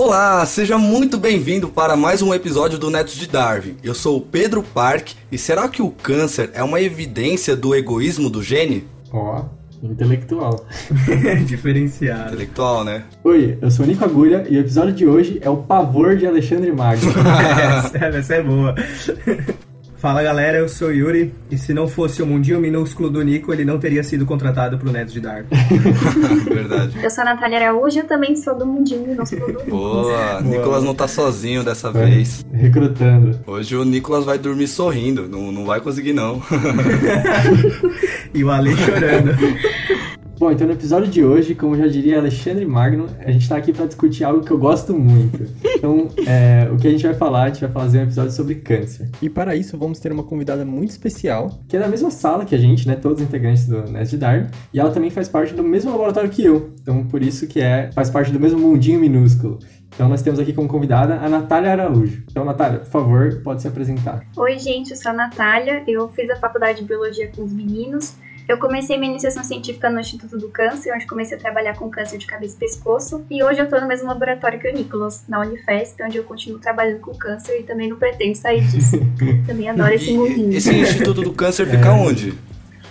Olá, seja muito bem-vindo para mais um episódio do Netos de Darwin. Eu sou o Pedro Park e será que o câncer é uma evidência do egoísmo do gene? Ó, intelectual. Diferenciado. Intelectual, né? Oi, eu sou o Nico Agulha e o episódio de hoje é o pavor de Alexandre Magno. essa, essa é boa. Fala galera, eu sou o Yuri e se não fosse o mundinho minúsculo do Nico, ele não teria sido contratado pro Neto de Dark. Verdade. Eu sou a Natália Araújo, eu também sou do mundinho minúsculo do Nico. Boa, Nicolas não tá sozinho dessa vez. Recrutando. Hoje o Nicolas vai dormir sorrindo, não, não vai conseguir não. e o Ale chorando. Bom, então no episódio de hoje, como já diria Alexandre Magno, a gente está aqui para discutir algo que eu gosto muito. Então, é, o que a gente vai falar, a gente vai fazer um episódio sobre câncer. E para isso, vamos ter uma convidada muito especial, que é da mesma sala que a gente, né? Todos os integrantes do Nest de Darwin. E ela também faz parte do mesmo laboratório que eu. Então, por isso que é, faz parte do mesmo mundinho minúsculo. Então nós temos aqui como convidada a Natália Araújo. Então, Natália, por favor, pode se apresentar. Oi, gente, eu sou a Natália. Eu fiz a faculdade de Biologia com os meninos. Eu comecei minha iniciação científica no Instituto do Câncer, onde comecei a trabalhar com câncer de cabeça e pescoço. E hoje eu estou no mesmo laboratório que o Nicolas, na Unifesp, onde eu continuo trabalhando com câncer e também não pretendo sair disso. também adoro esse mundinho. Esse Instituto do Câncer fica é. onde?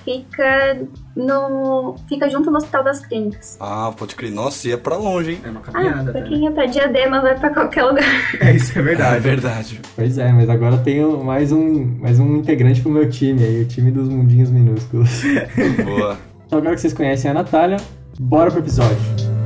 Fica no. Fica junto no Hospital das Clínicas. Ah, pode crer. Nossa, e é pra longe, hein? É uma caminhada. Ah, pra quem é pra Diadema, vai pra qualquer lugar. É, isso é verdade. É verdade. Pois é, mas agora tenho mais um, mais um integrante pro meu time aí, o time dos mundinhos minúsculos. Boa. Então agora que vocês conhecem a Natália, bora pro episódio.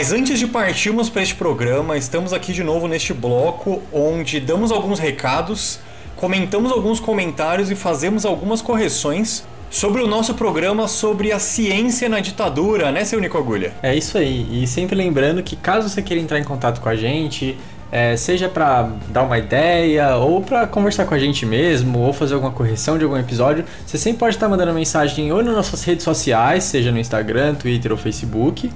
Mas antes de partirmos para este programa, estamos aqui de novo neste bloco onde damos alguns recados, comentamos alguns comentários e fazemos algumas correções sobre o nosso programa sobre a ciência na ditadura, né, seu Nico Agulha? É isso aí. E sempre lembrando que caso você queira entrar em contato com a gente, é, seja para dar uma ideia ou para conversar com a gente mesmo ou fazer alguma correção de algum episódio, você sempre pode estar mandando mensagem ou nas nossas redes sociais, seja no Instagram, Twitter ou Facebook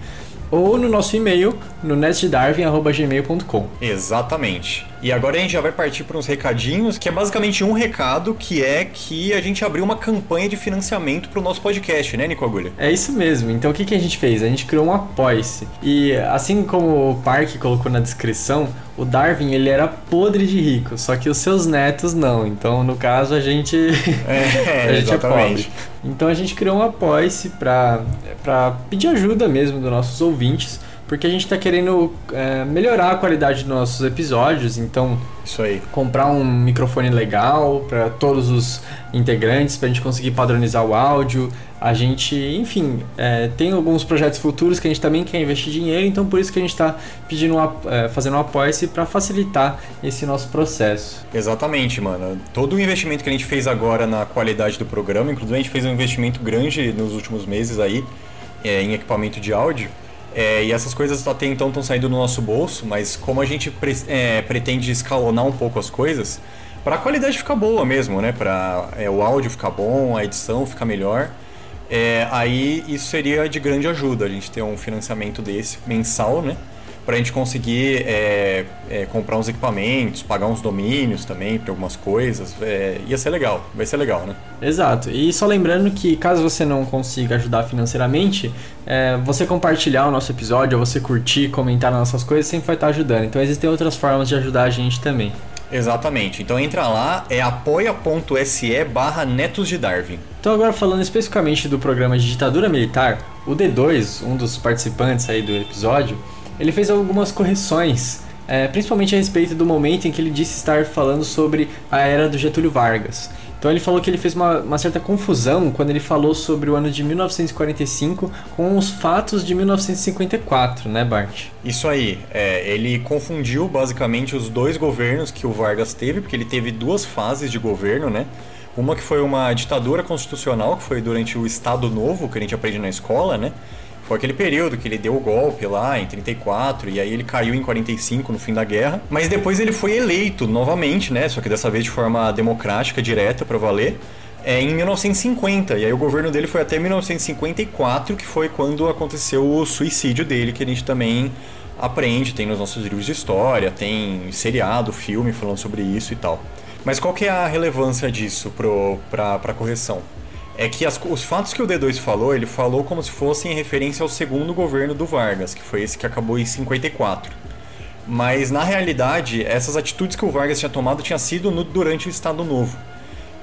ou no nosso e-mail no nestdarwin.gmail.com. Exatamente. E agora a gente já vai partir para uns recadinhos, que é basicamente um recado, que é que a gente abriu uma campanha de financiamento para o nosso podcast, né, Nico Agulha? É isso mesmo. Então o que, que a gente fez? A gente criou um apoia-se. E assim como o Park colocou na descrição, o Darwin ele era podre de rico, só que os seus netos não. Então, no caso, a gente é, a gente é pobre. Então a gente criou um apoia-se para pedir ajuda mesmo dos nossos ouvintes porque a gente está querendo é, melhorar a qualidade dos nossos episódios, então isso aí. Comprar um microfone legal para todos os integrantes, para a gente conseguir padronizar o áudio. A gente, enfim, é, tem alguns projetos futuros que a gente também quer investir dinheiro, então por isso que a gente está pedindo, é, fazendo um apoio-se para facilitar esse nosso processo. Exatamente, mano. Todo o investimento que a gente fez agora na qualidade do programa, inclusive a gente fez um investimento grande nos últimos meses aí é, em equipamento de áudio. É, e essas coisas até então estão saindo do nosso bolso, mas como a gente pre é, pretende escalonar um pouco as coisas, para a qualidade ficar boa mesmo, né? Para é, o áudio ficar bom, a edição ficar melhor, é, aí isso seria de grande ajuda a gente ter um financiamento desse mensal, né? Para a gente conseguir é, é, comprar uns equipamentos, pagar uns domínios também para algumas coisas. É, ia ser legal, vai ser legal, né? Exato. E só lembrando que caso você não consiga ajudar financeiramente, é, você compartilhar o nosso episódio, ou você curtir, comentar nas nossas coisas, sempre vai estar ajudando. Então existem outras formas de ajudar a gente também. Exatamente. Então entra lá, é apoia.se barra Netos de Darwin. Então agora falando especificamente do programa de ditadura militar, o D2, um dos participantes aí do episódio, ele fez algumas correções, é, principalmente a respeito do momento em que ele disse estar falando sobre a era do Getúlio Vargas. Então ele falou que ele fez uma, uma, certa confusão quando ele falou sobre o ano de 1945 com os fatos de 1954, né, Bart? Isso aí. É, ele confundiu basicamente os dois governos que o Vargas teve, porque ele teve duas fases de governo, né? Uma que foi uma ditadura constitucional, que foi durante o Estado Novo, que a gente aprende na escola, né? Foi aquele período que ele deu o golpe lá em 34 e aí ele caiu em 45 no fim da guerra. Mas depois ele foi eleito novamente, né? Só que dessa vez de forma democrática, direta para valer. É, em 1950, e aí o governo dele foi até 1954, que foi quando aconteceu o suicídio dele, que a gente também aprende, tem nos nossos livros de história, tem seriado, filme falando sobre isso e tal. Mas qual que é a relevância disso para a correção? É que as, os fatos que o D2 falou, ele falou como se fossem em referência ao segundo governo do Vargas, que foi esse que acabou em 54. Mas na realidade, essas atitudes que o Vargas tinha tomado tinham sido no, durante o Estado Novo.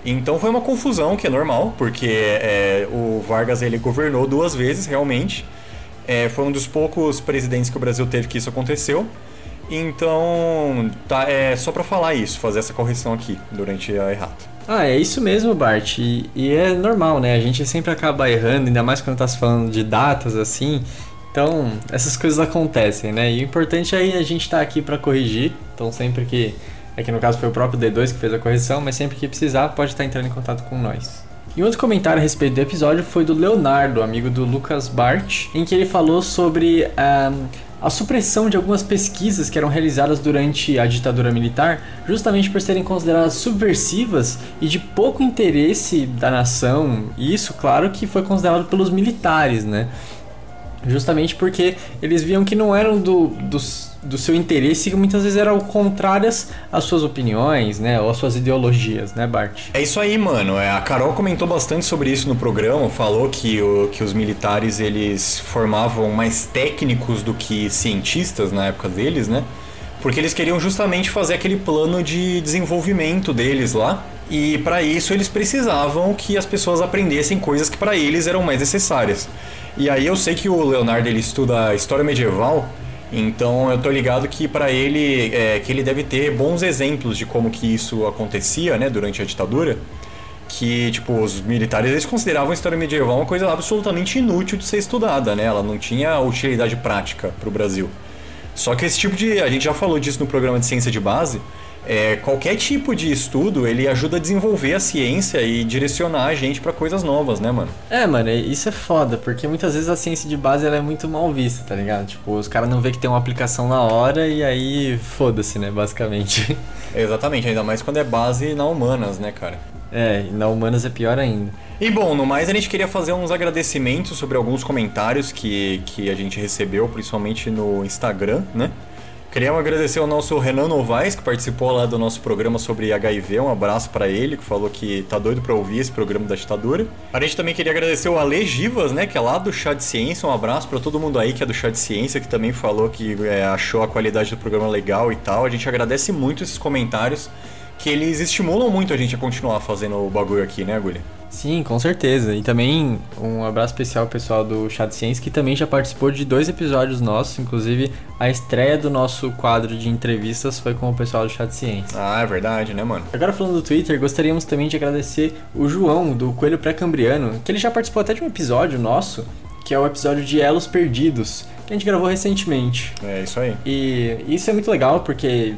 Então foi uma confusão que é normal, porque é, o Vargas ele governou duas vezes realmente. É, foi um dos poucos presidentes que o Brasil teve que isso aconteceu. Então, tá, é só para falar isso, fazer essa correção aqui durante a errata. Ah, é isso mesmo, Bart. E, e, é normal, né? A gente sempre acaba errando, ainda mais quando tá se falando de datas assim. Então, essas coisas acontecem, né? E o importante é a gente estar tá aqui para corrigir. Então, sempre que. Aqui no caso foi o próprio D2 que fez a correção, mas sempre que precisar, pode estar tá entrando em contato com nós. E outro comentário a respeito do episódio foi do Leonardo, amigo do Lucas Bart, em que ele falou sobre um, a supressão de algumas pesquisas que eram realizadas durante a ditadura militar, justamente por serem consideradas subversivas e de pouco interesse da nação. E isso, claro, que foi considerado pelos militares, né? Justamente porque eles viam que não eram do, do, do seu interesse e muitas vezes eram contrárias às suas opiniões, né? Ou às suas ideologias, né, Bart? É isso aí, mano. É, a Carol comentou bastante sobre isso no programa, falou que, o, que os militares eles formavam mais técnicos do que cientistas na época deles, né? Porque eles queriam justamente fazer aquele plano de desenvolvimento deles lá. E para isso eles precisavam que as pessoas aprendessem coisas que para eles eram mais necessárias. E aí eu sei que o Leonardo ele estuda história medieval, então eu tô ligado que para ele é, que ele deve ter bons exemplos de como que isso acontecia, né, durante a ditadura, que tipo os militares eles consideravam a história medieval uma coisa absolutamente inútil de ser estudada, né? Ela não tinha utilidade prática para o Brasil. Só que esse tipo de a gente já falou disso no programa de ciência de base, é, qualquer tipo de estudo ele ajuda a desenvolver a ciência e direcionar a gente para coisas novas, né, mano? É, mano, isso é foda, porque muitas vezes a ciência de base ela é muito mal vista, tá ligado? Tipo, os caras não vê que tem uma aplicação na hora e aí foda-se, né, basicamente. Exatamente, ainda mais quando é base na humanas, né, cara? É, e na humanas é pior ainda. E bom, no mais a gente queria fazer uns agradecimentos sobre alguns comentários que, que a gente recebeu, principalmente no Instagram, né? Queríamos agradecer ao nosso Renan Novaes, que participou lá do nosso programa sobre HIV. Um abraço para ele, que falou que tá doido para ouvir esse programa da ditadura. A gente também queria agradecer o Ale Givas, né, que é lá do Chá de Ciência. Um abraço para todo mundo aí que é do Chá de Ciência, que também falou que é, achou a qualidade do programa legal e tal. A gente agradece muito esses comentários, que eles estimulam muito a gente a continuar fazendo o bagulho aqui, né, Agulha? Sim, com certeza. E também um abraço especial ao pessoal do Chat Ciência, que também já participou de dois episódios nossos. Inclusive, a estreia do nosso quadro de entrevistas foi com o pessoal do Chat Ciência. Ah, é verdade, né, mano? Agora falando do Twitter, gostaríamos também de agradecer o João, do Coelho Pré-Cambriano, que ele já participou até de um episódio nosso, que é o episódio de Elos Perdidos, que a gente gravou recentemente. É isso aí. E isso é muito legal, porque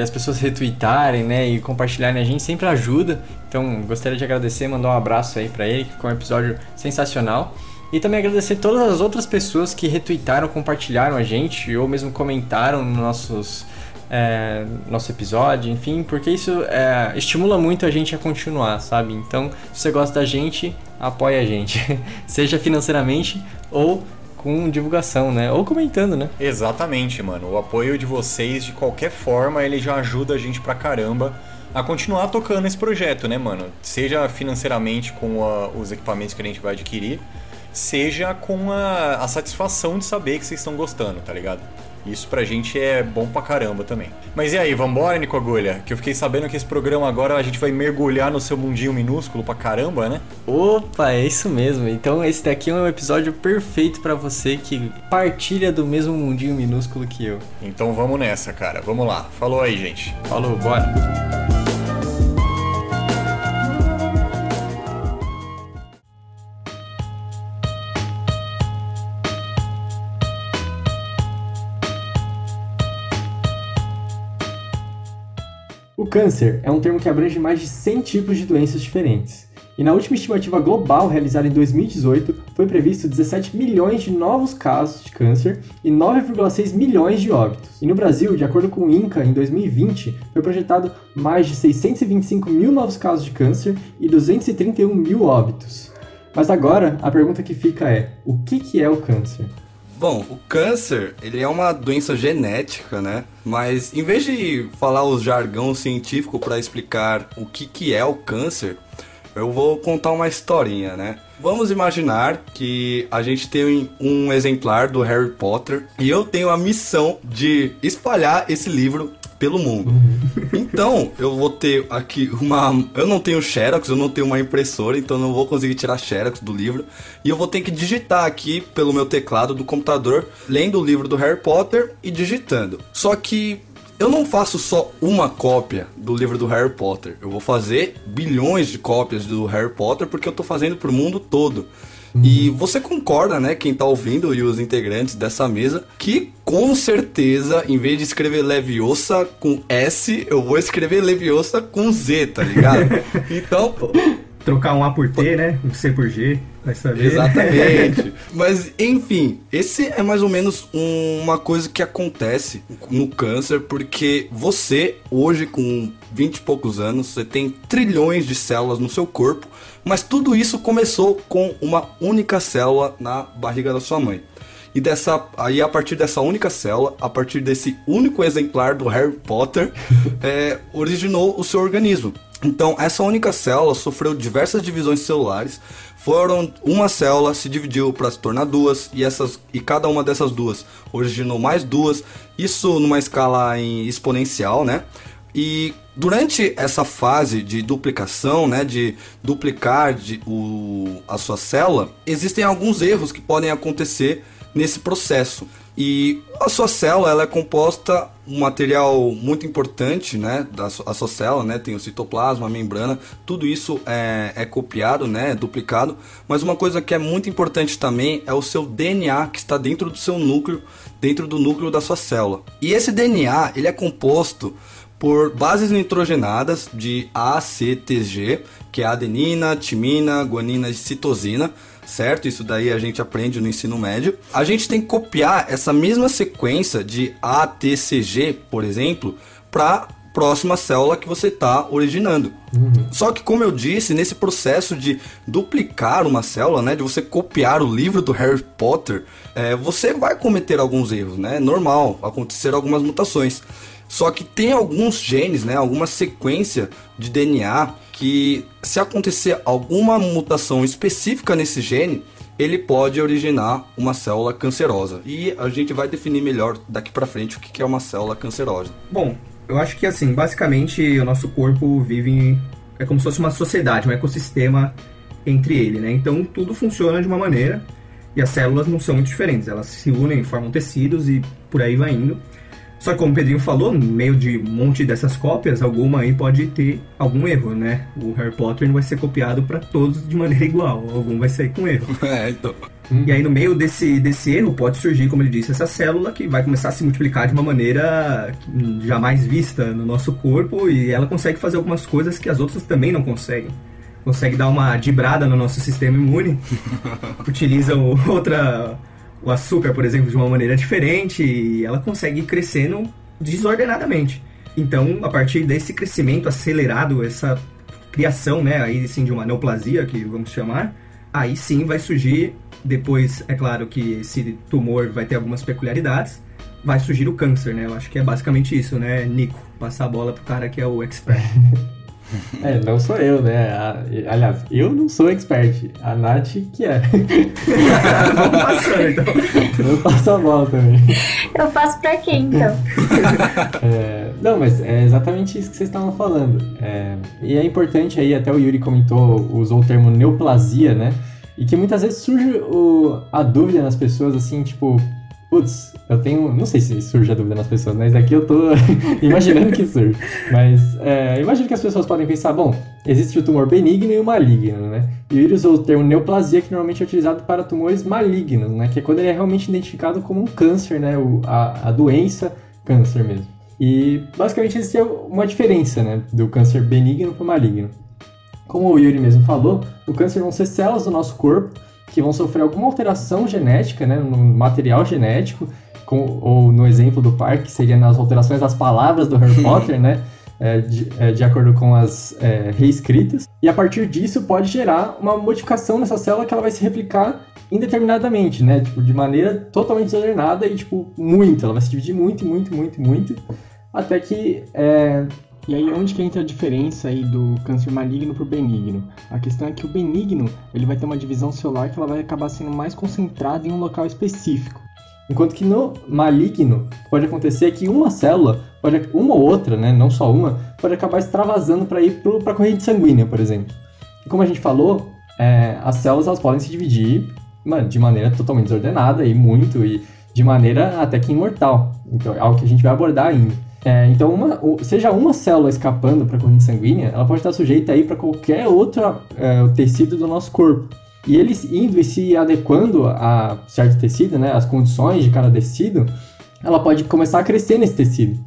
as pessoas retweetarem, né, e compartilharem a gente sempre ajuda. Então, gostaria de agradecer, mandar um abraço aí para ele, que ficou um episódio sensacional. E também agradecer todas as outras pessoas que retweetaram, compartilharam a gente, ou mesmo comentaram no nossos, é, nosso episódio, enfim, porque isso é, estimula muito a gente a continuar, sabe? Então, se você gosta da gente, apoie a gente, seja financeiramente ou com divulgação, né? Ou comentando, né? Exatamente, mano. O apoio de vocês, de qualquer forma, ele já ajuda a gente pra caramba a continuar tocando esse projeto, né, mano? Seja financeiramente com a, os equipamentos que a gente vai adquirir, seja com a, a satisfação de saber que vocês estão gostando, tá ligado? Isso pra gente é bom pra caramba também. Mas e aí, vambora, Nico Agulha? Que eu fiquei sabendo que esse programa agora a gente vai mergulhar no seu mundinho minúsculo pra caramba, né? Opa, é isso mesmo. Então esse daqui é um episódio perfeito para você que partilha do mesmo mundinho minúsculo que eu. Então vamos nessa, cara. Vamos lá. Falou aí, gente. Falou, bora. Câncer é um termo que abrange mais de 100 tipos de doenças diferentes. E na última estimativa global realizada em 2018, foi previsto 17 milhões de novos casos de câncer e 9,6 milhões de óbitos. E no Brasil, de acordo com o INCA, em 2020, foi projetado mais de 625 mil novos casos de câncer e 231 mil óbitos. Mas agora, a pergunta que fica é: o que, que é o câncer? Bom, o câncer, ele é uma doença genética, né? Mas em vez de falar o jargão científico para explicar o que, que é o câncer, eu vou contar uma historinha, né? Vamos imaginar que a gente tem um exemplar do Harry Potter e eu tenho a missão de espalhar esse livro pelo mundo. Então, eu vou ter aqui uma. Eu não tenho Xerox, eu não tenho uma impressora, então não vou conseguir tirar Xerox do livro. E eu vou ter que digitar aqui pelo meu teclado do computador, lendo o livro do Harry Potter e digitando. Só que eu não faço só uma cópia do livro do Harry Potter. Eu vou fazer bilhões de cópias do Harry Potter porque eu tô fazendo pro mundo todo. E você concorda, né, quem tá ouvindo e os integrantes dessa mesa, que com certeza, em vez de escrever Leviosa com S, eu vou escrever Leviosa com Z, tá ligado? Então, Trocar um A por T, né? Um C por G, vai saber. Exatamente. Mas, enfim, esse é mais ou menos um- uma coisa que acontece no câncer, porque você, hoje, com 20 e poucos anos, você tem trilhões de células no seu corpo, mas tudo isso começou com uma única célula na barriga da sua mãe. E dessa, aí a partir dessa única célula, a partir desse único exemplar do Harry Potter, é, originou o seu organismo. Então, essa única célula sofreu diversas divisões celulares. Foram uma célula se dividiu para se tornar duas e essas e cada uma dessas duas originou mais duas. Isso numa escala em exponencial, né? E durante essa fase de duplicação, né, de duplicar de, o, a sua célula, existem alguns erros que podem acontecer nesse processo. E a sua célula ela é composta um material muito importante, né, da a sua célula, né, tem o citoplasma, a membrana, tudo isso é, é copiado, né, é duplicado. Mas uma coisa que é muito importante também é o seu DNA que está dentro do seu núcleo, dentro do núcleo da sua célula. E esse DNA ele é composto por bases nitrogenadas de ACTG, que é adenina, timina, guanina e citosina, certo? Isso daí a gente aprende no ensino médio. A gente tem que copiar essa mesma sequência de ATCG, por exemplo, para próxima célula que você está originando. Só que, como eu disse, nesse processo de duplicar uma célula, né, de você copiar o livro do Harry Potter, é, você vai cometer alguns erros, né? Normal acontecer algumas mutações. Só que tem alguns genes, né, alguma sequência de DNA que, se acontecer alguma mutação específica nesse gene, ele pode originar uma célula cancerosa. E a gente vai definir melhor daqui para frente o que é uma célula cancerosa. Bom, eu acho que assim, basicamente o nosso corpo vive em, é como se fosse uma sociedade, um ecossistema entre ele, né? Então tudo funciona de uma maneira e as células não são muito diferentes, elas se unem, formam tecidos e por aí vai indo. Só que como o Pedrinho falou, no meio de um monte dessas cópias, alguma aí pode ter algum erro, né? O Harry Potter não vai ser copiado para todos de maneira igual, algum vai sair com erro. é, então. E aí, no meio desse, desse erro, pode surgir, como ele disse, essa célula que vai começar a se multiplicar de uma maneira jamais vista no nosso corpo e ela consegue fazer algumas coisas que as outras também não conseguem. Consegue dar uma dibrada no nosso sistema imune, utiliza outra, o açúcar, por exemplo, de uma maneira diferente e ela consegue ir crescendo desordenadamente. Então, a partir desse crescimento acelerado, essa criação, né, aí sim de uma neoplasia, que vamos chamar, aí sim vai surgir, depois, é claro que esse tumor vai ter algumas peculiaridades, vai surgir o câncer, né? Eu acho que é basicamente isso, né, Nico? Passar a bola pro cara que é o expert. É, não sou eu, né? A- aliás, eu não sou expert. A Nath que é. Vamos passando, então. Eu passo a bola também. Eu faço pra quem, então? É, não, mas é exatamente isso que vocês estavam falando. É, e é importante aí, até o Yuri comentou, usou o termo neoplasia, né? E que muitas vezes surge o- a dúvida nas pessoas, assim, tipo, putz, eu tenho. Não sei se surge a dúvida nas pessoas, mas aqui eu tô imaginando que surge. Mas é, imagino que as pessoas podem pensar, bom, existe o tumor benigno e o maligno, né? E o Yuri usou o termo neoplasia, que normalmente é utilizado para tumores malignos, né? Que é quando ele é realmente identificado como um câncer, né? O, a, a doença câncer mesmo. E basicamente existe uma diferença né, do câncer benigno para o maligno. Como o Yuri mesmo falou, o câncer vão ser células do nosso corpo que vão sofrer alguma alteração genética, né, no material genético, com- ou no exemplo do parque, seria nas alterações das palavras do Harry Potter, né, é, de, é, de acordo com as é, reescritas. E a partir disso pode gerar uma modificação nessa célula que ela vai se replicar indeterminadamente, né? Tipo, de maneira totalmente desordenada e, tipo, muito. Ela vai se dividir muito, muito, muito, muito, até que é, e aí onde que entra a diferença aí do câncer maligno pro benigno? A questão é que o benigno, ele vai ter uma divisão celular que ela vai acabar sendo mais concentrada em um local específico. Enquanto que no maligno pode acontecer que uma célula, pode, uma ou outra, né, não só uma, pode acabar extravasando para ir para a corrente sanguínea, por exemplo. E como a gente falou, é, as células elas podem se dividir de maneira totalmente desordenada e muito, e de maneira até que imortal. Então é algo que a gente vai abordar ainda. É, então, uma, seja uma célula escapando para a corrente sanguínea, ela pode estar sujeita aí para qualquer outro é, tecido do nosso corpo. E eles indo e se adequando a certo tecido, né, as condições de cada tecido, ela pode começar a crescer nesse tecido.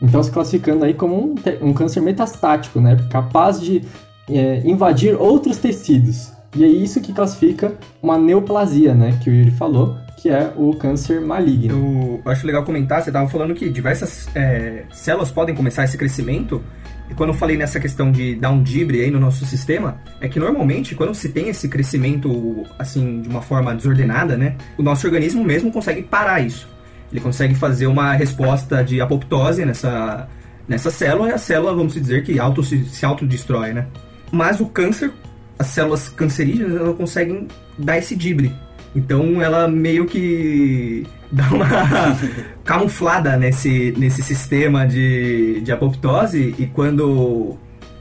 Então, se classificando aí como um, um câncer metastático, né, capaz de é, invadir outros tecidos. E é isso que classifica uma neoplasia, né, que o Yuri falou, que é o câncer maligno. Eu acho legal comentar, você estava falando que diversas é, células podem começar esse crescimento, e quando eu falei nessa questão de dar um dibre aí no nosso sistema, é que normalmente quando se tem esse crescimento assim de uma forma desordenada, né, o nosso organismo mesmo consegue parar isso. Ele consegue fazer uma resposta de apoptose nessa nessa célula e a célula, vamos dizer que auto se, se autodestrói, né? Mas o câncer, as células cancerígenas, elas conseguem dar esse dibre. Então ela meio que dá uma camuflada nesse, nesse sistema de, de apoptose e quando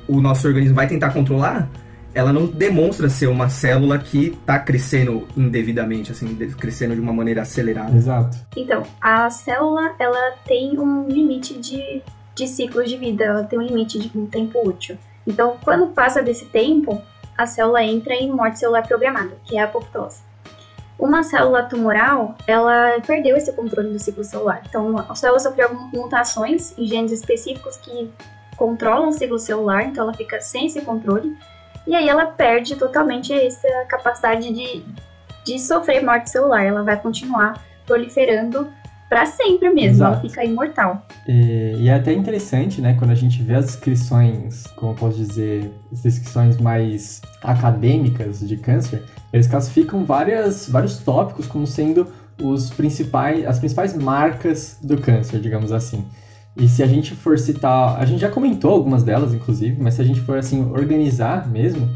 o nosso organismo vai tentar controlar, ela não demonstra ser uma célula que está crescendo indevidamente, assim, crescendo de uma maneira acelerada. Exato. Então, a célula, ela tem um limite de, de ciclos de vida, ela tem um limite de um tempo útil. Então, quando passa desse tempo, a célula entra em morte celular programada, que é a apoptose. Uma célula tumoral, ela perdeu esse controle do ciclo celular. Então, a célula sofreu mutações em genes específicos que controlam o ciclo celular, então ela fica sem esse controle. E aí ela perde totalmente essa capacidade de, de sofrer morte celular. Ela vai continuar proliferando para sempre mesmo, Exato. ela fica imortal. E, e, é até interessante, né, quando a gente vê as descrições, como eu posso dizer, as descrições mais acadêmicas de câncer, eles classificam várias, vários tópicos como sendo os principais, as principais marcas do câncer, digamos assim. E se a gente for citar, a gente já comentou algumas delas, inclusive, mas se a gente for assim organizar mesmo,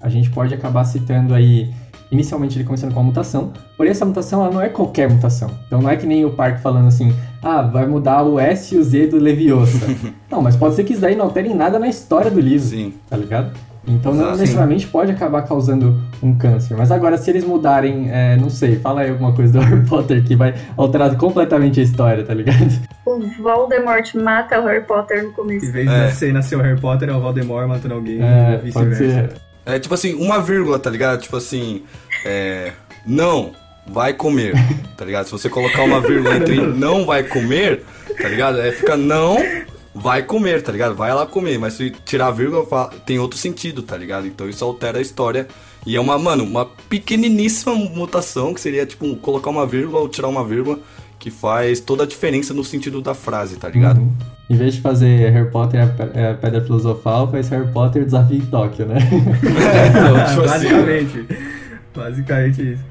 a gente pode acabar citando aí inicialmente ele começando com uma mutação, porém essa mutação ela não é qualquer mutação. Então não é que nem o Park falando assim, ah, vai mudar o S e o Z do Leviosa. não, mas pode ser que isso daí não altere nada na história do livro, Sim. tá ligado? Então não necessariamente pode acabar causando um câncer. Mas agora, se eles mudarem, é, não sei, fala aí alguma coisa do Harry Potter que vai alterar completamente a história, tá ligado? O Voldemort mata o Harry Potter no começo. Em vez de é. nascer, nasceu o Harry Potter, é o Voldemort matando alguém é, e vice-versa. É tipo assim, uma vírgula, tá ligado? Tipo assim, é, não vai comer, tá ligado? Se você colocar uma vírgula entre não vai comer, tá ligado? Aí fica não vai comer, tá ligado? Vai lá comer, mas se tirar a vírgula tem outro sentido, tá ligado? Então isso altera a história. E é uma, mano, uma pequeniníssima mutação que seria tipo colocar uma vírgula ou tirar uma vírgula que faz toda a diferença no sentido da frase, tá ligado? Uhum. Em vez de fazer Harry Potter é a Pedra Filosofal, faz Harry Potter Desafio em Tóquio, né? é, então, tipo assim, Basicamente. Basicamente isso.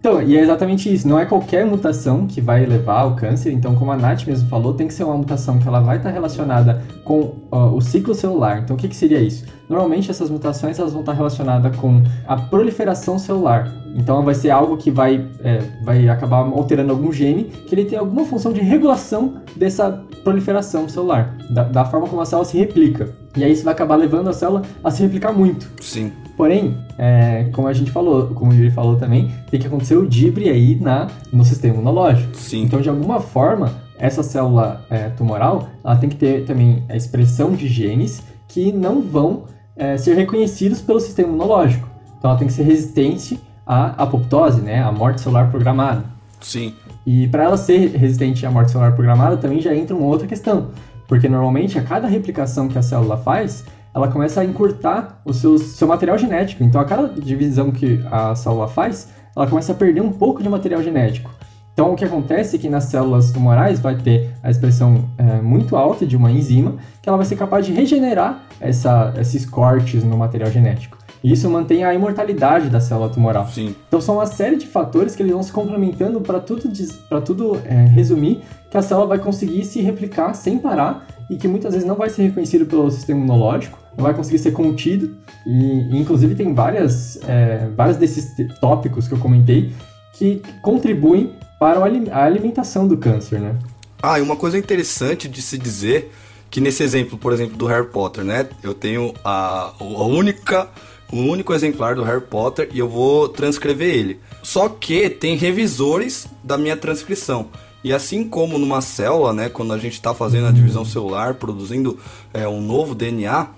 Então, e é exatamente isso. Não é qualquer mutação que vai levar ao câncer. Então, como a Nath mesmo falou, tem que ser uma mutação que ela vai estar relacionada com uh, o ciclo celular. Então, o que, que seria isso? Normalmente, essas mutações elas vão estar relacionadas com a proliferação celular. Então, vai ser algo que vai, é, vai acabar alterando algum gene que ele tem alguma função de regulação dessa proliferação celular, da, da forma como a célula se replica. E aí, isso vai acabar levando a célula a se replicar muito. Sim. Porém, é, como a gente falou, como o Yuri falou também, tem que acontecer o dibre aí na, no sistema imunológico. Sim. Então, de alguma forma, essa célula é, tumoral, ela tem que ter também a expressão de genes que não vão é, ser reconhecidos pelo sistema imunológico. Então, ela tem que ser resistente à apoptose, né, à morte celular programada. Sim. E para ela ser resistente à morte celular programada, também já entra uma outra questão. Porque normalmente, a cada replicação que a célula faz, ela começa a encurtar o seu, seu material genético. Então, a cada divisão que a célula faz, ela começa a perder um pouco de material genético. Então, o que acontece é que nas células tumorais vai ter a expressão é, muito alta de uma enzima que ela vai ser capaz de regenerar essa, esses cortes no material genético. E isso mantém a imortalidade da célula tumoral. Sim. Então são uma série de fatores que eles vão se complementando para tudo, para tudo é, resumir que a célula vai conseguir se replicar sem parar e que muitas vezes não vai ser reconhecido pelo sistema imunológico, não vai conseguir ser contido. E, inclusive tem várias, é, vários desses tópicos que eu comentei que contribuem para a alimentação do câncer, né? Ah, e uma coisa interessante de se dizer que nesse exemplo, por exemplo, do Harry Potter, né? Eu tenho a, a única o único exemplar do Harry Potter e eu vou transcrever ele. Só que tem revisores da minha transcrição. E assim como numa célula, né, quando a gente está fazendo a divisão celular, produzindo é, um novo DNA,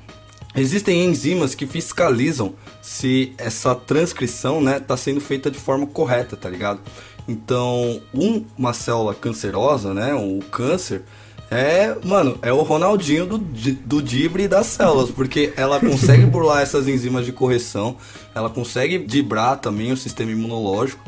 existem enzimas que fiscalizam se essa transcrição né, está sendo feita de forma correta, tá ligado? Então, um, uma célula cancerosa, né, o câncer, é, mano, é o Ronaldinho do, do Dibre das células, porque ela consegue burlar essas enzimas de correção, ela consegue dibrar também o sistema imunológico,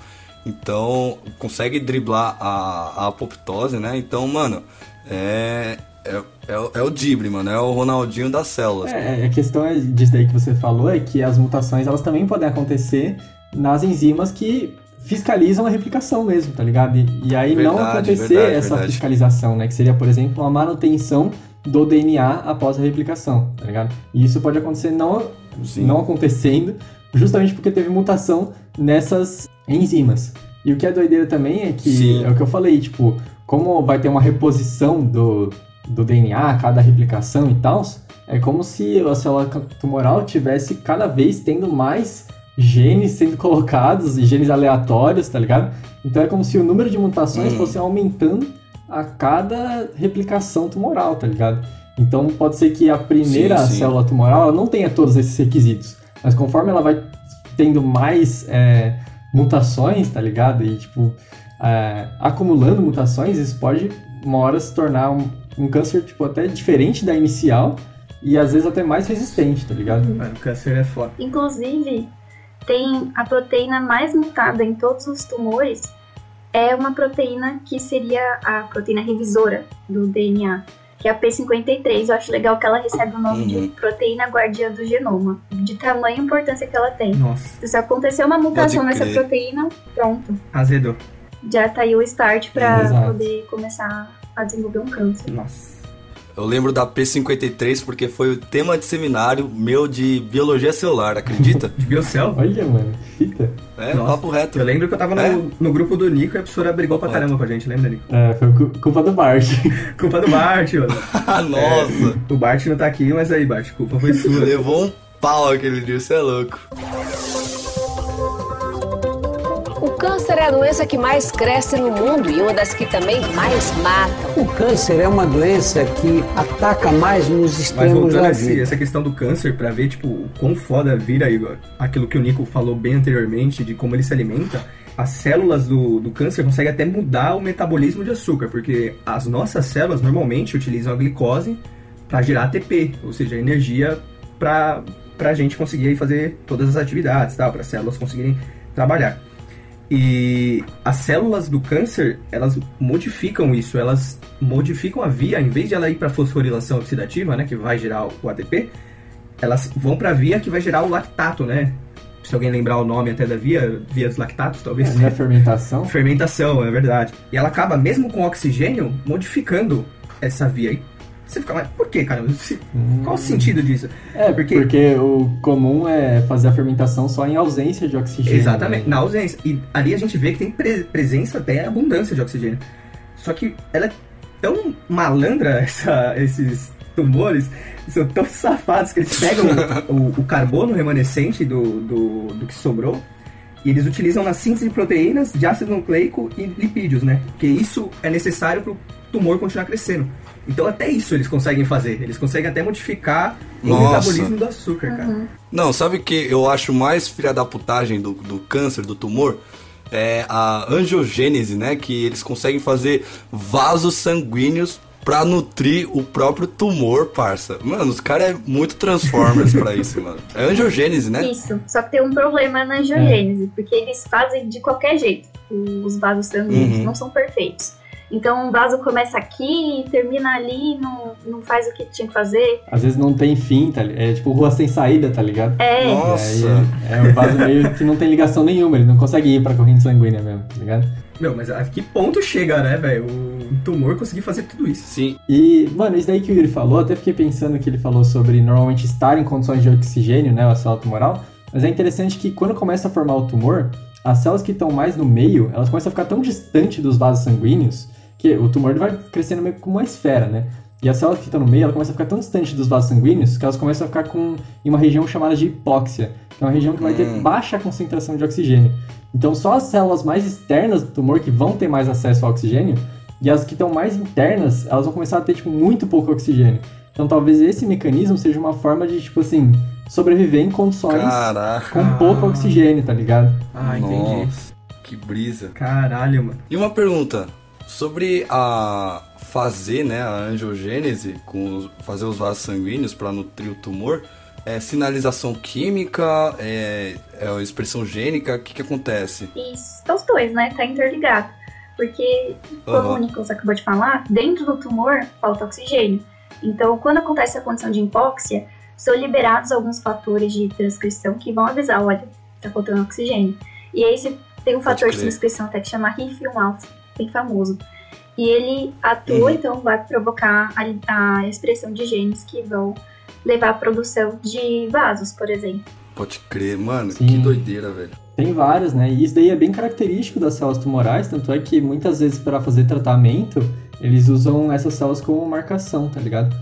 então consegue driblar a, a apoptose, né? Então, mano, é, é, é, é, o Dibre, mano, é o Ronaldinho das células. É, a questão é disso daí que você falou é que as mutações elas também podem acontecer nas enzimas que fiscalizam a replicação mesmo, tá ligado? E, e aí verdade, não acontecer verdade, essa verdade. fiscalização, né? Que seria, por exemplo, a manutenção do DNA após a replicação, tá ligado? E isso pode acontecer não, não acontecendo, justamente porque teve mutação nessas enzimas. E o que é doideira também é que, Sim. é o que eu falei, tipo, como vai ter uma reposição do, do DNA a cada replicação e tal, é como se a célula tumoral tivesse cada vez tendo mais genes sendo colocados, genes aleatórios, tá ligado? Então é como se o número de mutações hum. fosse aumentando a cada replicação tumoral, tá ligado? Então pode ser que a primeira sim, sim. célula tumoral não tenha todos esses requisitos, mas conforme ela vai tendo mais é, mutações, tá ligado? E tipo, é, acumulando mutações, isso pode uma hora se tornar um, um câncer tipo até diferente da inicial e às vezes até mais resistente, tá ligado? Mano, o câncer é foda. Inclusive, tem a proteína mais mutada em todos os tumores é uma proteína que seria a proteína revisora do DNA, que é a P53. Eu acho legal que ela recebe o nome uhum. de proteína guardiã do genoma, de tamanha importância que ela tem. Nossa. Se acontecer uma mutação nessa proteína, pronto. Azedou. Já tá aí o start para poder começar a desenvolver um câncer. Nossa. Eu lembro da P53 porque foi o tema de seminário meu de biologia celular, acredita? de biocel? Olha, mano, fita. É, Nossa. papo reto. Eu lembro que eu tava no, é? no grupo do Nico e a professora brigou pra caramba com a gente, lembra, Nico? É, foi culpa do Bart. culpa do Bart, mano. Nossa. É, o Bart não tá aqui, mas aí, Bart, culpa foi sua. Levou um pau aquele dia, você é louco. Câncer é a doença que mais cresce no mundo e uma das que também mais mata. O câncer é uma doença que ataca mais nos extremos Mas da vida. essa questão do câncer, para ver, tipo, o quão foda vira Igor, aquilo que o Nico falou bem anteriormente, de como ele se alimenta, as células do, do câncer conseguem até mudar o metabolismo de açúcar, porque as nossas células normalmente utilizam a glicose para gerar ATP, ou seja, energia para a gente conseguir fazer todas as atividades, para as células conseguirem trabalhar. E as células do câncer, elas modificam isso, elas modificam a via, em vez de ela ir para fosforilação oxidativa, né, que vai gerar o ATP, elas vão para a via que vai gerar o lactato, né? Se alguém lembrar o nome até da via, via dos lactatos, talvez. É, é fermentação? Fermentação, é verdade. E ela acaba, mesmo com oxigênio, modificando essa via. Você fica, mas por que, cara? Qual o sentido disso? É, porque... porque o comum é fazer a fermentação só em ausência de oxigênio. Exatamente, né? na ausência. E ali a gente vê que tem pre presença até abundância de oxigênio. Só que ela é tão malandra, essa, esses tumores, são tão safados que eles pegam o, o, carbono remanescente do, do, do que sobrou e eles utilizam na síntese de proteínas, de ácido nucleico e lipídios, né? Porque isso é necessário tumor continuar crescendo. Então até isso eles conseguem fazer. Eles conseguem até modificar Nossa. o metabolismo do açúcar, uhum. cara. Não, sabe o que eu acho mais filha da putagem do, do câncer, do tumor? É a angiogênese, né? Que eles conseguem fazer vasos sanguíneos pra nutrir o próprio tumor, parça. Mano, os caras é muito Transformers pra isso, mano. É angiogênese, né? Isso. Só que tem um problema na angiogênese, é. porque eles fazem de qualquer jeito. Os vasos sanguíneos uhum. não são perfeitos. Então um vaso começa aqui e termina ali, não, não faz o que tinha que fazer. Às vezes não tem fim, tá, é tipo rua sem saída, tá ligado? É. Nossa. É, é um vaso meio que não tem ligação nenhuma, ele não consegue ir pra corrente sanguínea mesmo, tá ligado? Meu, mas a que ponto chega, né, velho? O tumor conseguir fazer tudo isso. Sim. E, mano, isso daí que o Yuri falou, até fiquei pensando que ele falou sobre normalmente estar em condições de oxigênio, né, a célula tumoral, mas é interessante que quando começa a formar o tumor, as células que estão mais no meio, elas começam a ficar tão distante dos vasos sanguíneos que o tumor vai crescendo meio como uma esfera, né? E as células que estão no meio, ela começa a ficar tão distante dos vasos sanguíneos que elas começam a ficar com, em uma região chamada de hipóxia, que é uma região que vai ter Hum. baixa concentração de oxigênio. Então, só as células mais externas do tumor que vão ter mais acesso ao oxigênio, e as que estão mais internas, elas vão começar a ter, tipo, muito pouco oxigênio. Então, talvez esse mecanismo seja uma forma de, tipo assim, sobreviver em condições Caraca. com pouco oxigênio, tá ligado? Ah, entendi. Nossa, que brisa. Caralho, mano. E uma pergunta sobre a fazer, né, a angiogênese, com fazer os vasos sanguíneos para nutrir o tumor, é sinalização química, é, é a expressão gênica, o que que acontece? E os dois, né? Tá interligado. Porque, como Aham. o Nicolas acabou de falar, dentro do tumor falta oxigênio. Então, quando acontece a condição de hipóxia, são liberados alguns fatores de transcrição que vão avisar, olha, tá faltando oxigênio. E aí se- tem um Pode fator de transcrição até que chama RIF1-alpha, bem famoso. E ele atua, Uhum. então vai provocar a, a expressão de genes que vão levar à produção de vasos, por exemplo. Pode crer, mano, Sim. que doideira, velho. Tem várias, né? E isso daí é bem característico das células tumorais, tanto é que muitas vezes para fazer tratamento, eles usam essas células como marcação, tá ligado?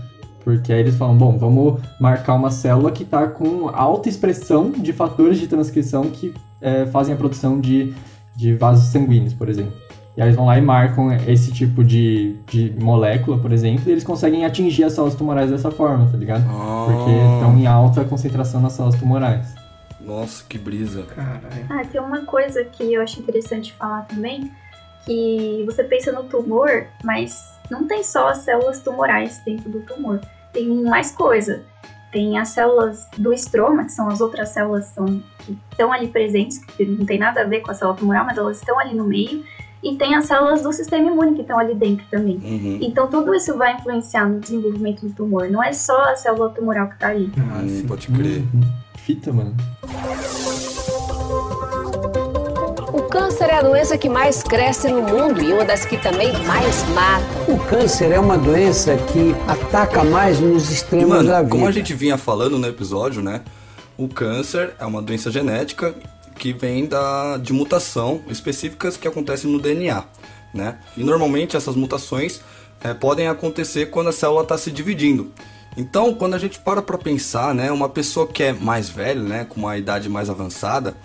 Porque aí eles falam, bom, vamos marcar uma célula que está com alta expressão de fatores de transcrição que é, fazem a produção de, de vasos sanguíneos, por exemplo. E aí eles vão lá e marcam esse tipo de, de molécula, por exemplo, e eles conseguem atingir as células tumorais dessa forma, tá ligado? Porque estão em alta concentração nas células tumorais. Nossa, que brisa. Caralho. Ah, tem uma coisa que eu acho interessante falar também, que você pensa no tumor, mas não tem só as células tumorais dentro do tumor. Tem mais coisa. Tem as células do estroma, que são as outras células que são- que estão ali presentes, que não tem nada a ver com a célula tumoral, mas elas estão ali no meio. E tem as células do sistema imune que estão ali dentro também. Uhum. Então tudo isso vai influenciar no desenvolvimento do tumor. Não é só a célula tumoral que está ali. Ah, Hum, sim. pode crer. Uhum. Fita, mano. O câncer é a doença que mais cresce no mundo e uma das que também mais mata. O câncer é uma doença que ataca mais nos extremos mano, da vida. como a gente vinha falando no episódio, né? O câncer é uma doença genética que vem da, de mutação específicas que acontecem no DNA, né? E normalmente essas mutações eh, podem acontecer quando a célula está se dividindo. Então, quando a gente para para pensar, né? Uma pessoa que é mais velha, né? Com uma idade mais avançada,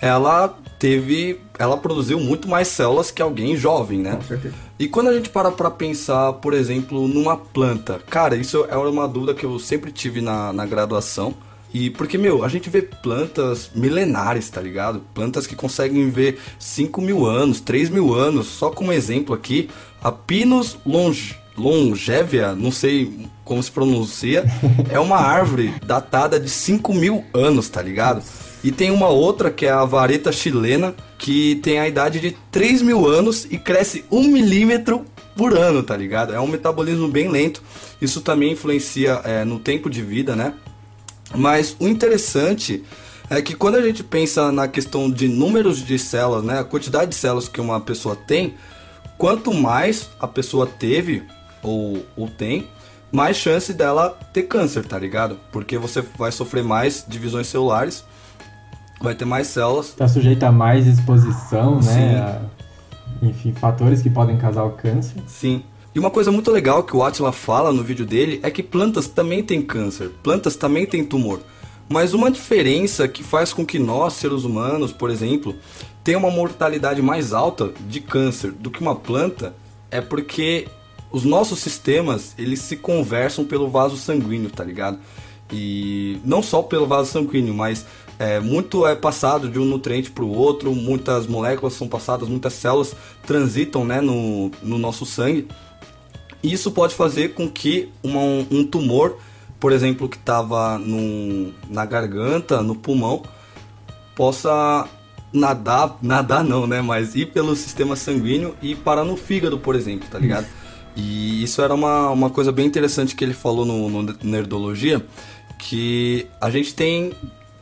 ela teve, ela produziu muito mais células que alguém jovem, né? Com certeza. E quando a gente para pra pensar, por exemplo, numa planta, cara, isso é uma dúvida que eu sempre tive na, na graduação. E porque, meu, a gente vê plantas milenares, tá ligado? Plantas que conseguem viver 5 mil anos, 3 mil anos. Só como exemplo aqui, a Pinus longe, longevia, não sei como se pronuncia, é uma árvore datada de 5 mil anos, tá ligado? E tem uma outra que é a vareta chilena, que tem a idade de 3 mil anos e cresce 1 milímetro por ano, tá ligado? É um metabolismo bem lento. Isso também influencia é, no tempo de vida, né? Mas o interessante é que quando a gente pensa na questão de números de células, né? A quantidade de células que uma pessoa tem, quanto mais a pessoa teve ou, ou tem, mais chance dela ter câncer, tá ligado? Porque você vai sofrer mais divisões celulares, vai ter mais células. Tá sujeito a mais exposição, Sim. né? A, enfim, fatores que podem causar o câncer. Sim. E uma coisa muito legal que o Atila fala no vídeo dele é que plantas também têm câncer, plantas também têm tumor. Mas uma diferença que faz com que nós, seres humanos, por exemplo, tenha uma mortalidade mais alta de câncer do que uma planta é porque os nossos sistemas, eles se conversam pelo vaso sanguíneo, tá ligado? E não só pelo vaso sanguíneo, mas é, muito é passado de um nutriente para o outro, muitas moléculas são passadas, muitas células transitam né, no, no nosso sangue. Isso pode fazer com que uma- um tumor, por exemplo, que estava na garganta, no pulmão, possa nadar, nadar não, né? Mas ir pelo sistema sanguíneo e parar no fígado, por exemplo, tá ligado? Isso. E isso era uma, uma coisa bem interessante que ele falou no, no Nerdologia, que a gente tem,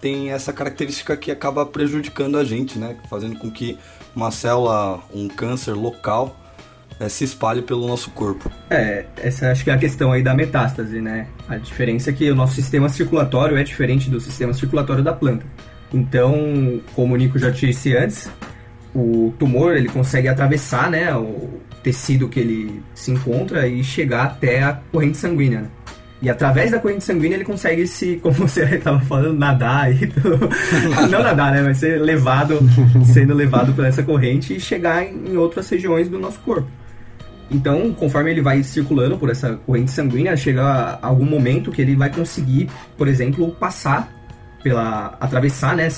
tem essa característica que acaba prejudicando a gente, né? Fazendo com que uma célula, um câncer local, é, se espalhe pelo nosso corpo. É, essa acho que é a questão aí da metástase, né? A diferença é que o nosso sistema circulatório é diferente do sistema circulatório da planta. Então, como o Nico já disse antes, o tumor ele consegue atravessar, né, o tecido que ele se encontra e chegar até a corrente sanguínea. Né? E através da corrente sanguínea ele consegue se, como você estava falando, nadar e não nadar, né, mas ser levado, sendo levado por essa corrente e chegar em outras regiões do nosso corpo. Então, conforme ele vai circulando por essa corrente sanguínea, chega algum momento que ele vai conseguir, por exemplo, passar pela atravessar né,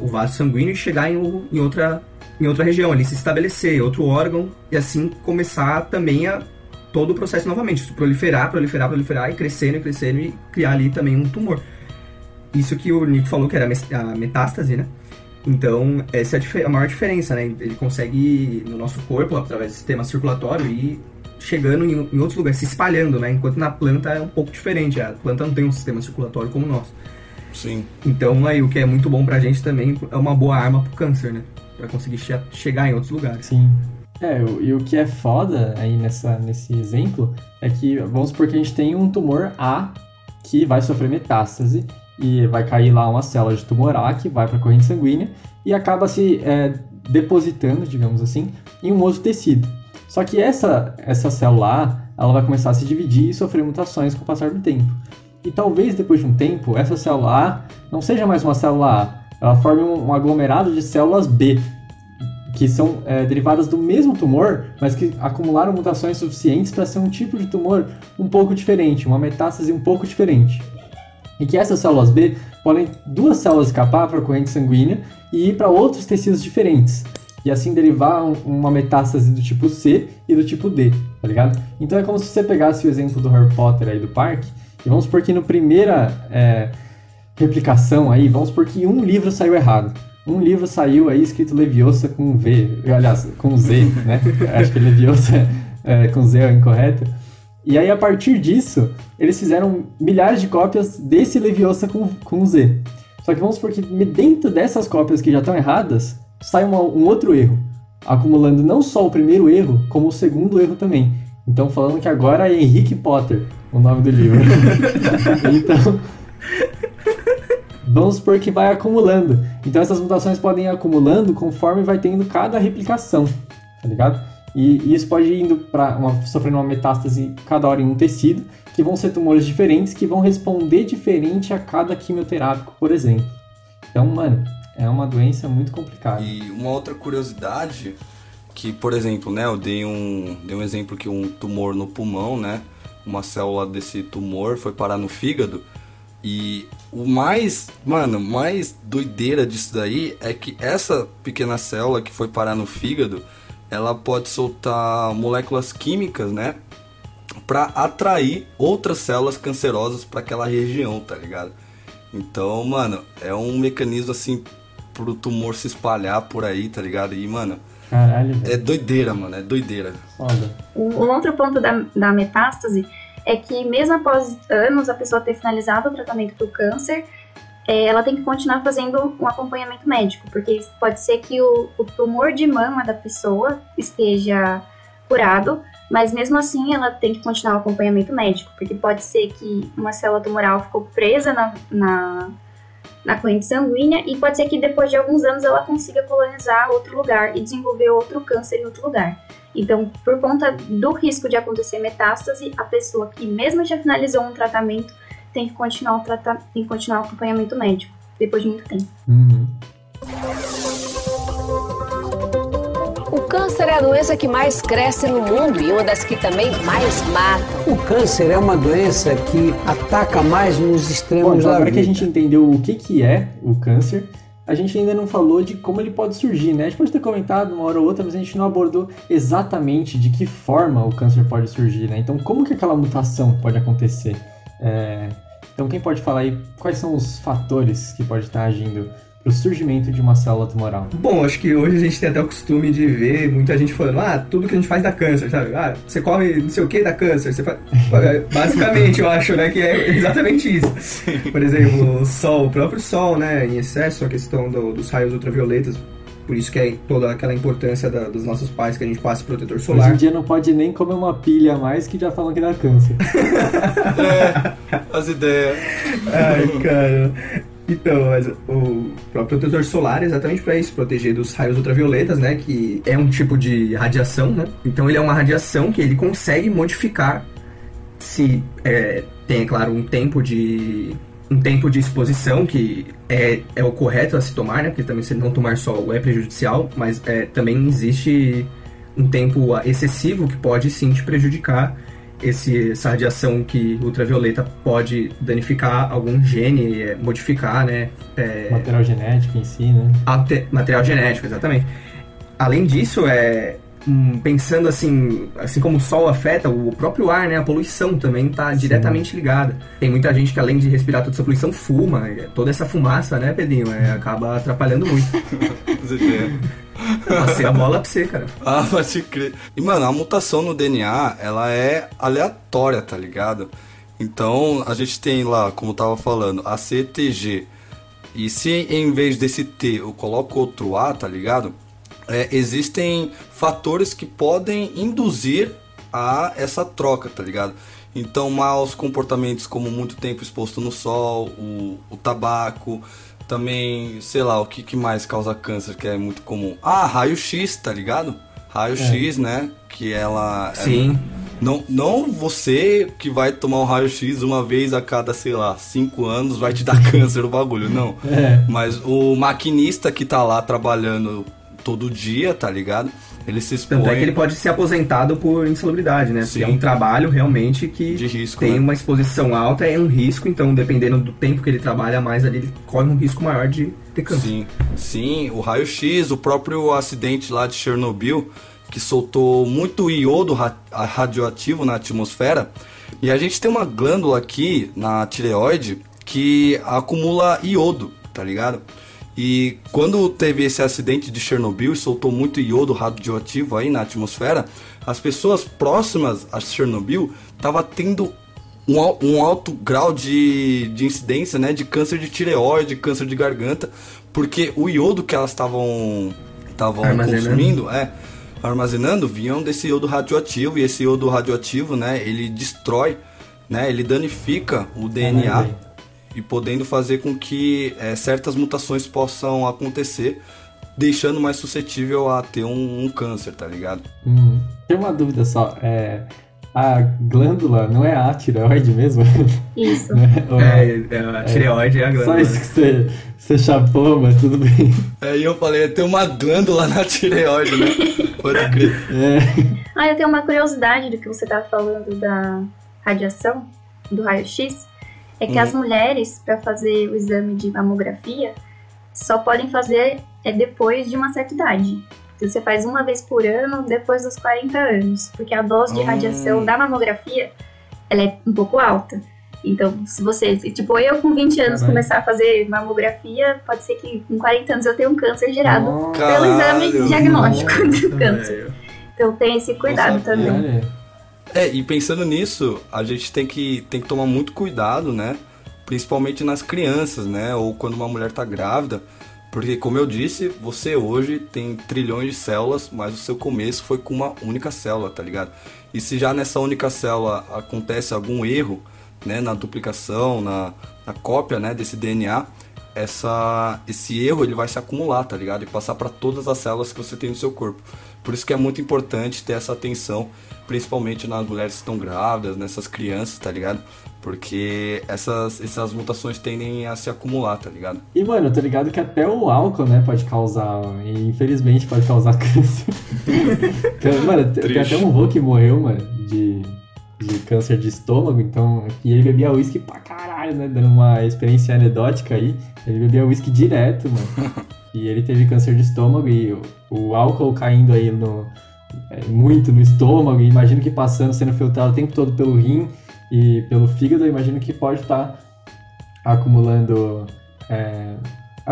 o vaso sanguíneo e chegar em, em outra em outra região, ali se estabelecer, outro órgão e assim começar também a todo o processo novamente, proliferar, proliferar, proliferar e crescendo e crescendo e criar ali também um tumor. Isso que o Nico falou que era a metástase, né? Então, essa é a maior diferença, né? Ele consegue, no nosso corpo, através do sistema circulatório, ir chegando em, em outros lugares, se espalhando, né? Enquanto na planta é um pouco diferente. A planta não tem um sistema circulatório como o nosso. Sim. Então, aí, o que é muito bom pra gente também é uma boa arma pro câncer, né? Pra conseguir che chegar em outros lugares. Sim. É, e o que é foda aí nessa, nesse exemplo é que, vamos supor que a gente tem um tumor A que vai sofrer metástase e vai cair lá uma célula de tumor A que vai para a corrente sanguínea e acaba se é, depositando, digamos assim, em um outro tecido. Só que essa, essa célula A ela vai começar a se dividir e sofrer mutações com o passar do tempo. E talvez depois de um tempo, essa célula A não seja mais uma célula A, ela forme um, um aglomerado de células B, que são é, derivadas do mesmo tumor, mas que acumularam mutações suficientes para ser um tipo de tumor um pouco diferente, uma metástase um pouco diferente e que essas células B podem duas células escapar para a corrente sanguínea e ir para outros tecidos diferentes. E assim derivar um, uma metástase do tipo C e do tipo D, tá ligado? Então é como se você pegasse o exemplo do Harry Potter aí do parque, e vamos supor que no primeira é, replicação aí, vamos supor que um livro saiu errado. Um livro saiu aí escrito Leviosa com V, aliás, com Z, né? Acho que Leviosa é, com Z é incorreto. E aí, a partir disso, eles fizeram milhares de cópias desse Leviosa com, com Z. Só que vamos supor que dentro dessas cópias que já estão erradas, sai uma, um outro erro, acumulando não só o primeiro erro, como o segundo erro também. Então, falando que agora é Henrique Potter o nome do livro. então, vamos supor que vai acumulando. Então, essas mutações podem ir acumulando conforme vai tendo cada replicação, tá ligado? E, e isso pode ir indo para sofrendo uma metástase cada hora em um tecido, que vão ser tumores diferentes, que vão responder diferente a cada quimioterápico, por exemplo. Então, mano, é uma doença muito complicada. E uma outra curiosidade que, por exemplo, né, eu dei um, dei um exemplo que um tumor no pulmão, né, uma célula desse tumor foi parar no fígado e o mais, mano, mais doideira disso daí é que essa pequena célula que foi parar no fígado, ela pode soltar moléculas químicas, né? Para atrair outras células cancerosas para aquela região, tá ligado? Então, mano, é um mecanismo assim pro tumor se espalhar por aí, tá ligado? E, mano, Caralho, é doideira, mano, é doideira. Foda. Um outro ponto da, da metástase é que mesmo após anos a pessoa ter finalizado o tratamento do câncer, é, ela tem que continuar fazendo um acompanhamento médico, porque pode ser que o, o tumor de mama da pessoa esteja curado, mas mesmo assim ela tem que continuar o acompanhamento médico, porque pode ser que uma célula tumoral ficou presa na, na, na corrente sanguínea e pode ser que depois de alguns anos ela consiga colonizar outro lugar e desenvolver outro câncer em outro lugar. Então, por conta do risco de acontecer metástase, a pessoa que mesmo já finalizou um tratamento tem que continuar o, trata... tem que continuar o acompanhamento médico, depois de muito tempo. Uhum. O câncer é a doença que mais cresce no mundo e uma das que também mais mata. O câncer é uma doença que ataca mais nos extremos Bom, então da agora vida. que a gente entendeu o que, que é o câncer, a gente ainda não falou de como ele pode surgir, né? A gente pode ter comentado uma hora ou outra, mas a gente não abordou exatamente de que forma o câncer pode surgir, né? Então, como que aquela mutação pode acontecer? É... Então, quem pode falar aí quais são os fatores que pode estar agindo pro surgimento de uma célula tumoral? Bom, acho que hoje a gente tem até o costume de ver muita gente falando, ah, tudo que a gente faz dá câncer, sabe? Ah, você come não sei o que dá câncer. Você faz... Basicamente, eu acho, né, que é exatamente isso. Por exemplo, o sol, o próprio sol, né, em excesso, a questão do, dos raios ultravioletas por isso que é toda aquela importância da, dos nossos pais que a gente passe protetor solar. Hoje em dia não pode nem comer uma pilha a mais que já falam que dá câncer. é, as ideias. Ai, cara. Então, mas o próprio protetor solar é exatamente para isso, proteger dos raios ultravioletas, né? Que é um tipo de radiação, né? Então ele é uma radiação que ele consegue modificar se é, tem, é claro, um tempo de um tempo de exposição que é, é o correto a se tomar, né? Porque também se não tomar sol é prejudicial, mas é, também existe um tempo excessivo que pode sim te prejudicar. Esse, essa radiação que ultravioleta pode danificar algum gene, é, modificar, né? É, material genético em si, né? Material genético, exatamente. Além disso, é, Hum, pensando assim, assim como o sol afeta, o próprio ar, né, a poluição também está diretamente ligada. Tem muita gente que além de respirar toda essa poluição fuma, toda essa fumaça, né, Pedrinho, é, acaba atrapalhando muito. Passei a bola pra você, cara. Ah, pode crer. E, mano, a mutação no DNA, ela é aleatória, tá ligado? Então, a gente tem lá, como eu tava falando, a CTG. E se em vez desse T eu coloco outro A, tá ligado? É, existem fatores que podem induzir a essa troca, tá ligado? Então, maus comportamentos como muito tempo exposto no sol, o, o tabaco, também, sei lá, o que, que mais causa câncer, que é muito comum. Ah, raio-x, tá ligado? Raio-x, é. né? Que ela. É Sim. É, não, não você que vai tomar um raio-x uma vez a cada, sei lá, cinco anos vai te dar câncer o bagulho, não. É. Mas o maquinista que tá lá trabalhando todo dia, tá ligado? Ele se expõe... Tanto é que ele pode ser aposentado por insalubridade, né? Sim. Porque é um trabalho realmente que risco, tem né? uma exposição alta, é um risco, então dependendo do tempo que ele trabalha mais ali, ele corre um risco maior de ter câncer. Sim, sim. O raio-x, o próprio acidente lá de Chernobyl, que soltou muito iodo radioativo na atmosfera, e a gente tem uma glândula aqui na tireoide que acumula iodo, tá ligado? E quando teve esse acidente de Chernobyl e soltou muito iodo radioativo aí na atmosfera, as pessoas próximas a Chernobyl estavam tendo um, um, alto grau de, de incidência né, de câncer de tireoide, câncer de garganta, porque o iodo que elas estavam consumindo, é, armazenando, vinham desse iodo radioativo, e esse iodo radioativo, né, ele destrói, né, ele danifica o DNA e podendo fazer com que é, certas mutações possam acontecer, deixando mais suscetível a ter um, um câncer, tá ligado? Uhum. Tem uma dúvida só, é, a glândula não é a tireoide mesmo? Isso. é, é, a tireoide é, é, a glândula. Só isso que você, você chapou, mas tudo bem. É, e eu falei, tem uma glândula na tireoide, né? Pode crer. É. Ah, eu tenho uma curiosidade do que você tá falando da radiação, do raio-x é que as uhum. mulheres, para fazer o exame de mamografia, só podem fazer é depois de uma certa idade. Então, você faz uma vez por ano, depois dos 40 anos, porque a dose de radiação da mamografia ela é um pouco alta. Então, se você, tipo, eu com 20 anos começar a fazer mamografia, pode ser que com 40 anos eu tenha um câncer gerado oh, pelo exame diagnóstico do câncer. Então, tem esse cuidado Nossa, também. É, e pensando nisso, a gente tem que, tem que tomar muito cuidado, né? Principalmente nas crianças, né? Ou quando uma mulher tá grávida. Porque, como eu disse, você hoje tem trilhões de células, mas o seu começo foi com uma única célula, tá ligado? E se já nessa única célula acontece algum erro, né, na duplicação, na, na cópia, né, desse DNA, essa, esse erro ele vai se acumular, tá ligado? E passar para todas as células que você tem no seu corpo. Por isso que é muito importante ter essa atenção principalmente nas mulheres que estão grávidas, nessas crianças, tá ligado? Porque essas, essas mutações tendem a se acumular, tá ligado? E, mano, eu tô ligado que até o álcool, né, pode causar, e infelizmente pode causar câncer. mano, Triste. tem até um vô que morreu, mano, de, de câncer de estômago, então, e ele bebia uísque pra caralho, né, dando uma experiência anedótica aí, ele bebia uísque direto, mano. e ele teve câncer de estômago e o, o álcool caindo aí no é, muito no estômago, e imagino que passando, sendo filtrado o tempo todo pelo rim e pelo fígado, imagino que pode estar tá acumulando é,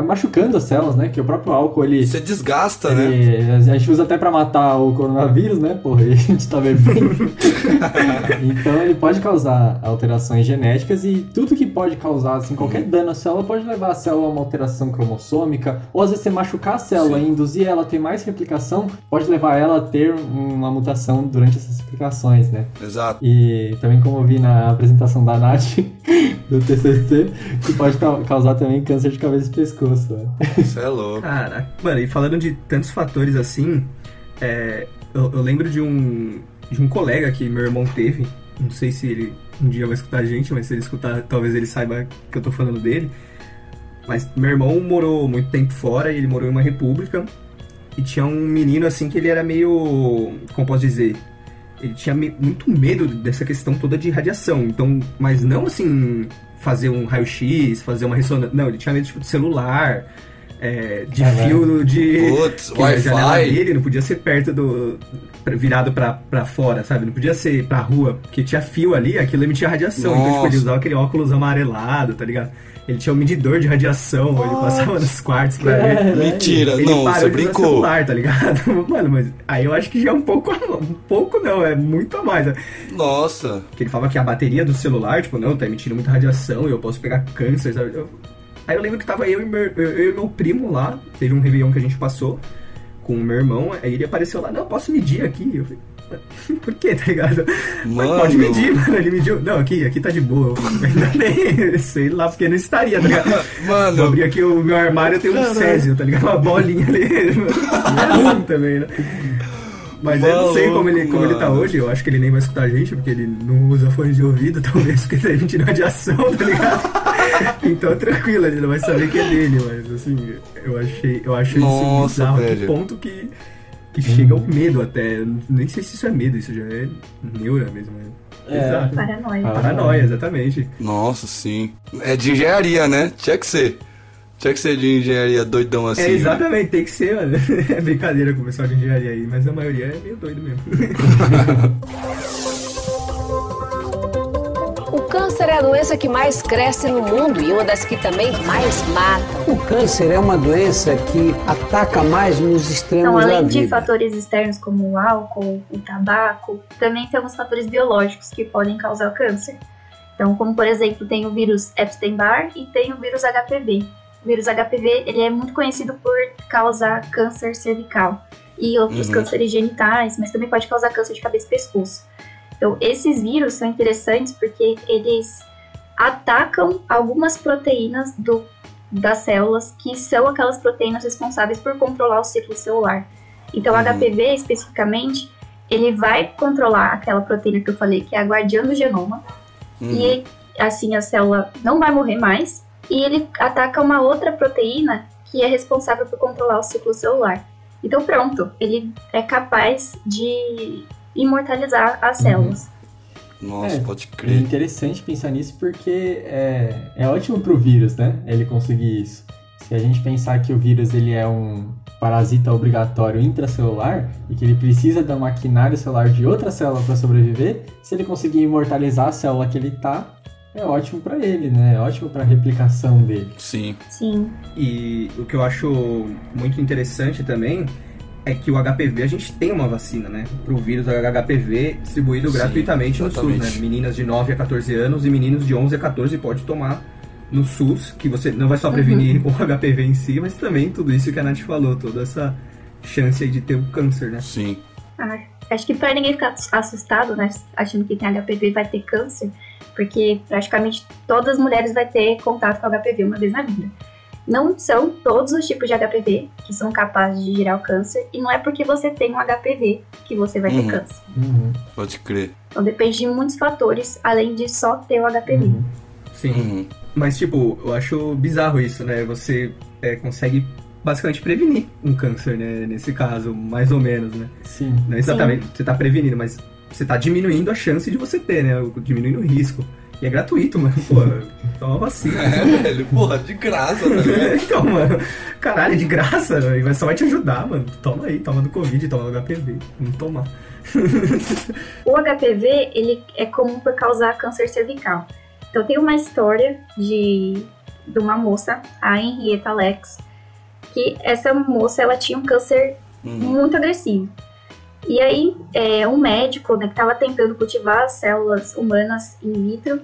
machucando as células, né? Que o próprio álcool, ele... Você desgasta, né? ele- A gente usa até pra matar o coronavírus, né? Porra, e a gente tá bebendo. então ele pode causar alterações genéticas e tudo que pode causar, assim, qualquer dano à célula pode levar a célula a uma alteração cromossômica, ou às vezes você machucar a célula e induzir ela a ter mais replicação, pode levar ela a ter uma mutação durante essas replicações, né? Exato. E também como eu vi na apresentação da Nath do TCC, que pode ca- causar também câncer de cabeça e pescoço. Né? Isso é louco. Caraca. Mano, e falando de tantos fatores assim, é, eu, eu lembro de um, de um colega que meu irmão teve. Não sei se ele um dia vai escutar a gente, mas se ele escutar, talvez ele saiba que eu tô falando dele. Mas meu irmão morou muito tempo fora e ele morou em uma república. E tinha um menino assim que ele era meio. Como posso dizer? Ele tinha me- muito medo dessa questão toda de radiação. Então, mas não assim, fazer um raio-x, fazer uma ressonância. Não, ele tinha medo tipo, de celular, é, de Caralho. fio de. Putz, que a janela Wi-Fi. dele não podia ser perto do. virado pra, pra fora, sabe? Não podia ser pra rua, porque tinha fio ali, aquilo emitia radiação. Então, tipo, ele Nossa. usava aquele óculos amarelado, tá ligado? Ele tinha um medidor de radiação, ele passava nos quartos pra ver. Mentira, Ele não, parou você brincou. celular, tá ligado? Mano, mas aí eu acho que já é um pouco, a- um pouco não, é muito a mais. Nossa. Que ele falava que a bateria do celular, tipo, não, tá emitindo muita radiação e eu posso pegar câncer, sabe? Eu- Aí eu lembro que tava eu e, meu, eu, eu e meu primo lá, teve um Réveillon que a gente passou com o meu irmão, aí ele apareceu lá, não, posso medir aqui. Eu falei, por quê, tá ligado? Mas Mano. pode medir, mano. Ele mediu. Não, aqui, aqui tá de boa. Eu Ainda bem, sei lá, porque não estaria, tá ligado? Mano, abrir aqui o meu armário, tem um Césio, tá ligado? Uma bolinha ali. é assim também, né? Mas eu não sei como ele, como ele tá Maluco, hoje, eu acho que ele nem vai escutar a gente, porque ele não usa fone de ouvido, talvez porque tá emitindo radiação, tá ligado? Então tranquilo, ele não vai saber que é dele, mas assim, eu achei, eu acho isso Nossa, bizarro, a que velho. ponto que, que chega ao medo até. Eu Nem sei se isso é medo, isso já é neura mesmo. É. É. Exato. Paranoia. Paranoia, exatamente. nossa, sim. É de engenharia, né? Tinha que ser. Tinha que ser de engenharia doidão assim. é, exatamente, tem que ser, mano. É brincadeira com o pessoal de engenharia aí, mas a maioria é meio doido mesmo. O câncer é a doença que mais cresce no mundo e uma das que também mais mata. O câncer é uma doença que ataca mais nos Então, extremos da além de vida. fatores externos como o álcool, o tabaco, também temos fatores biológicos que podem causar o câncer. Então, como por exemplo, tem o vírus Epstein-Barr e tem o vírus HPV. O vírus HPV ele é muito conhecido por causar câncer cervical e outros Uhum. cânceres genitais, mas também pode causar câncer de cabeça e pescoço. Então, esses vírus são interessantes porque eles atacam algumas proteínas do, das células que são aquelas proteínas responsáveis por controlar o ciclo celular. Então, o Uhum. HPV especificamente, ele vai controlar aquela proteína que eu falei, que é a guardiã do genoma, Uhum. e assim a célula não vai morrer mais, e ele ataca uma outra proteína que é responsável por controlar o ciclo celular. Então, pronto, ele é capaz de imortalizar as células. Nossa, É, pode É crer. interessante pensar nisso porque é, é ótimo pro vírus, né? Ele conseguir isso. Se a gente pensar que o vírus ele é um parasita obrigatório intracelular e que ele precisa da maquinário celular de outra célula para sobreviver, se ele conseguir imortalizar a célula que ele tá, é ótimo para ele, né? É ótimo para replicação dele. Sim. Sim. E o que eu acho muito interessante também é que o HPV, a gente tem uma vacina, né? Pro vírus HPV distribuído Sim, gratuitamente no SUS, exatamente. né? Meninas de 9 a 14 anos e meninos de 11 a 14 pode tomar no SUS, que você não vai só prevenir o HPV em si, mas também tudo isso que a Nath falou, toda essa chance aí de ter o câncer, né? Sim. Ah, acho que para ninguém ficar assustado, né? Achando que tem HPV vai ter câncer, porque praticamente todas as mulheres vai ter contato com HPV uma vez na vida. Não são todos os tipos de HPV que são capazes de gerar o câncer, e não é porque você tem um HPV que você vai Uhum. ter câncer. Pode crer. Então depende de muitos fatores, além de só ter o HPV. Uhum. Sim. Uhum. Mas, tipo, eu acho bizarro isso, né? Você é, consegue basicamente prevenir um câncer, né? Nesse caso, mais ou menos, né? Sim. Não exatamente você tá prevenindo, mas você tá diminuindo a chance de você ter, né? Diminuindo o risco. E é gratuito, mano. Pô, toma vacina. É, velho, porra, de graça, ligado? então, mano, caralho, de graça, né? Vai só vai te ajudar, mano. Toma aí, toma do Covid, toma do HPV. Vamos tomar. O HPV, ele é comum por causar câncer cervical. Então tem uma história de de uma moça, a Henrietta Lex, que essa moça ela tinha um câncer Uhum. muito agressivo. E aí, é, um médico né, que estava tentando cultivar as células humanas in vitro,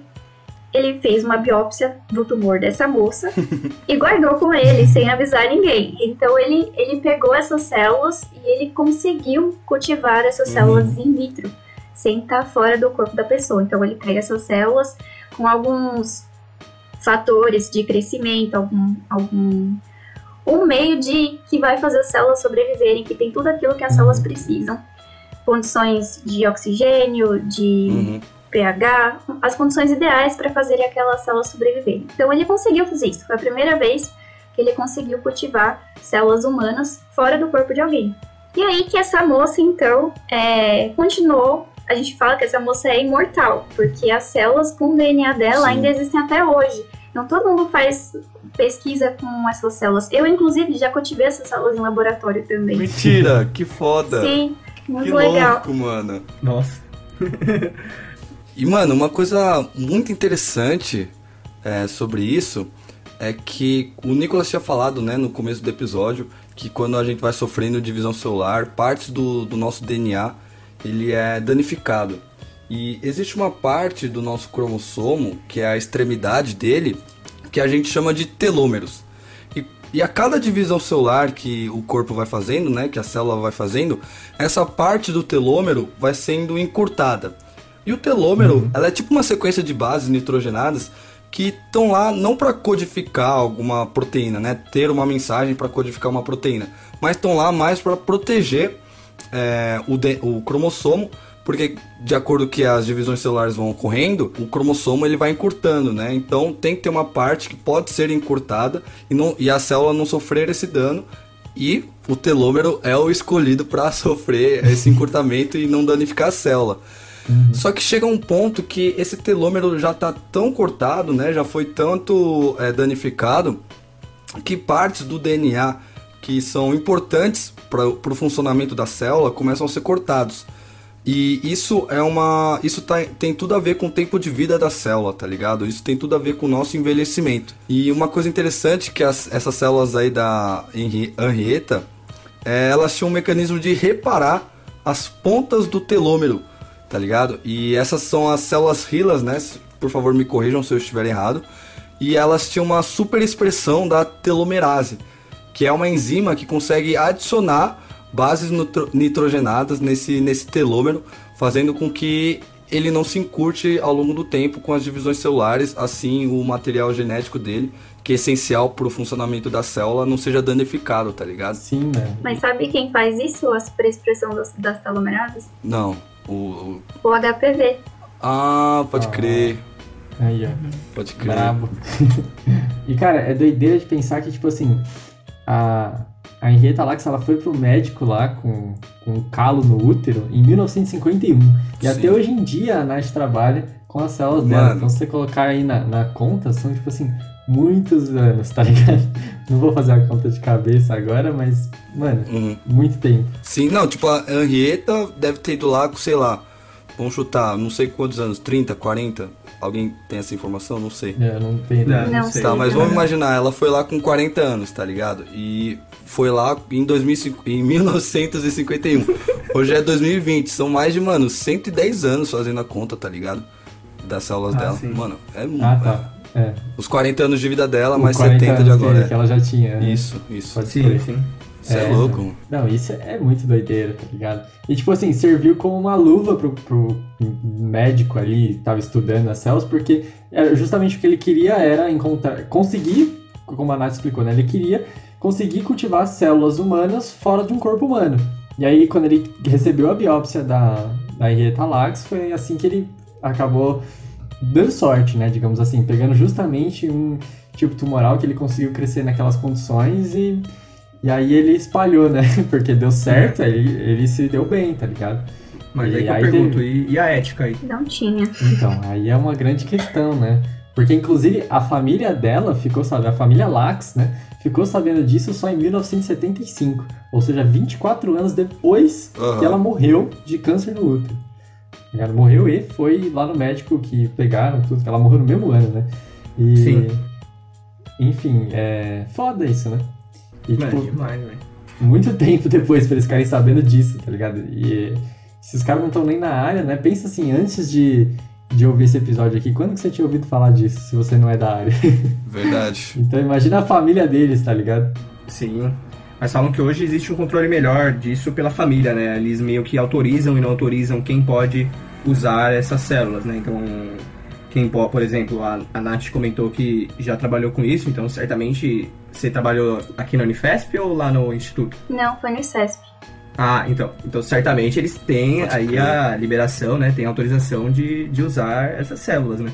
ele fez uma biópsia do tumor dessa moça e guardou com ele, sem avisar ninguém. Então, ele, ele pegou essas células e ele conseguiu cultivar essas Uhum. células in vitro, sem estar fora do corpo da pessoa. Então, ele pega essas células com alguns fatores de crescimento, algum, algum um meio de que vai fazer as células sobreviverem, que tem tudo aquilo que as células precisam. Condições de oxigênio, de Uhum. pH, as condições ideais para fazer aquelas células sobreviverem. Então ele conseguiu fazer isso. Foi a primeira vez que ele conseguiu cultivar células humanas fora do corpo de alguém. E aí que essa moça então é, continuou. A gente fala que essa moça é imortal, porque as células com o DNA dela Sim. ainda existem até hoje. Então todo mundo faz pesquisa com essas células. Eu, inclusive, já cultivei essas células em laboratório também. Mentira, que foda. Sim, que muito legal. louco, mano. Nossa. E, mano, uma coisa muito interessante é, sobre isso é que o Nicolas tinha falado, né, no começo do episódio, que quando a gente vai sofrendo divisão celular, partes do, do nosso DNA, ele é danificado. E existe uma parte do nosso cromossomo, que é a extremidade dele, que a gente chama de telômeros. E, e a cada divisão celular que o corpo vai fazendo, né, que a célula vai fazendo, essa parte do telômero vai sendo encurtada. E o telômero, ela é tipo uma sequência de bases nitrogenadas que estão lá não para codificar alguma proteína, né? Ter uma mensagem para codificar uma proteína, mas estão lá mais para proteger é, o, de- o cromossomo, porque de acordo que as divisões celulares vão ocorrendo, o cromossomo ele vai encurtando, né? Então tem que ter uma parte que pode ser encurtada e, não, e a célula não sofrer esse dano. E o telômero é o escolhido para sofrer esse encurtamento e não danificar a célula. Só que chega um ponto que esse telômero já tá tão cortado, né? Já foi tanto é, danificado que partes do DNA que são importantes para o funcionamento da célula começam a ser cortados. E isso é uma. Isso tá- tem tudo a ver com o tempo de vida da célula, tá ligado? Isso tem tudo a ver com o nosso envelhecimento. E uma coisa interessante que as- essas células aí da Henri- Henrietta, é, elas tinham um mecanismo de reparar as pontas do telômero, tá ligado? E essas são as células rilas, né? Por favor, me corrijam se eu estiver errado. E elas tinham uma super expressão da telomerase, que é uma enzima que consegue adicionar bases nitro- nitrogenadas nesse, nesse telômero, fazendo com que ele não se encurte ao longo do tempo com as divisões celulares, assim o material genético dele, que é essencial para o funcionamento da célula, não seja danificado, tá ligado? Sim, né? Mas sabe quem faz isso? A superexpressão das, das telomerases? Não. O, o- O HPV. Ah, pode Ah. crer. Aí, ó. Pode crer. Brabo. e, cara, é doideira de pensar que, tipo assim, a, a Henrietta Lacks, ela foi pro médico lá com, com um calo no útero em 1951. E Sim. até hoje em dia a Nath trabalha com as células dela. Mano. Então, se você colocar aí na, na conta, são, tipo assim, muitos anos, tá ligado? Não vou fazer a conta de cabeça agora, mas, mano, Uhum. muito tempo. Sim, não, tipo, a Henrietta deve ter ido lá com, sei lá, vamos chutar, não sei quantos anos, 30, 40? Alguém tem essa informação? Não sei. Eu não tenho Não, ideia. não Não sei. Tá, mas É. vamos imaginar, ela foi lá com 40 anos, tá ligado? E foi lá em, 2005, em 1951. Hoje é 2020, são mais de, mano, 110 anos fazendo a conta, tá ligado? Das células Ah, dela. sim. Mano, é muito. Ah, tá. É. Os 40 anos de vida dela, Os mais 40 70 de agora. que, que é. ela já tinha. né? Isso, isso. Pode Sim, crer. sim. Isso é, É, louco. não. Isso é muito doideira, tá ligado? E tipo assim, serviu como uma luva pro, pro médico ali, que tava estudando as células, porque era justamente o que ele queria era encontrar, conseguir, como a Nath explicou, né? Ele queria conseguir cultivar células humanas fora de um corpo humano. E aí, quando ele recebeu a biópsia da, da Henrietta Lacks, foi assim que ele acabou dando sorte, né? Digamos assim, pegando justamente um tipo tumoral que ele conseguiu crescer naquelas condições e e aí ele espalhou, né? Porque deu certo, aí ele, ele se deu bem, tá ligado? Mas aí E que eu aí pergunto, teve- e, a ética aí? Não tinha. Então, aí é uma grande questão, né? Porque, inclusive, a família dela ficou sabendo, a família Lax, né? Ficou sabendo disso só em 1975. Ou seja, 24 anos depois Aham. que ela morreu de câncer no útero. Ela morreu e foi lá no médico que pegaram tudo, que ela morreu no mesmo ano, né? E, Sim. Enfim, é foda isso, né? E, Mano, tipo, demais, velho. muito tempo depois pra eles ficarem sabendo disso, tá ligado? E se os caras não estão nem na área, né? Pensa assim, antes de, de ouvir esse episódio aqui, quando que você tinha ouvido falar disso, se você não é da área? Verdade. então imagina a família deles, tá ligado? Sim. Mas falam que hoje existe um controle melhor disso pela família, né? Eles meio que autorizam e não autorizam quem pode usar essas células, né? Então, quem por exemplo, a, a Nath comentou que já trabalhou com isso, então certamente você trabalhou aqui na Unifesp ou lá no Instituto? Não, foi no ICESP. Ah, então. Então certamente eles têm Pode aí crer. a liberação, né? Tem autorização de, de usar essas células, né?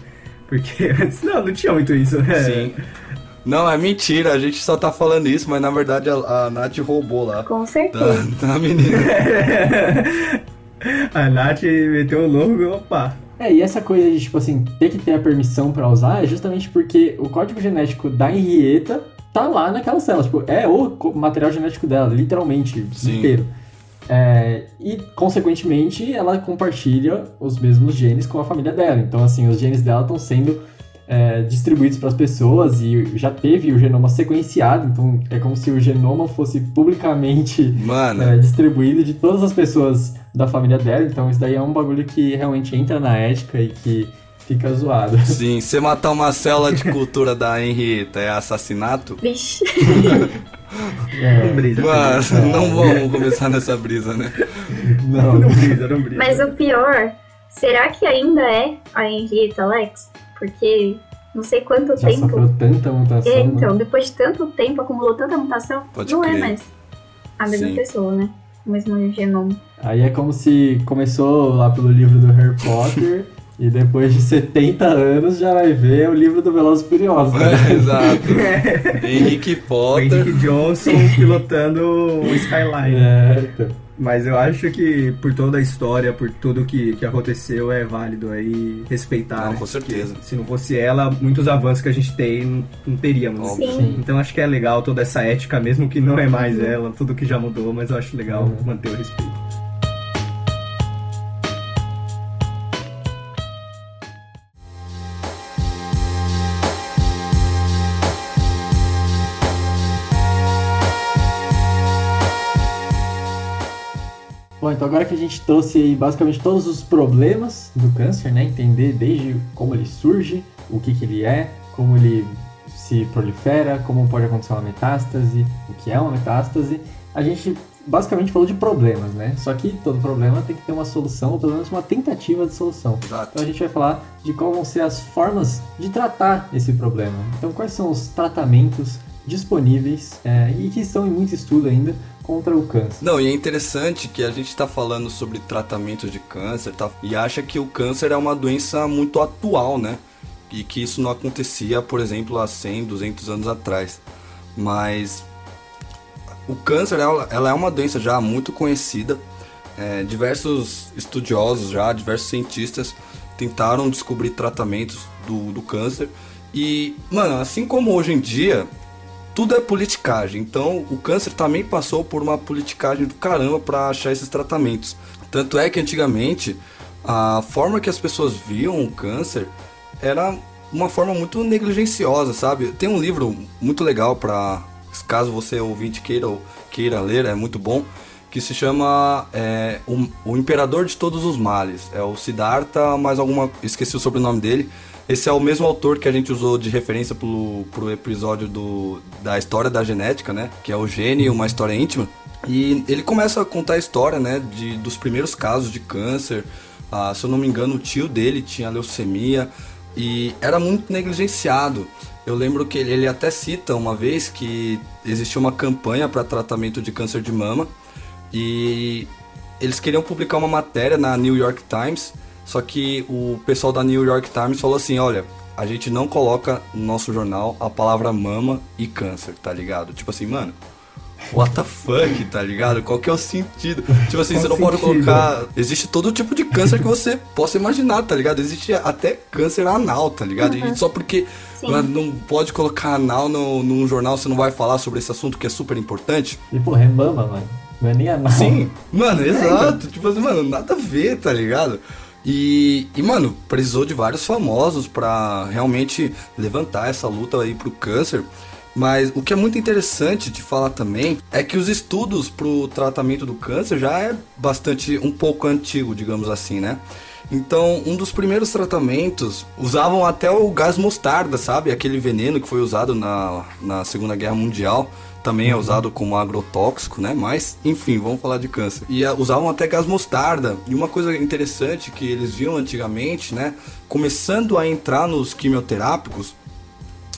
Porque antes não, não tinha muito isso, né? Sim. Não, é mentira, a gente só tá falando isso, mas na verdade a, a Nath roubou lá. Com Da, certeza. da menina. a Nath meteu o louco e opa. É, e essa coisa de, tipo assim, ter que ter a permissão pra usar é justamente porque o código genético da Henrietta tá lá naquela célula. Tipo, é o material genético dela, literalmente, Sim. inteiro. É, e, consequentemente, ela compartilha os mesmos genes com a família dela. Então, assim, os genes dela estão sendo é, distribuídos para as pessoas e já teve o genoma sequenciado. Então, é como se o genoma fosse publicamente Mano, é, distribuído de todas as pessoas da família dela. Então, isso daí é um bagulho que realmente entra na ética e que fica zoado. sim, você matar uma célula de cultura da Henrietta é assassinato? Vixe. É, Não brisa. Mano, não vamos começar nessa brisa, né? não, Não brisa, não brisa. Mas o pior, será que ainda é a Henrietta Lex? Porque não sei quanto já tempo. sofreu tanta mutação. É, né? então, depois de tanto tempo, acumulou tanta mutação, Pode não é crer. mais a mesma Sim. pessoa, né? O mesmo genoma. Aí é como se começou lá pelo livro do Harry Potter e depois de 70 anos já vai ver o livro do Velozes e Furiosos. Né? É, exato. Henrique Potter. Henrique Johnson pilotando o Skyline. É, então. Mas eu acho que por toda a história, por tudo que, que aconteceu, é válido aí respeitar. Não, né? com certeza. Porque se não fosse ela, muitos avanços que a gente tem não, não teríamos. Sim. Então acho que é legal toda essa ética, mesmo que não é mais ela, tudo que já mudou, mas eu acho legal Uhum. manter o respeito. Bom, então agora que a gente trouxe aí basicamente todos os problemas do câncer, né? Entender desde como ele surge, o que, que ele é, como ele se prolifera, como pode acontecer uma metástase, o que é uma metástase. A gente basicamente falou de problemas, né? Só que todo problema tem que ter uma solução, ou pelo menos uma tentativa de solução. Exato. Então a gente vai falar de qual vão ser as formas de tratar esse problema. Então quais são os tratamentos disponíveis é, e que estão em muito estudo ainda contra o câncer. Não, e é interessante que a gente tá falando sobre tratamento de câncer tá? e acha que o câncer é uma doença muito atual, né? E que isso não acontecia, por exemplo, há 100, 200 anos atrás. Mas o câncer ela é uma doença já muito conhecida. É, diversos estudiosos já, diversos cientistas tentaram descobrir tratamentos do, do câncer. E, mano, assim como hoje em dia, tudo é politicagem. Então, o câncer também passou por uma politicagem do caramba para achar esses tratamentos. Tanto é que antigamente a forma que as pessoas viam o câncer era uma forma muito negligenciosa, sabe? Tem um livro muito legal para caso você ouvinte queira queira ler, é muito bom, que se chama é, o, o Imperador de Todos os Males. É o Siddhartha, mais alguma esqueci o sobrenome dele. Esse é o mesmo autor que a gente usou de referência pro, pro episódio do, da história da genética, né? Que é o Gene, uma história íntima. E ele começa a contar a história, né? De, dos primeiros casos de câncer. Ah, se eu não me engano, o tio dele tinha leucemia e era muito negligenciado. Eu lembro que ele, ele até cita uma vez que existia uma campanha para tratamento de câncer de mama e eles queriam publicar uma matéria na New York Times, só que o pessoal da New York Times falou assim: olha, a gente não coloca no nosso jornal a palavra mama e câncer, tá ligado? Tipo assim, mano. What the fuck, tá ligado? Qual que é o sentido? Tipo assim, Qual você não pode sentido? colocar. Existe todo tipo de câncer que você possa imaginar, tá ligado? Existe até câncer anal, tá ligado? E só porque Sim. não pode colocar anal no, num jornal, você não vai falar sobre esse assunto que é super importante. E porra, é mama, mano. Não é nem anal. Sim, mano, exato. Tipo assim, mano, nada a ver, tá ligado? E, e, mano, precisou de vários famosos para realmente levantar essa luta aí pro câncer. Mas o que é muito interessante de falar também é que os estudos pro tratamento do câncer já é bastante um pouco antigo, digamos assim, né? Então, um dos primeiros tratamentos usavam até o gás mostarda, sabe? Aquele veneno que foi usado na, na Segunda Guerra Mundial. Também é usado como agrotóxico, né? Mas, enfim, vamos falar de câncer. E ah, usavam até gás mostarda. E uma coisa interessante que eles viam antigamente, né? Começando a entrar nos quimioterápicos,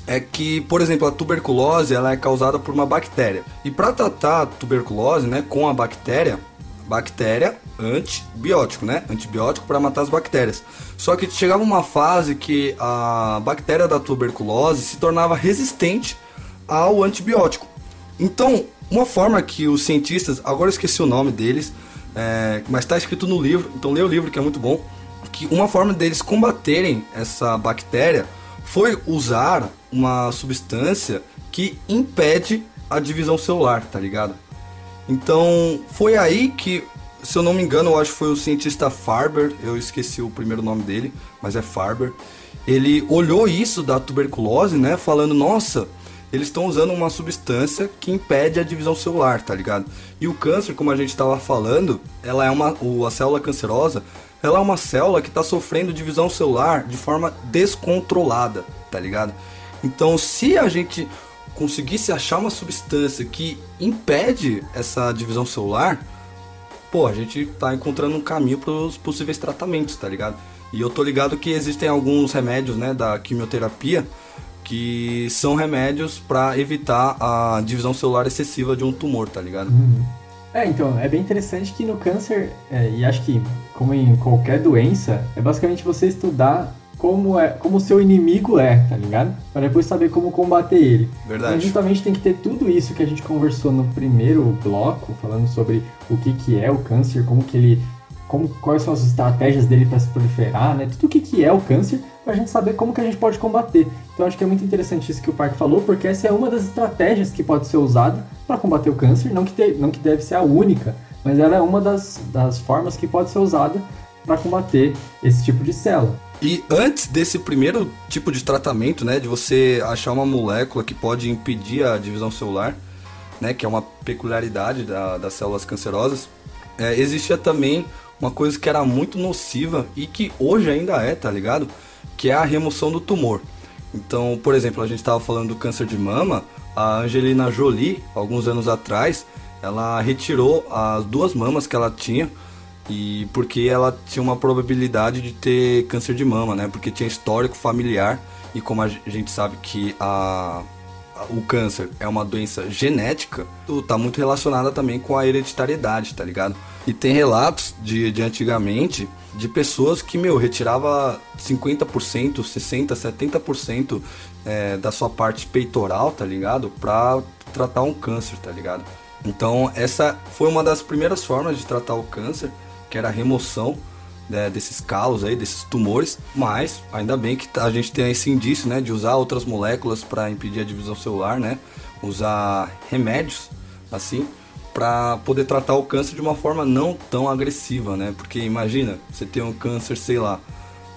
é que, por exemplo, a tuberculose ela é causada por uma bactéria. E para tratar a tuberculose, né, com a bactéria, bactéria antibiótico, né? Antibiótico para matar as bactérias. Só que chegava uma fase que a bactéria da tuberculose se tornava resistente ao antibiótico. Então, uma forma que os cientistas, agora eu esqueci o nome deles, é, mas está escrito no livro, então lê o livro que é muito bom, que uma forma deles combaterem essa bactéria foi usar uma substância que impede a divisão celular, tá ligado? Então, foi aí que, se eu não me engano, eu acho que foi o cientista Farber, eu esqueci o primeiro nome dele, mas é Farber. Ele olhou isso da tuberculose, né, falando, nossa, eles estão usando uma substância que impede a divisão celular, tá ligado? E o câncer, como a gente estava falando, ela é uma, o- a célula cancerosa, ela é uma célula que está sofrendo divisão celular de forma descontrolada, tá ligado? Então, se a gente conseguisse achar uma substância que impede essa divisão celular, pô, a gente tá encontrando um caminho para os possíveis tratamentos, tá ligado? E eu tô ligado que existem alguns remédios, né, da quimioterapia que são remédios para evitar a divisão celular excessiva de um tumor, tá ligado? É, então, é bem interessante que no câncer, é, e acho que como em qualquer doença, é basicamente você estudar como é, como o seu inimigo é, tá ligado? Para depois saber como combater ele. Verdade. Então, justamente tem que ter tudo isso que a gente conversou no primeiro bloco, falando sobre o que, que é o câncer, como que ele. Como, quais são as estratégias dele para se proliferar, né? Tudo o que, que é o câncer, para a gente saber como que a gente pode combater. Então acho que é muito interessante isso que o Parque falou, porque essa é uma das estratégias que pode ser usada para combater o câncer, não que, te- não que deve ser a única, mas ela é uma das, das formas que pode ser usada para combater esse tipo de célula. E antes desse primeiro tipo de tratamento, né, de você achar uma molécula que pode impedir a divisão celular, né, que é uma peculiaridade da- das células cancerosas, é, existia também uma coisa que era muito nociva e que hoje ainda é, tá ligado? Que é a remoção do tumor. Então, por exemplo, a gente estava falando do câncer de mama, a Angelina Jolie, alguns anos atrás, ela retirou as duas mamas que ela tinha e porque ela tinha uma probabilidade de ter câncer de mama, né? Porque tinha histórico familiar e como a gente sabe que a, o câncer é uma doença genética, tá muito relacionada também com a hereditariedade, tá ligado? E tem relatos de, de antigamente de pessoas que, meu, retirava 50%, 60%, 70% é, da sua parte peitoral, tá ligado? Pra tratar um câncer, tá ligado? Então, essa foi uma das primeiras formas de tratar o câncer, que era a remoção né, desses calos aí, desses tumores. Mas, ainda bem que a gente tem esse indício, né, de usar outras moléculas para impedir a divisão celular, né? Usar remédios, assim, para poder tratar o câncer de uma forma não tão agressiva, né? Porque imagina, você tem um câncer, sei lá,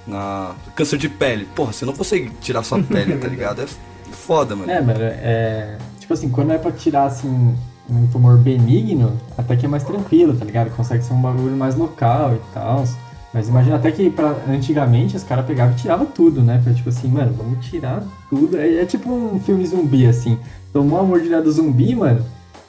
na câncer de pele. Porra, você não consegue tirar sua pele, tá ligado? É foda, mano. É, mano, é. Tipo assim, quando é pra tirar assim um tumor benigno, até que é mais tranquilo, tá ligado? Consegue ser um bagulho mais local e tal. Mas imagina até que pra, antigamente os caras pegavam e tiravam tudo, né? Pra tipo assim, mano, vamos tirar tudo. É, é tipo um filme zumbi, assim. Tomou a mordida do zumbi, mano.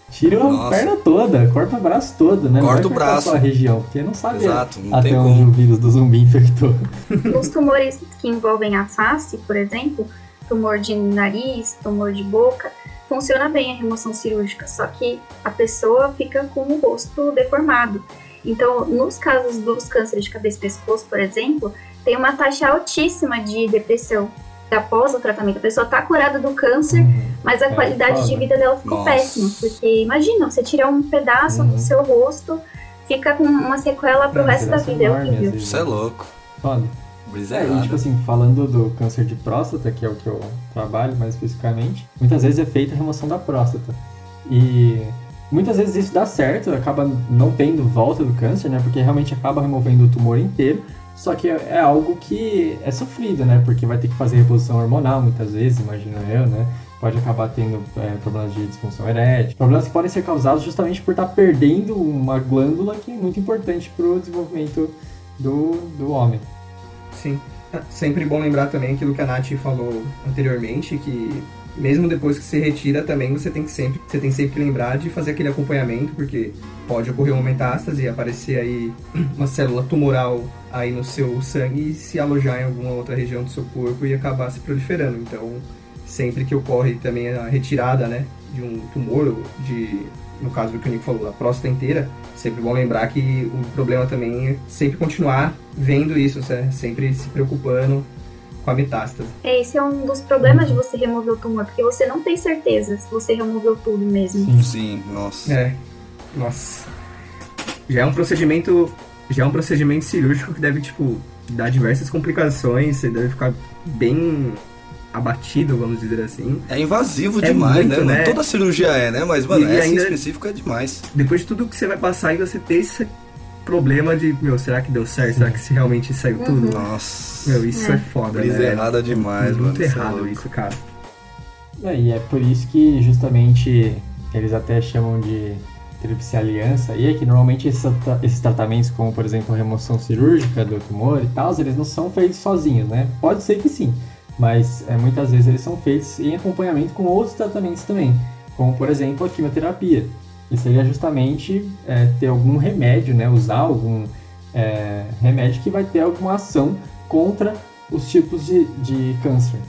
Tira a Nossa. perna toda, corta o braço todo, né? Corta o braço. Só a região, porque não sabe Exato, não até onde como. o vírus do zumbi infectou. Os tumores que envolvem a face, por exemplo, tumor de nariz, tumor de boca, funciona bem a remoção cirúrgica, só que a pessoa fica com o rosto deformado. Então, nos casos dos cânceres de cabeça e pescoço, por exemplo, tem uma taxa altíssima de depressão após o tratamento. A pessoa está curada do câncer, mas a É, qualidade de vida dela ficou Nossa. péssima. Porque imagina, você tira um pedaço Uhum. do seu rosto, fica com uma sequela pro resto da vida. É horrível. Isso é louco. Foda. Brisa É, e, tipo assim, falando do câncer de próstata, que é o que eu trabalho mais especificamente, muitas vezes é feita a remoção da próstata. E, Muitas vezes isso dá certo, acaba não tendo volta do câncer, né? Porque realmente acaba removendo o tumor inteiro. Só que é algo que é sofrido, né? Porque vai ter que fazer reposição hormonal muitas vezes, imagino eu, né? Pode acabar tendo é, problemas de disfunção erétil, problemas que podem ser causados justamente por estar tá perdendo uma glândula que é muito importante para o desenvolvimento do, do homem. Sim. É sempre bom lembrar também aquilo que a Nath falou anteriormente, que mesmo depois que se retira também você tem que sempre você tem sempre que lembrar de fazer aquele acompanhamento porque pode ocorrer uma metástase e aparecer aí uma célula tumoral aí no seu sangue e se alojar em alguma outra região do seu corpo e acabar se proliferando. Então sempre que ocorre também a retirada né de um tumor de no caso do que o Nico falou, a próstata inteira, sempre bom lembrar que o problema também é sempre continuar vendo isso, sempre se preocupando com a metástase. É, esse é um dos problemas de você remover o tumor, porque você não tem certeza se você removeu tudo mesmo. Sim, Sim nossa. É, nossa. Já é um procedimento, já é um procedimento cirúrgico que deve, tipo, dar diversas complicações, você deve ficar bem abatido, vamos dizer assim. É invasivo é demais, muito, né? né? Toda cirurgia é, né? Mas, mano, e essa ainda, em específico é demais. Depois de tudo que você vai passar e você ter esse problema de, meu, será que deu certo? Será que se realmente saiu uhum. tudo? Nossa. Meu, isso é, é foda, Brisa né? errada demais, muito mano. Muito é errado isso, cara. É, e é por isso que justamente eles até chamam de tríplice aliança, e é que normalmente esses, esses tratamentos, como por exemplo a remoção cirúrgica do tumor e tal, eles não são feitos sozinhos, né? Pode ser que sim, mas é, muitas vezes eles são feitos em acompanhamento com outros tratamentos também, como por exemplo a quimioterapia, que seria justamente é, ter algum remédio, né, usar algum é, remédio que vai ter alguma ação contra os tipos de, de câncer,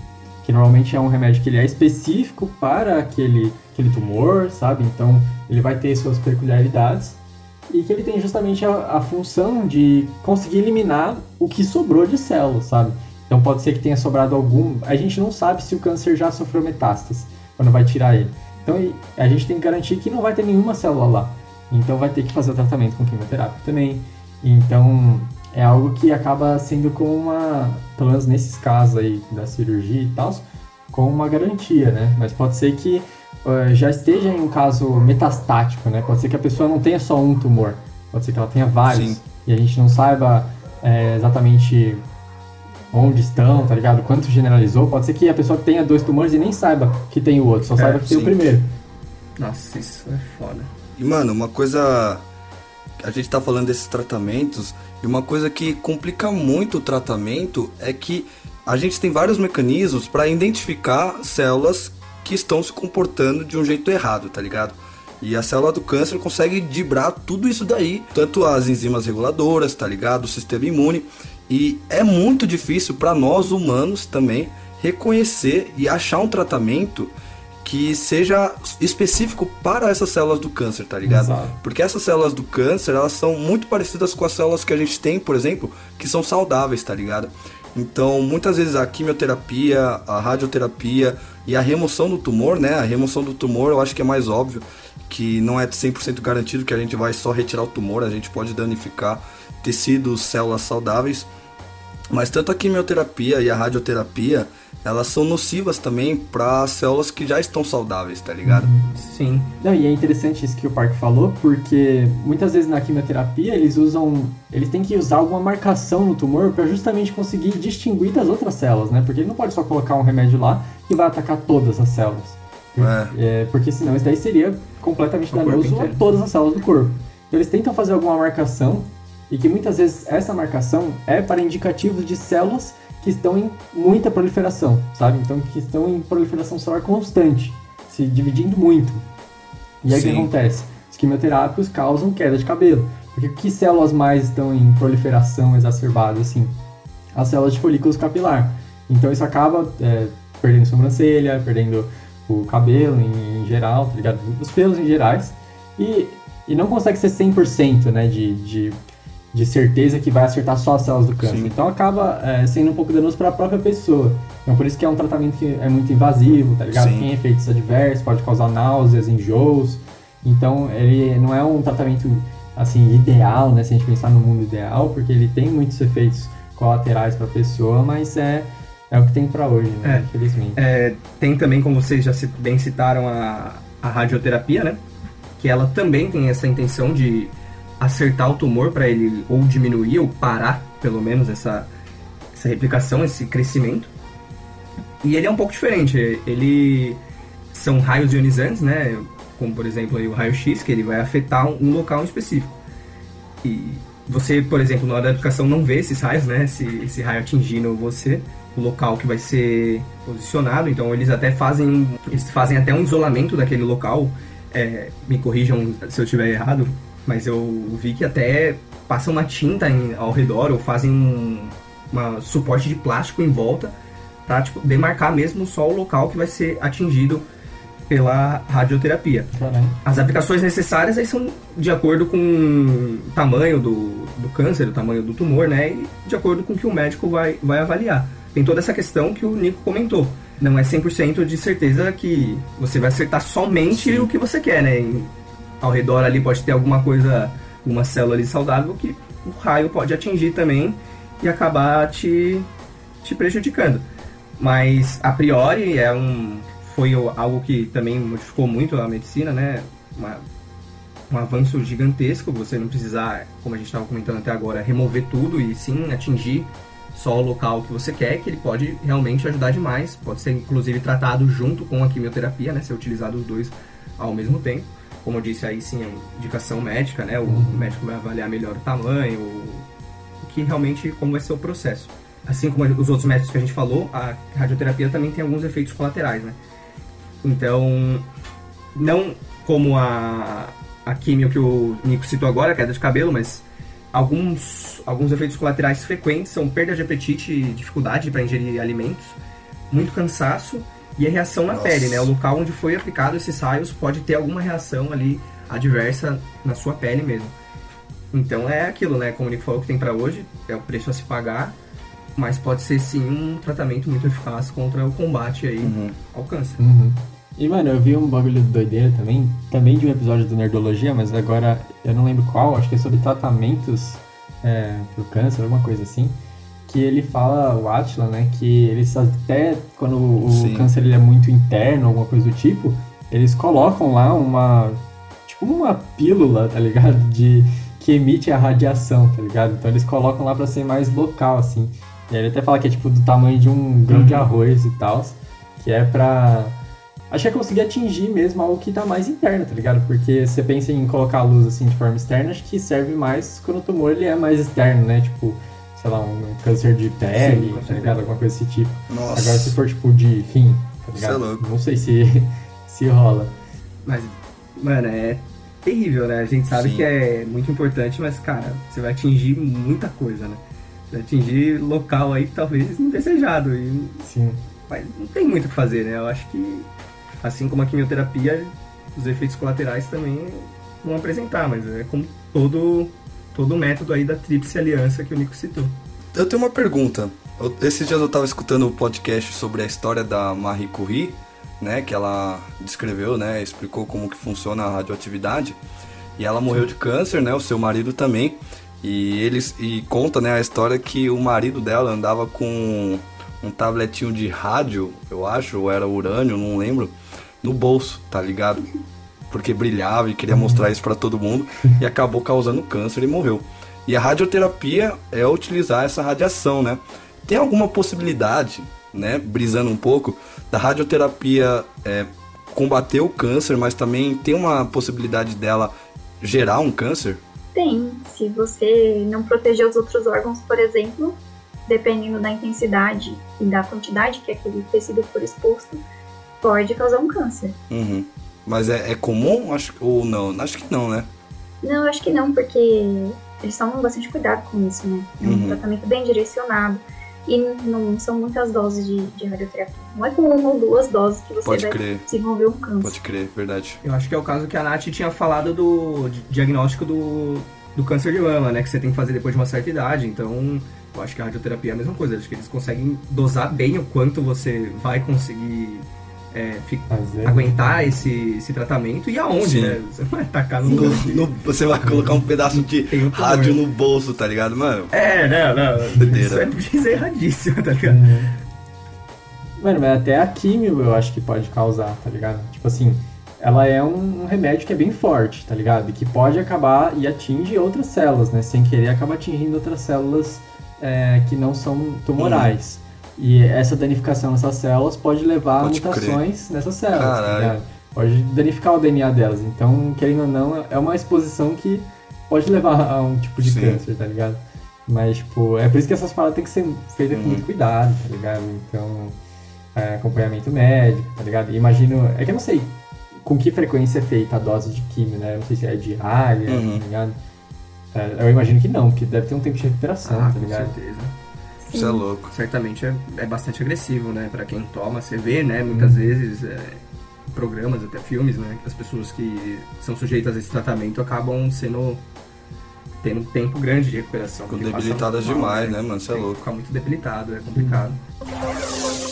que normalmente é um remédio que ele é específico para aquele, aquele tumor, sabe? Então ele vai ter suas peculiaridades e que ele tem justamente a, a função de conseguir eliminar o que sobrou de células, sabe? Então pode ser que tenha sobrado algum. A gente não sabe se o câncer já sofreu metástase quando vai tirar ele. Então a gente tem que garantir que não vai ter nenhuma célula lá. Então vai ter que fazer o tratamento com quimioterapia também. Então é algo que acaba sendo com uma, pelo menos nesses casos aí da cirurgia e tal, com uma garantia, né? Mas pode ser que uh, já esteja em um caso metastático, né? Pode ser que a pessoa não tenha só um tumor, pode ser que ela tenha vários Sim. e a gente não saiba é, exatamente onde estão, tá ligado? Quanto generalizou. Pode ser que a pessoa tenha dois tumores e nem saiba que tem o outro, só é, saiba que sim. tem o primeiro. Nossa, isso é foda. E, mano, uma coisa. A gente tá falando desses tratamentos, e uma coisa que complica muito o tratamento é que a gente tem vários mecanismos para identificar células que estão se comportando de um jeito errado, tá ligado? E a célula do câncer consegue dibrar tudo isso daí, tanto as enzimas reguladoras, tá ligado? O sistema imune. E é muito difícil para nós humanos também reconhecer e achar um tratamento que seja específico para essas células do câncer, tá ligado? Exato. Porque essas células do câncer, elas são muito parecidas com as células que a gente tem, por exemplo, que são saudáveis, tá ligado? Então, muitas vezes a quimioterapia, a radioterapia e a remoção do tumor, né? A remoção do tumor eu acho que é mais óbvio, que não é 100% garantido que a gente vai só retirar o tumor, a gente pode danificar tecidos, células saudáveis. Mas tanto a quimioterapia e a radioterapia, elas são nocivas também para células que já estão saudáveis, tá ligado? Sim. Não, e é interessante isso que o Park falou, porque muitas vezes na quimioterapia eles usam, eles têm que usar alguma marcação no tumor para justamente conseguir distinguir das outras células, né? Porque ele não pode só colocar um remédio lá que vai atacar todas as células. É. é porque senão isso daí seria completamente o danoso a todas as células do corpo. Então, eles tentam fazer alguma marcação e que muitas vezes essa marcação é para indicativos de células que estão em muita proliferação, sabe? Então que estão em proliferação celular constante, se dividindo muito. E aí o que acontece? Os quimioterápicos causam queda de cabelo. Porque que células mais estão em proliferação exacerbada assim? As células de folículos capilar. Então isso acaba é, perdendo sobrancelha, perdendo o cabelo em, em, geral, tá ligado? Os pelos em gerais. E, e não consegue ser 100% né, de, de de certeza que vai acertar só as células do câncer. Sim. Então acaba é, sendo um pouco danoso para a própria pessoa. Então por isso que é um tratamento que é muito invasivo, tá ligado? Sim. Tem efeitos adversos, pode causar náuseas, enjoos. Então ele não é um tratamento assim ideal, né? Se a gente pensar no mundo ideal, porque ele tem muitos efeitos colaterais para a pessoa, mas é é o que tem para hoje, né? É, Infelizmente. É, tem também, como vocês já bem citaram, a, a radioterapia, né? que ela também tem essa intenção de acertar o tumor para ele ou diminuir ou parar, pelo menos, essa, essa replicação, esse crescimento. E ele é um pouco diferente. Ele são raios ionizantes, né? Como por exemplo aí, o raio-x, que ele vai afetar um local específico. E você, por exemplo, na hora da aplicação não vê esses raios, né? Esse, esse raio atingindo você, o local que vai ser posicionado. Então eles até fazem, eles fazem até um isolamento daquele local. É, me corrijam se eu estiver errado, mas eu vi que até passam uma tinta em, ao redor ou fazem um uma suporte de plástico em volta para tipo, demarcar mesmo só o local que vai ser atingido pela radioterapia. Caramba. As aplicações necessárias aí são de acordo com o tamanho do, do câncer, o tamanho do tumor, né? E de acordo com o que o médico vai, vai avaliar. Tem toda essa questão que o Nico comentou. Não é 100% de certeza que você vai acertar somente Sim. o que você quer, né? Ao redor ali pode ter alguma coisa, uma célula ali saudável que o raio pode atingir também e acabar te, te prejudicando. Mas a priori é um foi algo que também modificou muito a medicina, né? Uma- um avanço gigantesco, você não precisar, como a gente estava comentando até agora, remover tudo e sim atingir só o local que você quer, que ele pode realmente ajudar demais. Pode ser inclusive tratado junto com a quimioterapia, né? Ser utilizado os dois ao mesmo tempo. Como eu disse, aí sim é indicação médica, né? O médico vai avaliar melhor o tamanho, o que realmente como vai ser o processo. Assim como os outros métodos que a gente falou, a radioterapia também tem alguns efeitos colaterais, né? Então, não como a, a químio que o Nico citou agora, a queda de cabelo, mas alguns, alguns efeitos colaterais frequentes são perda de apetite dificuldade para ingerir alimentos, muito cansaço e a reação na Nossa. pele, né? O local onde foi aplicado esses raios pode ter alguma reação ali adversa na sua pele mesmo. Então é aquilo, né? Como o Nico falou que tem para hoje, é o preço a se pagar, mas pode ser sim um tratamento muito eficaz contra o combate aí Uhum. ao câncer. Uhum. E, mano, eu vi um bagulho doideira também, também de um episódio do Nerdologia, mas agora eu não lembro qual, acho que é sobre tratamentos é, pro câncer, alguma coisa assim. Que ele fala, o Atila, né, que eles até, quando o Sim. câncer ele é muito interno, alguma coisa do tipo, eles colocam lá uma, tipo uma pílula, tá ligado? De, que emite a radiação, tá ligado? Então eles colocam lá pra ser mais local, assim. E aí ele até fala que é tipo do tamanho de um grão de arroz e tal, que é pra acho que é conseguir atingir mesmo algo que tá mais interno, tá ligado? Porque você pensa em colocar a luz assim de forma externa, acho que serve mais quando o tumor ele é mais externo, né? Tipo, sei lá, um câncer de pele, Sim, tá ligado? Alguma coisa desse tipo. Nossa. Agora se for tipo de rim, tá é ligado? louco. Não sei se, se rola. Mas, mano, é terrível, né? A gente sabe Sim. que é muito importante, mas, cara, você vai atingir muita coisa, né? Você vai atingir local aí talvez indesejado. E Sim. mas não tem muito o que fazer, né? Eu acho que, assim como a quimioterapia, os efeitos colaterais também vão apresentar, mas é como todo, todo o método aí da tríplice aliança que o Nico citou. Eu tenho uma pergunta. Esses dias eu tava escutando o podcast sobre a história da Marie Curie, né? Que ela descreveu, né? Explicou como que funciona a radioatividade. E ela morreu de câncer, né? O seu marido também. E eles e conta, né, a história que o marido dela andava com um tabletinho de rádio, eu acho, ou era urânio, não lembro, no bolso, tá ligado? Porque brilhava e queria mostrar isso pra todo mundo e acabou causando câncer e morreu. E a radioterapia é utilizar essa radiação, né? Tem alguma possibilidade, né, brisando um pouco, da radioterapia é, combater o câncer, mas também tem uma possibilidade dela gerar um câncer? Tem. Se você não proteger os outros órgãos, por exemplo, dependendo da intensidade e da quantidade que aquele tecido for exposto, pode causar um câncer. Uhum. Mas é, é comum? Acho, ou não? Acho que não, né? Não, eu acho que não, porque eles tomam bastante cuidado com isso, né? É um Uhum. tratamento bem direcionado. E não são muitas doses de, de radioterapia. Não é com uma ou duas doses que você Pode vai crer. desenvolver um câncer. Pode crer, verdade. Eu acho que é o caso que a Nath tinha falado do di- diagnóstico do, do câncer de mama, né? Que você tem que fazer depois de uma certa idade. Então, eu acho que a radioterapia é a mesma coisa. Acho que eles conseguem dosar bem o quanto você vai conseguir é, Fazer. aguentar esse, esse tratamento e aonde, Sim. né? Você vai tacar no, No- no- você vai colocar um pedaço de tumor. rádio no bolso, tá ligado, mano? É, não, não. Doideira. Isso é, isso é erradíssimo, tá ligado? Mano, mas até a químio eu acho que pode causar, tá ligado? Tipo assim, ela é um, um, remédio que é bem forte, tá ligado? E que pode acabar e atinge outras células, né? Sem querer, acaba atingindo outras células é, que não são tumorais. Uhum. E essa danificação nessas células pode levar pode a mutações crer. nessas células, tá? Pode danificar o DNA delas. Então, querendo ou não, é uma exposição que pode levar a um tipo de Sim. câncer, tá ligado? Mas, tipo, é por isso que essas paradas têm que ser feitas com muito uhum. cuidado, tá ligado? Então, é, acompanhamento médico, tá ligado? E imagino, é que eu não sei com que frequência é feita a dose de químio, né? Eu não sei se é diária, uhum. tá ligado? É, eu imagino que não, porque deve ter um tempo de recuperação, ah, tá ligado? Com certeza. Isso é louco. Certamente é, é bastante agressivo, né? Pra quem toma, você vê, né? Muitas uhum. vezes é, programas, até filmes, né? As pessoas que são sujeitas a esse tratamento acabam sendo tendo um tempo grande de recuperação. Ficam debilitadas mal, demais, né, mano? Você é louco. Ficar muito debilitado, é complicado. O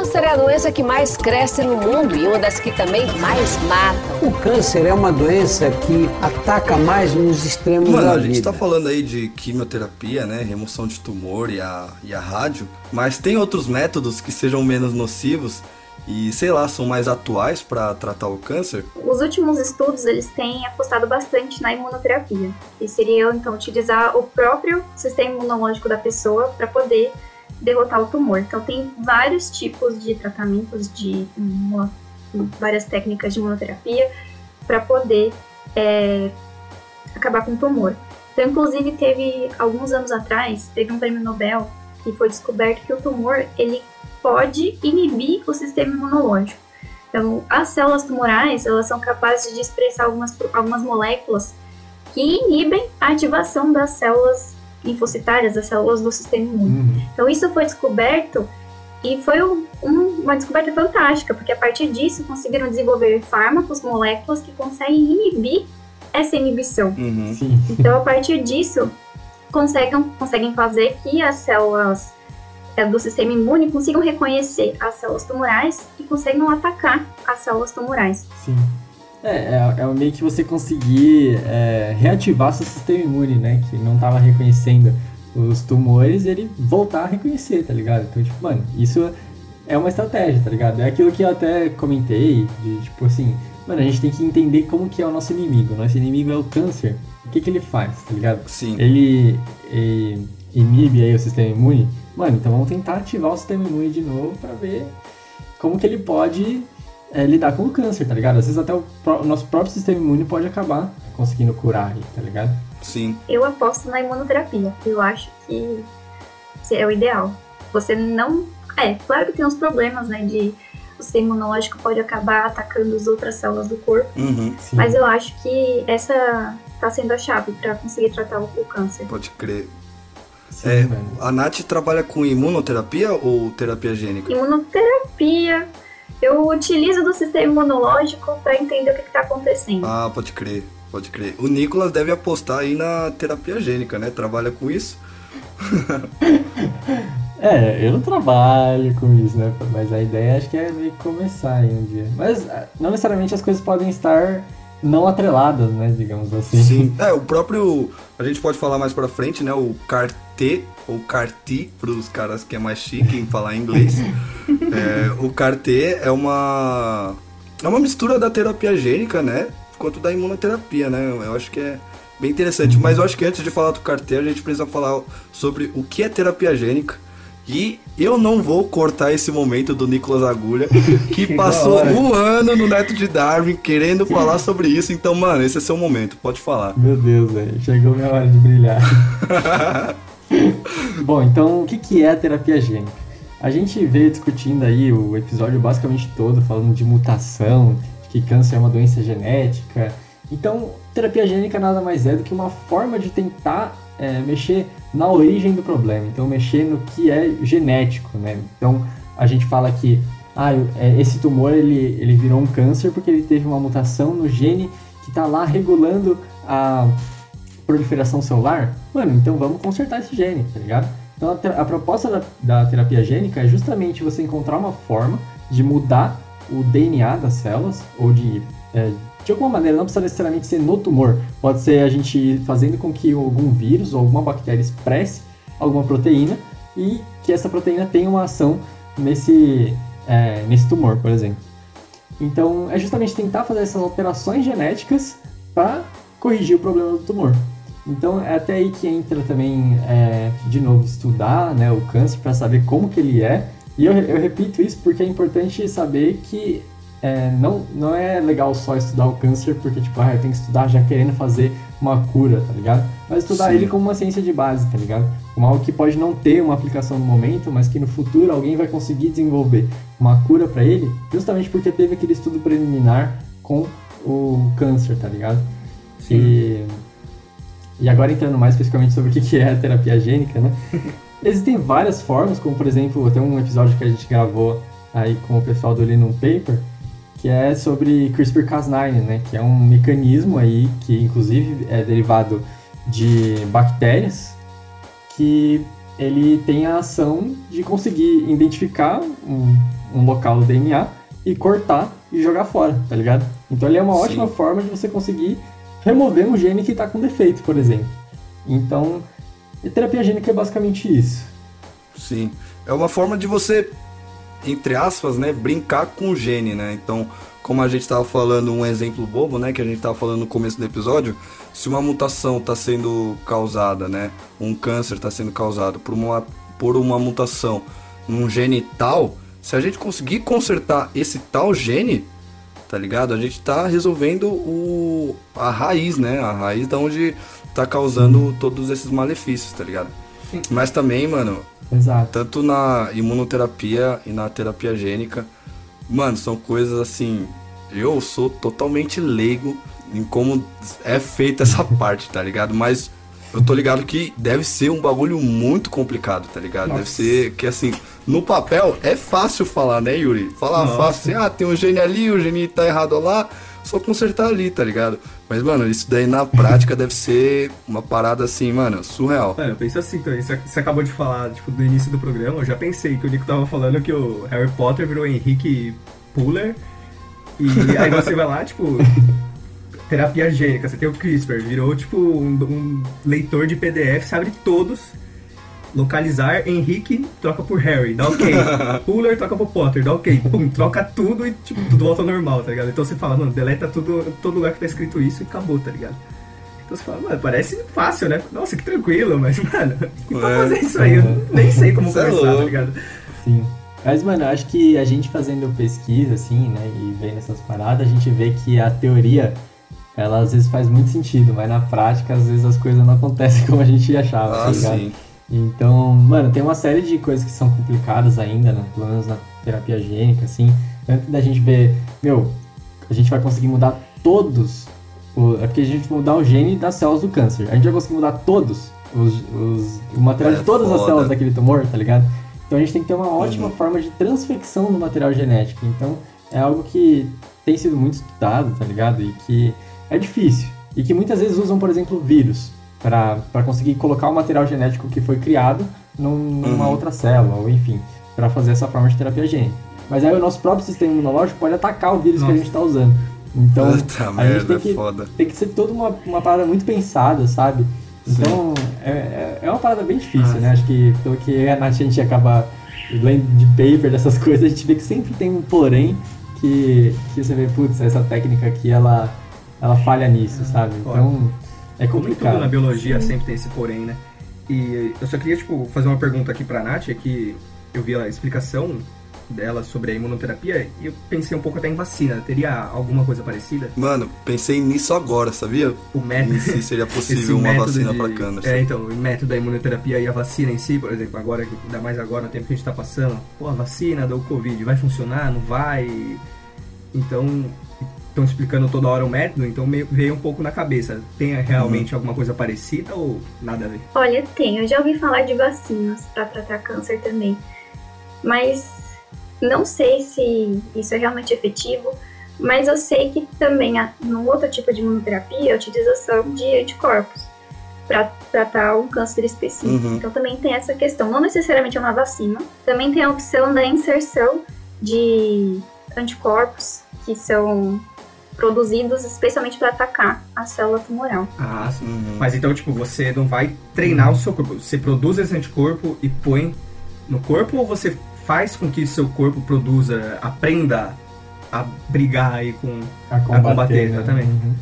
câncer é a doença que mais cresce no mundo e uma das que também mais mata. O câncer é uma doença que ataca mais nos extremos Mano, da vida. a gente tá falando aí de quimioterapia, né, remoção de tumor e a, e a rádio, mas tem outros métodos que sejam menos nocivos e sei lá, são mais atuais para tratar o câncer? Os últimos estudos eles têm apostado bastante na imunoterapia, que seria então utilizar o próprio sistema imunológico da pessoa para poder derrotar o tumor. Então tem vários tipos de tratamentos de uma, várias técnicas de imunoterapia para poder é, acabar com o tumor. Então, inclusive, teve alguns anos atrás, teve um prêmio Nobel que foi descoberto que o tumor ele pode inibir o sistema imunológico. Então, as células tumorais, elas são capazes de expressar algumas, algumas moléculas que inibem a ativação das células linfocitárias, das células do sistema imune. Uhum. Então, isso foi descoberto e foi um, um, uma descoberta fantástica, porque a partir disso conseguiram desenvolver fármacos, moléculas que conseguem inibir essa inibição. Uhum. Então, a partir disso, conseguem, conseguem fazer que as células é, do sistema imune consigam reconhecer as células tumorais e consigam atacar as células tumorais. Sim. É, é, é meio que você conseguir é, reativar seu sistema imune, né? Que não estava reconhecendo os tumores, ele voltar a reconhecer, tá ligado? Então, tipo, mano, isso é uma estratégia, tá ligado? É aquilo que eu até comentei, de tipo assim, mano, a gente tem que entender como que é o nosso inimigo. Nosso inimigo é o câncer. O que que ele faz, tá ligado? Sim. Ele, ele inibe aí o sistema imune Mano, então vamos tentar ativar o sistema imune de novo para ver como que ele pode é, lidar com o câncer, tá ligado? Às vezes até o, o, nosso próprio sistema imune pode acabar conseguindo curar aí, tá ligado? Sim. Eu aposto na imunoterapia. Eu acho que é o ideal. Você não. É, claro que tem uns problemas, né? De o sistema imunológico pode acabar atacando as outras células do corpo. Uhum, mas eu acho que essa tá sendo a chave para conseguir tratar o, o câncer. Pode crer. Sim, é, a Nath trabalha com imunoterapia ou terapia gênica? Imunoterapia. Eu utilizo do sistema imunológico para entender o que está acontecendo. Ah, pode crer, pode crer. O Nicolas deve apostar aí na terapia gênica, né? Trabalha com isso. é, eu não trabalho com isso, né? Mas a ideia acho que é meio que começar aí um dia. Mas ah, não necessariamente as coisas podem estar não atreladas, né? Digamos assim. Sim, é, o próprio. A gente pode falar mais pra frente, né? O CAR T ou CAR-T para os caras que é mais chique em falar inglês. é, o CAR-T é uma é uma mistura da terapia gênica, né? Quanto da imunoterapia, né? Eu acho que é bem interessante. Mas eu acho que antes de falar do CAR-T, a gente precisa falar sobre o que é terapia gênica. E eu não vou cortar esse momento do Nicolas Agulha, que, que passou um ano no Neto de Darwin querendo falar sobre isso. Então, mano, esse é seu momento, pode falar. Meu Deus, velho. Chegou minha hora de brilhar. Bom, então o que, que é a terapia gênica? A gente veio discutindo aí o episódio basicamente todo falando de mutação, de que câncer é uma doença genética. Então, terapia gênica nada mais é do que uma forma de tentar é, mexer na origem do problema, então mexer no que é genético, né? Então, a gente fala que ah, é, esse tumor ele, ele virou um câncer porque ele teve uma mutação no gene que está lá regulando a proliferação celular, mano, então vamos consertar esse gene, tá ligado? Então a, a proposta da, da, terapia gênica é justamente você encontrar uma forma de mudar o DNA das células, ou de, é, de alguma maneira, não precisa necessariamente ser no tumor, pode ser a gente fazendo com que algum vírus ou alguma bactéria expresse alguma proteína e que essa proteína tenha uma ação nesse, é, nesse tumor, por exemplo. Então, é justamente tentar fazer essas alterações genéticas para corrigir o problema do tumor. Então, é até aí que entra também, é, de novo, estudar né, o câncer para saber como que ele é. E eu, eu repito isso porque é importante saber que é, não, não é legal só estudar o câncer porque, tipo, ah, eu tenho que estudar já querendo fazer uma cura, tá ligado? Mas estudar Sim. ele como uma ciência de base, tá ligado? Como algo que pode não ter uma aplicação no momento, mas que no futuro alguém vai conseguir desenvolver uma cura para ele, justamente porque teve aquele estudo preliminar com o câncer, tá ligado? Sim. E, e agora entrando mais especificamente sobre o que é a terapia gênica, né? Existem várias formas, como por exemplo, tem um episódio que a gente gravou aí com o pessoal do Linux Paper, que é sobre CRISPR-Cas9, né? Que é um mecanismo aí que inclusive é derivado de bactérias que ele tem a ação de conseguir identificar um, um local do DNA e cortar e jogar fora, tá ligado? Então ele é uma Sim. ótima forma de você conseguir remover um gene que está com defeito, por exemplo. Então, terapia gênica é basicamente isso. Sim. É uma forma de você, entre aspas, né, brincar com o gene, né? Então, como a gente estava falando, um exemplo bobo, né, que a gente estava falando no começo do episódio, se uma mutação está sendo causada, né, um câncer está sendo causado por uma, por uma mutação num gene tal, se a gente conseguir consertar esse tal gene, tá ligado? A gente tá resolvendo o, a raiz, né? A raiz da onde tá causando todos esses malefícios, tá ligado? Sim. Mas também, mano, Exato. tanto na imunoterapia e na terapia gênica, mano, são coisas assim. Eu sou totalmente leigo em como é feita essa parte, tá ligado? Mas eu tô ligado que deve ser um bagulho muito complicado, tá ligado? Deve Nossa. ser que assim, no papel é fácil falar, né, Yuri? Falar Nossa. fácil, assim, ah, tem um gene ali, o gene tá errado lá, só consertar ali, tá ligado? Mas, mano, isso daí na prática deve ser uma parada assim, mano, surreal. Mano, eu penso assim também. Você você acabou de falar, tipo, do início do programa, eu já pensei que o Nico tava falando que o Harry Potter virou Henrique Puller. E aí você vai lá, tipo, terapia gênica, você tem o CRISPR, virou tipo um, um leitor de PDF, abre todos. Localizar Henrique, troca por Harry, dá ok. Puller, troca por Potter, dá ok. Pum, troca tudo e tipo, tudo volta ao normal, tá ligado? Então você fala, mano, deleta tudo, todo lugar que tá escrito isso e acabou, tá ligado? Então você fala, mano, parece fácil, né? Nossa, que tranquilo, mas, mano, e pra É. fazer isso aí? Eu nem sei como é começar, tá ligado? Sim. Mas, mano, eu acho que a gente fazendo pesquisa, assim, né, e vendo essas paradas, a gente vê que a teoria, ela às vezes faz muito sentido, mas na prática, às vezes as coisas não acontecem como a gente achava, Ah, tá ligado? sim. Então, mano, tem uma série de coisas que são complicadas ainda, né? Pelo menos na terapia gênica, assim. Tanto da gente ver, meu, a gente vai conseguir mudar todos. é porque a gente mudar o gene das células do câncer. A gente vai conseguir mudar todos os, os- o material É de todas as foda. células daquele tumor, tá ligado? Então a gente tem que ter uma ótima forma de transfecção do material genético. Então é algo que tem sido muito estudado, tá ligado? E que é difícil. E que muitas vezes usam, por exemplo, vírus para conseguir colocar o material genético que foi criado num- numa Uhum. outra célula, ou enfim, para fazer essa forma de terapia gênica. Mas aí o nosso próprio sistema imunológico pode atacar o vírus que a Nossa. gente está usando. Então, Puta a gente merda, tem é que, foda. tem que ser toda uma, uma parada muito pensada, sabe? Então, é, é- é uma parada bem difícil, Ah, né? Acho que pelo que a gente acaba lendo de paper dessas coisas, a gente vê que sempre tem um porém que, que você vê, putz, essa técnica aqui, ela, ela falha nisso, sabe? Então, é Como em tudo na complicado. biologia sempre tem esse porém, né? E eu só queria, tipo, fazer uma pergunta aqui pra Nath, é que eu vi a explicação dela sobre a imunoterapia e eu pensei um pouco até em vacina. Teria alguma coisa parecida? Mano, pensei nisso agora, sabia? O método... E se seria possível uma vacina de- pra câncer. É, então, o método da imunoterapia e a vacina em si, por exemplo, agora, ainda mais agora, no tempo que a gente tá passando, pô, a vacina do Covid vai funcionar, não vai? Então, estão explicando toda hora o método, então meio veio um pouco na cabeça. Tem Uhum. realmente alguma coisa parecida ou nada a ver? Olha, tem. Eu já ouvi falar de vacinas para tratar câncer também. Mas não sei se isso é realmente efetivo. Mas eu sei que também há- no outro tipo de imunoterapia a utilização de anticorpos para tratar um câncer específico. Uhum. Então também tem essa questão. Não necessariamente é uma vacina. Também tem a opção da inserção de anticorpos que são produzidos especialmente para atacar a célula tumoral. Ah, sim. Uhum. Mas então, tipo, você não vai treinar o seu corpo. Você produz esse anticorpo e põe no corpo ou você faz com que seu corpo produza, aprenda a brigar aí com. A combater, combater, né? exatamente. Uhum.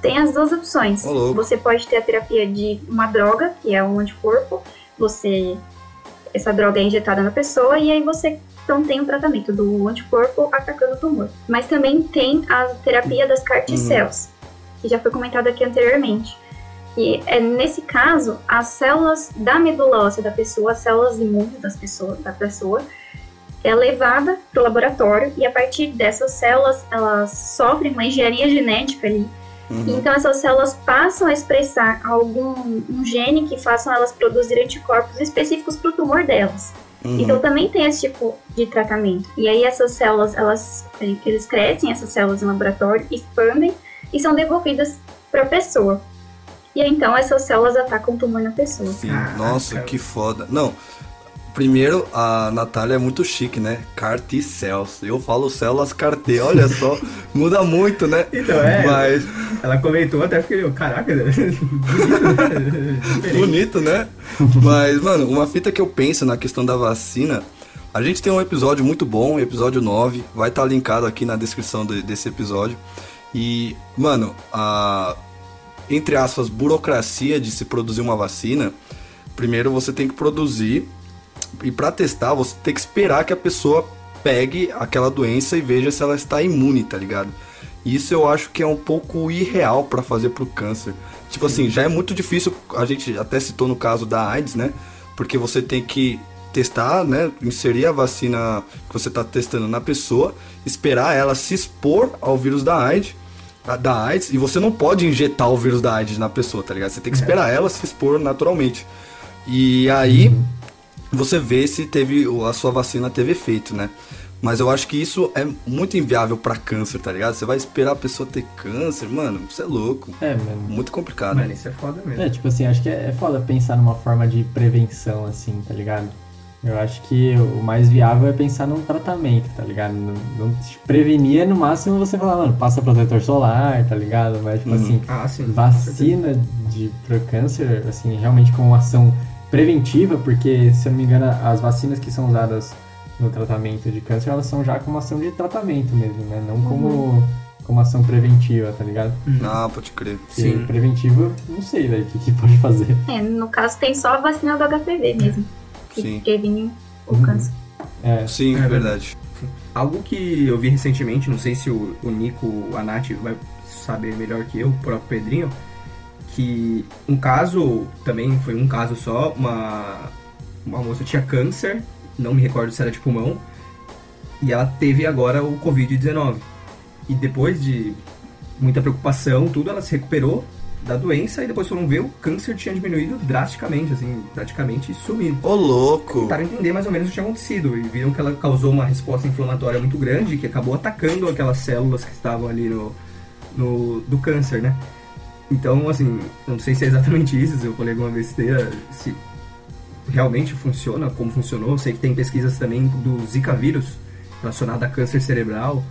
Tem as duas opções. Você pode ter a terapia de uma droga, que é um anticorpo. Você. Essa droga é injetada na pessoa e aí você então tem o tratamento do anticorpo atacando o tumor. Mas também tem a terapia das CAR T-cells, que já foi comentado aqui anteriormente. E é, nesse caso, as células da medula óssea da pessoa, as células imunes das pessoas, da pessoa, é levada para o laboratório e a partir dessas células elas sofrem uma engenharia genética ali. Uhum. Então essas células passam a expressar algum um gene que façam elas produzir anticorpos específicos para o tumor delas. Uhum. Então também tem esse tipo de tratamento. E aí essas células, elas eles crescem essas células em laboratório, expandem e são devolvidas para a pessoa. E aí, então essas células atacam o tumor na pessoa. Sim, nossa, que foda. Não, primeiro, a Natália é muito chique, né? CAR-T cells. Eu falo células CAR-T, olha só, muda muito, né? Então, é. Mas, Ela comentou, até fiquei, eu, caraca, bonito, né? Bonito, né? Mas, mano, uma fita que eu penso na questão da vacina, a gente tem um episódio muito bom, episódio 9, vai estar linkado aqui na descrição de- desse episódio. E, mano, a entre aspas, burocracia de se produzir uma vacina, primeiro você tem que produzir e para testar você tem que esperar que a pessoa pegue aquela doença e veja se ela está imune, tá ligado? Isso eu acho que é um pouco irreal para fazer pro câncer. Tipo assim, já é muito difícil, a gente até citou no caso da AIDS, né? Porque você tem que testar, né, inserir a vacina que você está testando na pessoa, esperar ela se expor ao vírus da AIDS, da AIDS, e você não pode injetar o vírus da AIDS na pessoa, tá ligado? Você tem que esperar ela se expor naturalmente. E aí você vê se teve a sua vacina teve efeito, né? Mas eu acho que isso é muito inviável pra câncer, tá ligado? Você vai esperar a pessoa ter câncer, mano, isso é louco. É, mano. Muito complicado. Mano, isso é foda mesmo. É, tipo assim, acho que é, é foda pensar numa forma de prevenção, assim, tá ligado? Eu acho que o mais viável é pensar num tratamento, tá ligado? Não, não te prevenir é no máximo você falar, mano, passa protetor solar, tá ligado? Mas, tipo Uhum. assim, Ah, sim. vacina de, pro câncer, assim, realmente com uma ação preventiva, porque, se eu não me engano, as vacinas que são usadas no tratamento de câncer, elas são já como ação de tratamento mesmo, né? Não como, como ação preventiva, tá ligado? Ah, pode crer. Porque Sim. preventiva, não sei, velho, o que, que pode fazer. É, no caso tem só a vacina do HPV mesmo, que Sim. previne o Uhum. câncer. É, Sim, É verdade. Algo que eu vi recentemente, não sei se o, o Nico, a Nath vai saber melhor que eu, o próprio Pedrinho, que um caso, também foi um caso só, uma, uma moça tinha câncer, não me recordo se era de pulmão, e ela teve agora o Covid-19. E depois de muita preocupação, tudo, ela se recuperou da doença e depois foram ver o câncer tinha diminuído drasticamente, assim, praticamente sumido Ô, louco. tentaram entender mais ou menos o que tinha acontecido e viram que ela causou uma resposta inflamatória muito grande que acabou atacando aquelas células que estavam ali no, no do câncer, né? Então, assim, não sei se é exatamente isso, se eu falei alguma besteira, se realmente funciona, como funcionou. Eu sei que tem pesquisas também do Zika vírus relacionado a câncer cerebral.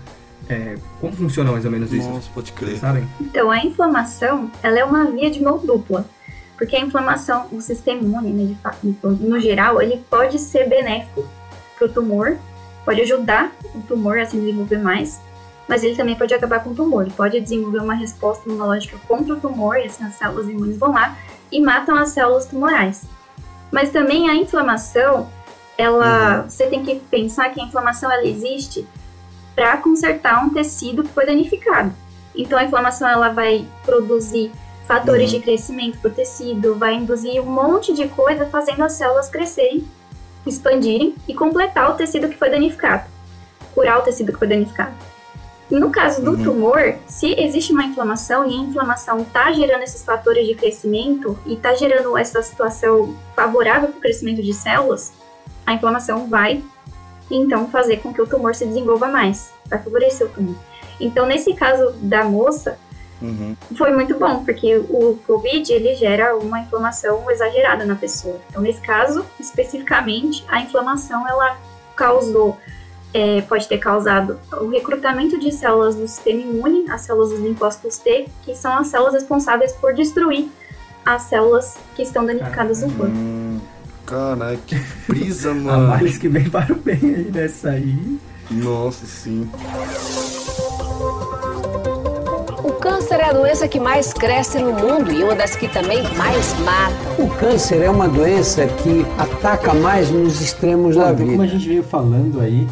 É, como funciona mais ou menos isso? Nossa, pode Vocês crer. sabem? Então, a inflamação, ela é uma via de mão dupla. Porque a inflamação, o sistema imune, né, de fato, no geral, ele pode ser benéfico para o tumor, pode ajudar o tumor a se desenvolver mais, mas ele também pode acabar com o tumor. Ele pode desenvolver uma resposta imunológica contra o tumor, e assim as células imunes vão lá e matam as células tumorais. Mas também a inflamação, ela, você tem que pensar que a inflamação ela existe para consertar um tecido que foi danificado. Então a inflamação ela vai produzir fatores Uhum. de crescimento para o tecido, vai induzir um monte de coisa fazendo as células crescerem, expandirem e completar o tecido que foi danificado, curar o tecido que foi danificado. No caso do Uhum. tumor, se existe uma inflamação e a inflamação está gerando esses fatores de crescimento e está gerando essa situação favorável para o crescimento de células, a inflamação vai então fazer com que o tumor se desenvolva mais, vai favorecer o tumor. Então, nesse caso da moça, Uhum. foi muito bom, porque o Covid ele gera uma inflamação exagerada na pessoa. Então, nesse caso, especificamente, a inflamação ela causou, é, pode ter causado o recrutamento de células do sistema imune, as células dos linfócitos T, que são as células responsáveis por destruir as células que estão danificadas no corpo. Hum, Caralho, que brisa, A mano. males que bem para o bem aí nessa aí. Nossa, sim. O câncer é a doença que mais cresce no mundo e uma das que também mais mata. O câncer é uma doença que ataca mais nos extremos da Bom, então, como a vida. gente veio falando aí,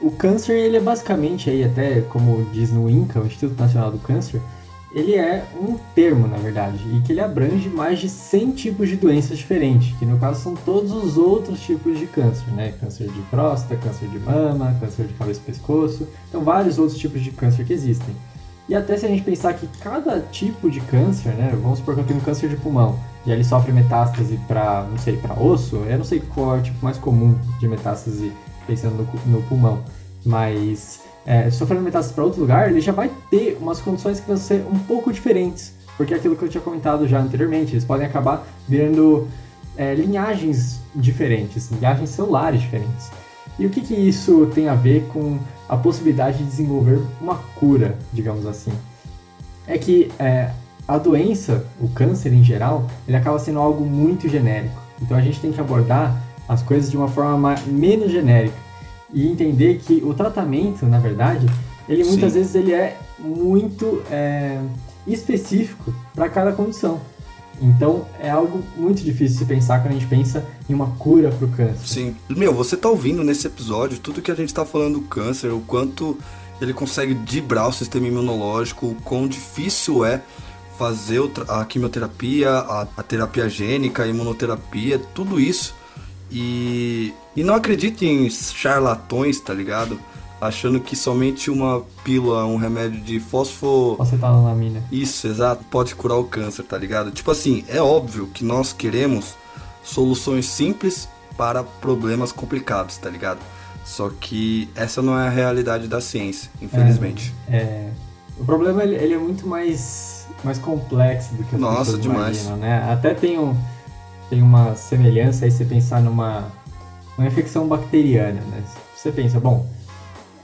o câncer, ele é basicamente aí, até como diz no INCA, o Instituto Nacional do Câncer, ele é um termo, na verdade, e que ele abrange mais de 100 tipos de doenças diferentes, que no caso são todos os outros tipos de câncer, né? Câncer de próstata, câncer de mama, câncer de cabeça e pescoço, então vários outros tipos de câncer que existem. E até se a gente pensar que cada tipo de câncer, né? Vamos supor que eu tenho um câncer de pulmão e ele sofre metástase para, não sei, para osso, eu não sei qual é o tipo mais comum de metástase pensando no, no pulmão, mas é, metástase para outro lugar, ele já vai ter umas condições que vão ser um pouco diferentes, porque é aquilo que eu tinha comentado já anteriormente, eles podem acabar virando é, linhagens diferentes, linhagens celulares diferentes. E o que, que isso tem a ver com a possibilidade de desenvolver uma cura, digamos assim? É que é, a doença, o câncer em geral, ele acaba sendo algo muito genérico. Então a gente tem que abordar as coisas de uma forma ma- menos genérica e entender que o tratamento, na verdade, ele muitas Sim. vezes ele é muito é, específico para cada condição. Então é algo muito difícil de se pensar quando a gente pensa em uma cura para o câncer. Sim. Meu, você tá ouvindo nesse episódio tudo que a gente tá falando do câncer, o quanto ele consegue dibrar o sistema imunológico, o quão difícil é fazer a quimioterapia, a, a terapia gênica, a imunoterapia, tudo isso. E, e não acredite em charlatões, tá ligado? Achando que somente uma pílula, um remédio de fósforo Você tá na mina. isso, exato, pode curar o câncer, tá ligado? Tipo assim, é óbvio que nós queremos soluções simples para problemas complicados, tá ligado? Só que essa não é a realidade da ciência, infelizmente. É, o problema ele, ele é muito mais, mais complexo do que as Nossa, demais. imaginam, né? Até tem, um, tem uma semelhança aí você pensar numa uma infecção bacteriana, né? Você pensa, bom,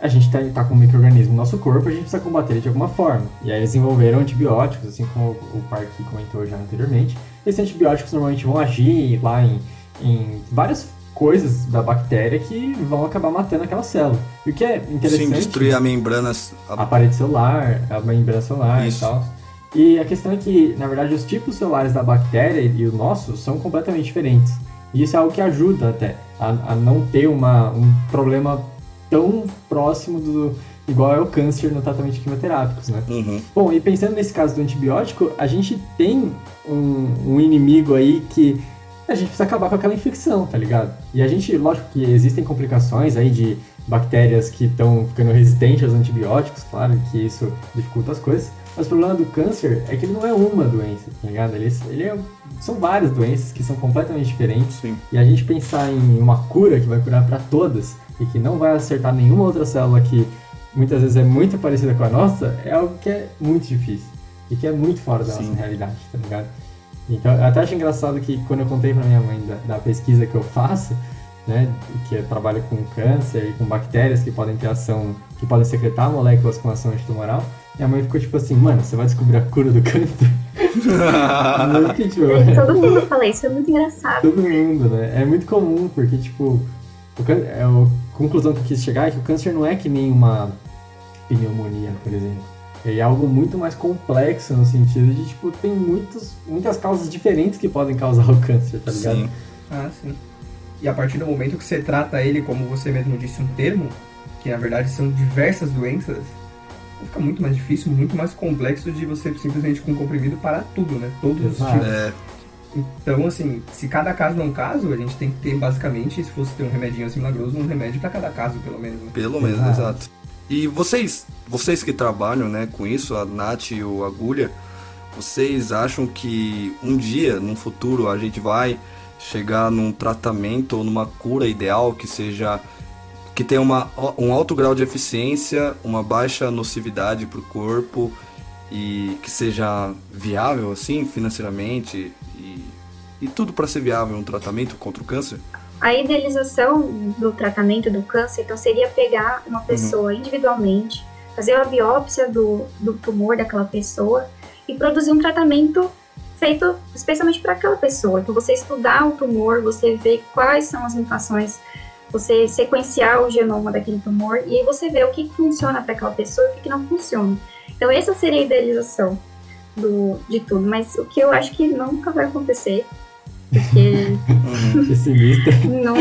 a gente tá, tá com um microorganismo no nosso corpo, a gente precisa combater ele de alguma forma. E aí eles desenvolveram antibióticos, assim como o Park comentou já anteriormente. Esses antibióticos normalmente vão agir lá em, em várias coisas da bactéria que vão acabar matando aquela célula. E o que é interessante... Sim, destruir a membrana. a parede celular, a membrana celular Isso. e tal. E a questão é que, na verdade, os tipos celulares da bactéria e o nosso são completamente diferentes. E isso é algo que ajuda até a, a não ter uma, um problema tão próximo do igual é o câncer no tratamento de quimioterápicos, né? Uhum. Bom, e pensando nesse caso do antibiótico, a gente tem um, um inimigo aí que a gente precisa acabar com aquela infecção, tá ligado? E a gente, lógico que existem complicações aí de bactérias que estão ficando resistentes aos antibióticos, claro que isso dificulta as coisas. Mas o problema do câncer é que ele não é uma doença, tá ligado? Ele, ele é, são várias doenças que são completamente diferentes. Sim. E a gente pensar em uma cura que vai curar para todas e que não vai acertar nenhuma outra célula que muitas vezes é muito parecida com a nossa, é algo que é muito difícil e que é muito fora da Sim. nossa realidade, tá ligado? Então, eu até acho engraçado que quando eu contei pra minha mãe da, da pesquisa que eu faço, né, que eu trabalho com câncer e com bactérias que podem ter ação, que podem secretar moléculas com ação antitumoral, minha mãe ficou tipo assim, mano, você vai descobrir a cura do câncer? Muito tipo, Todo mundo fala isso, é muito engraçado. Todo mundo, né? É muito comum, porque, tipo, o é, a conclusão que eu quis chegar é que o câncer não é que nem uma pneumonia, por exemplo. Ele é algo muito mais complexo no sentido de, tipo, tem muitos, muitas causas diferentes que podem causar o câncer, tá ligado? Sim. Ah, sim. E a partir do momento que você trata ele, como você mesmo disse, um termo, que na verdade são diversas doenças, fica muito mais difícil, muito mais complexo de você simplesmente com um comprimido parar tudo, né? Todos os tipos. É, Então, assim, se cada caso é um caso, a gente tem que ter basicamente, se fosse ter um remedinho assim milagroso, um remédio pra cada caso, pelo menos. Né? pelo menos, Exato. exato. E vocês, vocês que trabalham, né, com isso, a Nath e o Agulha, vocês acham que um dia, num futuro, a gente vai chegar num tratamento ou numa cura ideal que seja que tenha uma, um alto grau de eficiência, uma baixa nocividade para o corpo e que seja viável assim financeiramente e, e tudo para ser viável um tratamento contra o câncer? A idealização do tratamento do câncer, então, seria pegar uma pessoa individualmente, fazer uma biópsia do, do tumor daquela pessoa e produzir um tratamento feito especialmente para aquela pessoa. Então, você estudar o tumor, você ver quais são as mutações você sequenciar o genoma daquele tumor e aí você vê o que funciona para aquela pessoa e o que não funciona. Então essa seria a idealização do, de tudo, mas o que eu acho que nunca vai acontecer, porque Pessimista. não,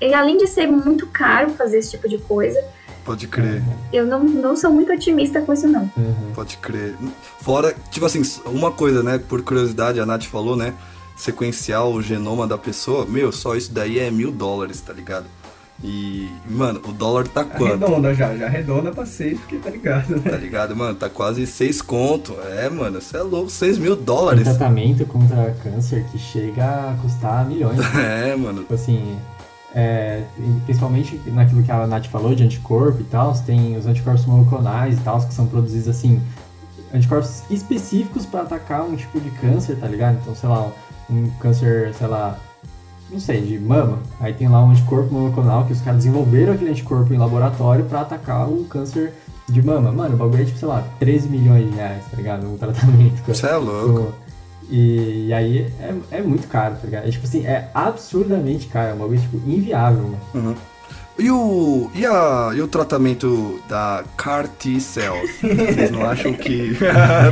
e além de ser muito caro fazer esse tipo de coisa, Pode crer, eu não, não sou muito otimista com isso não. Uhum. pode crer. Fora, tipo assim, uma coisa, né? Por curiosidade, a Nath falou, né? Sequenciar o genoma da pessoa, meu, só isso daí é mil dólares, tá ligado? E, mano, o dólar tá quanto? Arredonda já, já arredonda pra seis, porque tá ligado, né? Tá ligado, mano? Tá quase seis conto. É, mano, você é louco, seis mil Tem dólares. tratamento contra câncer que chega a custar milhões. É, mano. Tipo assim, é, principalmente naquilo que a Nath falou de anticorpo e tal, tem os anticorpos monoclonais e tal, que são produzidos assim, anticorpos específicos para atacar um tipo de câncer, tá ligado? Então, sei lá, um câncer, sei lá, não sei, de mama. Aí tem lá um anticorpo monoclonal que os caras desenvolveram aquele anticorpo em laboratório para atacar o câncer de mama. Mano, o bagulho é tipo, sei lá, 13 milhões de reais, tá ligado? Um tratamento. Você é louco. E, e aí é, é muito caro, tá ligado? É tipo assim, é absurdamente caro, é um bagulho tipo inviável, mano. Uhum. E o, e, a, e o tratamento da CAR T-cells? Vocês não acham que.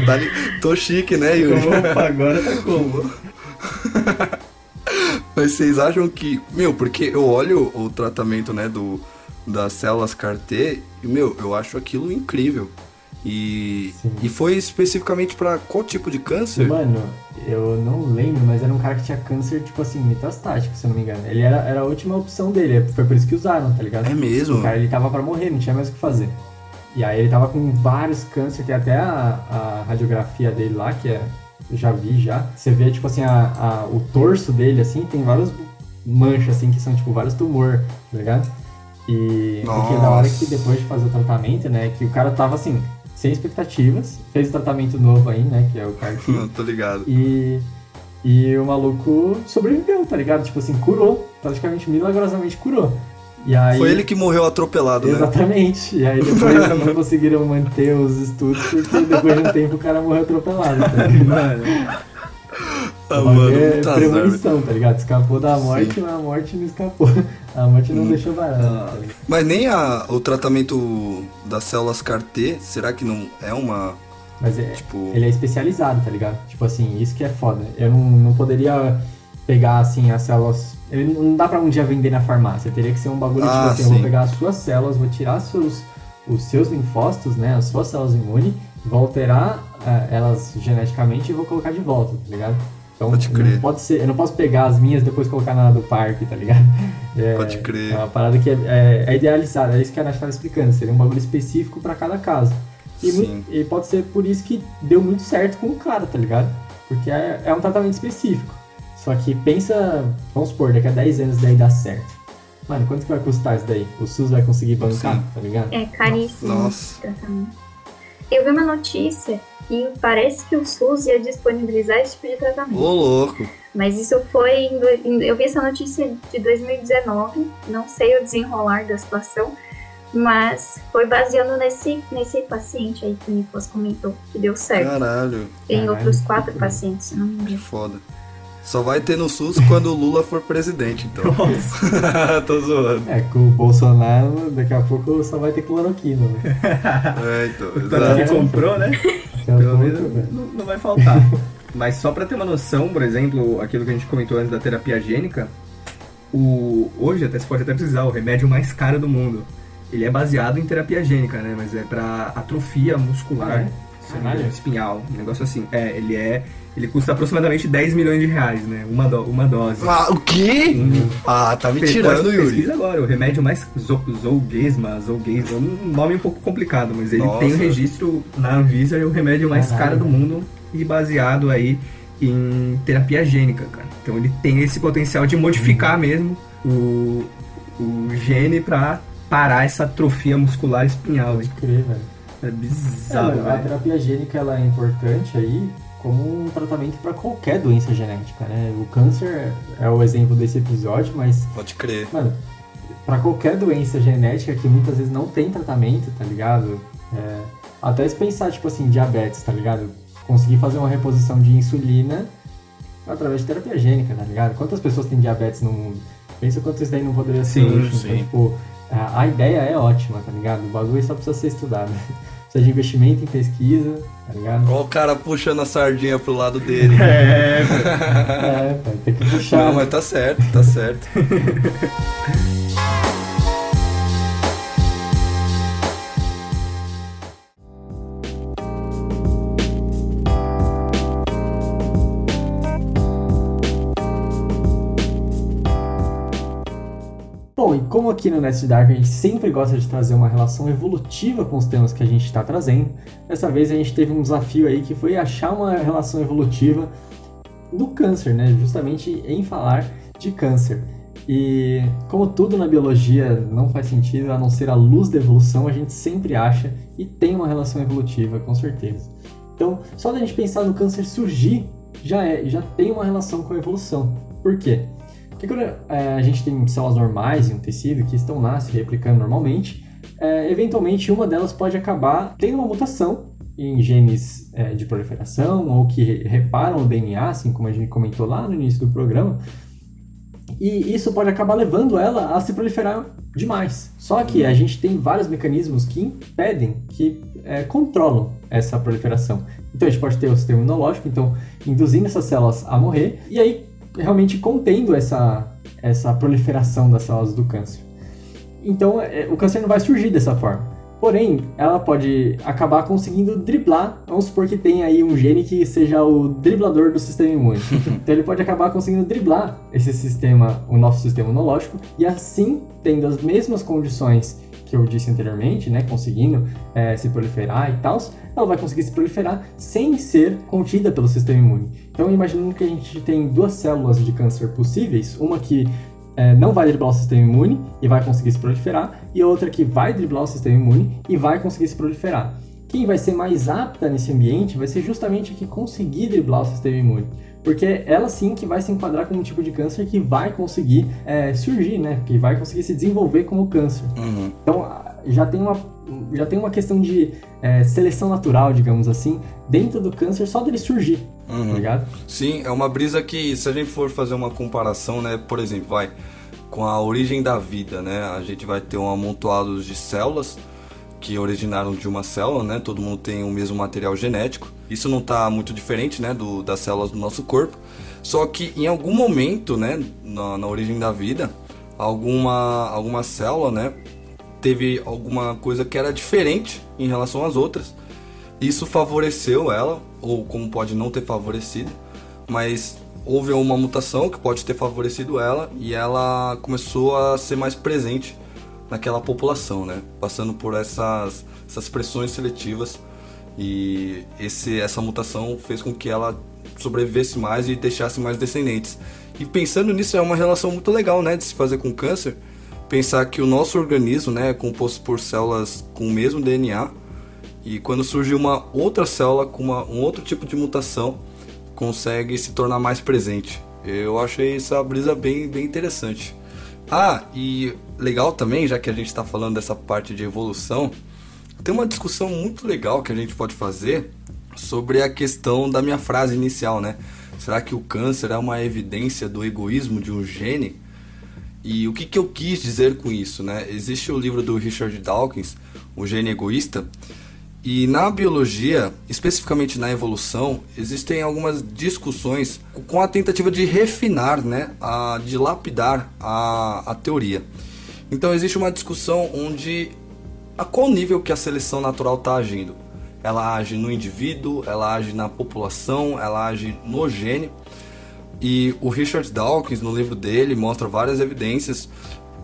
Tá Tô chique, né, Yuri? Opa, agora tá como? Mas vocês acham que. Meu, porque eu olho o tratamento, né, do, das células CAR-T e, meu, eu acho aquilo incrível. E, Sim. e foi especificamente pra qual tipo de câncer? Mano, eu não lembro, mas era um cara que tinha câncer, tipo assim, metastático, se eu não me engano. Ele era, era a última opção dele, foi por isso que usaram, tá ligado? É mesmo? O cara, ele tava pra morrer, não tinha mais o que fazer. E aí ele tava com vários cânceres, tem até a, a radiografia dele lá, que é, já vi já. Você vê, tipo assim, a, a- o torso dele, assim, tem várias manchas, assim, que são, tipo, vários tumor, tá ligado? E o que é da hora que depois de fazer o tratamento, né, que o cara tava, assim, sem expectativas, fez o tratamento novo aí, né, que é o CAR Não, tô ligado. e, e o maluco sobreviveu, tá ligado? Tipo assim, curou. Praticamente milagrosamente curou. E aí, Foi ele que morreu atropelado, né? Exatamente. E aí depois não conseguiram manter os estudos porque depois de um tempo o cara morreu atropelado. Tá ligado? Mano, Ah, mano, é premonição, tá ligado? Escapou da morte, Sim. mas a morte não escapou. A morte não Hum. deixou barato. Ah. tá? Mas nem a, o tratamento das células CAR-T, será que não é uma. Mas é, Tipo. ele é especializado, tá ligado? Tipo assim, isso que é foda. Eu não, não poderia pegar, assim, as células... Ele não dá pra um dia vender na farmácia. Teria que ser um bagulho, Ah, tipo assim, eu vou sim. pegar as suas células, vou tirar seus, os seus linfócitos, né? As suas células imunes, vou alterar ah, elas geneticamente e vou colocar de volta, tá ligado? Então, Pode crer. não pode ser, eu não posso pegar as minhas e depois colocar na do parque, tá ligado? É, Pode crer. É uma parada que é, é, é idealizada, é isso que a Nath estava explicando. Seria um bagulho específico pra cada caso. E, Sim. e pode ser por isso que deu muito certo com o cara, tá ligado? Porque é, é um tratamento específico. Só que pensa, vamos supor, daqui a 10 anos daí dá certo. Mano, quanto que vai custar isso daí? O SUS vai conseguir bancar, Sim. tá ligado? É caríssimo Nossa. esse tratamento. Eu vi uma notícia e parece que o SUS ia disponibilizar esse tipo de tratamento. Ô, louco. Mas isso foi. Em, eu vi essa notícia de 2019, não sei o desenrolar da situação, mas foi baseando nesse, nesse paciente aí que o Nicolas comentou, que deu certo. Caralho, Tem Caralho, outros que quatro pacientes, se não me que engano. foda. Só vai ter no SUS quando o Lula for presidente, então. Tô zoando. É, com o Bolsonaro, daqui a pouco só vai ter cloroquina. Né? É, então, o tanto que comprou, né? Pelo menos velho. não, não vai faltar. Mas só pra ter uma noção, por exemplo, aquilo que a gente comentou antes da terapia gênica, o, hoje até você pode até precisar, o remédio mais caro do mundo. Ele é baseado em terapia gênica, né? Mas é pra atrofia muscular, Ah, é? se espinhal, um negócio assim. É, ele é. Ele custa aproximadamente 10 milhões de reais, né? Uma, do- uma dose. Ah, o quê? Hum. Ah, tá me tirando, Yuri. Pesquisa agora, o remédio mais Zo- Zolgesma, Zolgesma, um nome um pouco complicado, mas ele Nossa. tem o registro na Anvisa, é o remédio mais Caralho. caro do mundo e baseado aí em terapia gênica, cara. Então ele tem esse potencial de modificar mesmo o, o gene pra parar essa atrofia muscular espinhal. Pode hein? crer, velho. É É, bizarro, a velho. terapia gênica ela é importante aí como um tratamento para qualquer doença genética, né? O câncer é o exemplo desse episódio, mas, Pode crer. mano, para qualquer doença genética que muitas vezes não tem tratamento, tá ligado? É, até se pensar, tipo assim, diabetes, tá ligado? Conseguir fazer uma reposição de insulina através de terapia gênica, tá ligado? Quantas pessoas têm diabetes no mundo? Pensa quanto isso daí não poderia ser Sim, útil. sim. Então, tipo, a, a ideia é ótima, tá ligado? O bagulho só precisa ser estudado. precisa de investimento em pesquisa, tá ligado? Olha o cara puxando a sardinha pro lado dele. É, É, pai, tem que puxar. Não, mas tá certo, tá certo. como aqui no Nest Dark a gente sempre gosta de trazer uma relação evolutiva com os temas que a gente está trazendo, dessa vez a gente teve um desafio aí que foi achar uma relação evolutiva do câncer, né? Justamente em falar de câncer. E como tudo na biologia não faz sentido a não ser a luz da evolução, a gente sempre acha e tem uma relação evolutiva, com certeza. Então, só da gente pensar no câncer surgir, já, é, já tem uma relação com a evolução. Por quê? Porque quando é, a gente tem células normais em um tecido que estão lá se replicando normalmente, é, eventualmente uma delas pode acabar tendo uma mutação em genes é, de proliferação ou que re- reparam o DNA, assim como a gente comentou lá no início do programa, e isso pode acabar levando ela a se proliferar demais. Só que a gente tem vários mecanismos que impedem, que é, controlam essa proliferação. Então a gente pode ter o sistema imunológico, então induzindo essas células a morrer, e aí realmente contendo essa, essa proliferação das células do câncer. Então é, o câncer não vai surgir dessa forma. Porém, ela pode acabar conseguindo driblar, vamos supor que tem aí um gene que seja o driblador do sistema imune. então ele pode acabar conseguindo driblar esse sistema, o nosso sistema imunológico, e assim, tendo as mesmas condições que eu disse anteriormente, né, conseguindo eh, se proliferar e tal, ela vai conseguir se proliferar sem ser contida pelo sistema imune. Então, imaginando que a gente tem duas células de câncer possíveis, uma que eh, não vai driblar o sistema imune e vai conseguir se proliferar, e outra que vai driblar o sistema imune e vai conseguir se proliferar. Quem vai ser mais apta nesse ambiente vai ser justamente a que conseguir driblar o sistema imune. Porque ela sim que vai se enquadrar como um tipo de câncer que vai conseguir eh, surgir, né? Que vai conseguir se desenvolver como câncer. Uhum. Então já tem uma, já tem uma questão de eh, seleção natural, digamos assim, dentro do câncer só dele surgir, tá Uhum. ligado? Sim, é uma brisa que, se a gente for fazer uma comparação, né, por exemplo, vai com a origem da vida, né, a gente vai ter um amontoado de células que originaram de uma célula, né, todo mundo tem o mesmo material genético. Isso não está muito diferente, né, do, das células do nosso corpo. Só que em algum momento, né, na, na origem da vida, alguma, alguma célula, né, teve alguma coisa que era diferente em relação às outras. Isso favoreceu ela, ou como pode não ter favorecido, mas houve uma mutação que pode ter favorecido ela e ela começou a ser mais presente naquela população, né? Passando por essas, essas pressões seletivas e esse, essa mutação fez com que ela sobrevivesse mais e deixasse mais descendentes. E pensando nisso é uma relação muito legal, né, de se fazer com câncer. Pensar que o nosso organismo, né, é composto por células com o mesmo DNA e quando surge uma outra célula com uma, um outro tipo de mutação, consegue se tornar mais presente. Eu achei essa brisa bem, bem interessante. Ah, e legal também, já que a gente está falando dessa parte de evolução, tem uma discussão muito legal que a gente pode fazer sobre a questão da minha frase inicial, né? Será que o câncer é uma evidência do egoísmo de um gene? E o que, que eu quis dizer com isso, né? Existe o livro do Richard Dawkins, O Gene Egoísta, e na biologia, especificamente na evolução, existem algumas discussões com a tentativa de refinar, né, a, de lapidar a, a teoria. Então existe uma discussão onde a qual nível que a seleção natural está agindo. Ela age no indivíduo, ela age na população, ela age no gene. E o Richard Dawkins, no livro dele, mostra várias evidências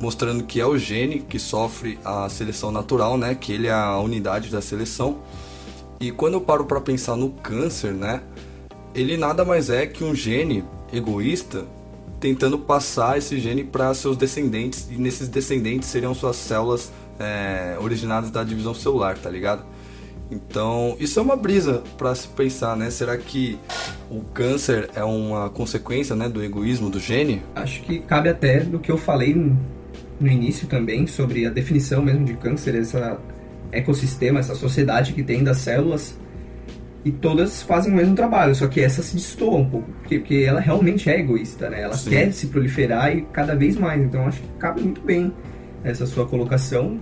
mostrando que é o gene que sofre a seleção natural, né? Que ele é a unidade da seleção. E quando eu paro para pensar no câncer, né? Ele nada mais é que um gene egoísta tentando passar esse gene para seus descendentes e nesses descendentes seriam suas células é, originadas da divisão celular, tá ligado? Então, isso é uma brisa para se pensar, né? Será que o câncer é uma consequência, né, do egoísmo do gene? Acho que cabe até no que eu falei no, no início também sobre a definição mesmo de câncer, esse ecossistema, essa sociedade que tem das células. E todas fazem o mesmo trabalho, só que essa se destoa um pouco, porque, porque ela realmente é egoísta, né? Ela Sim. quer se proliferar e cada vez mais, então acho que cabe muito bem essa sua colocação,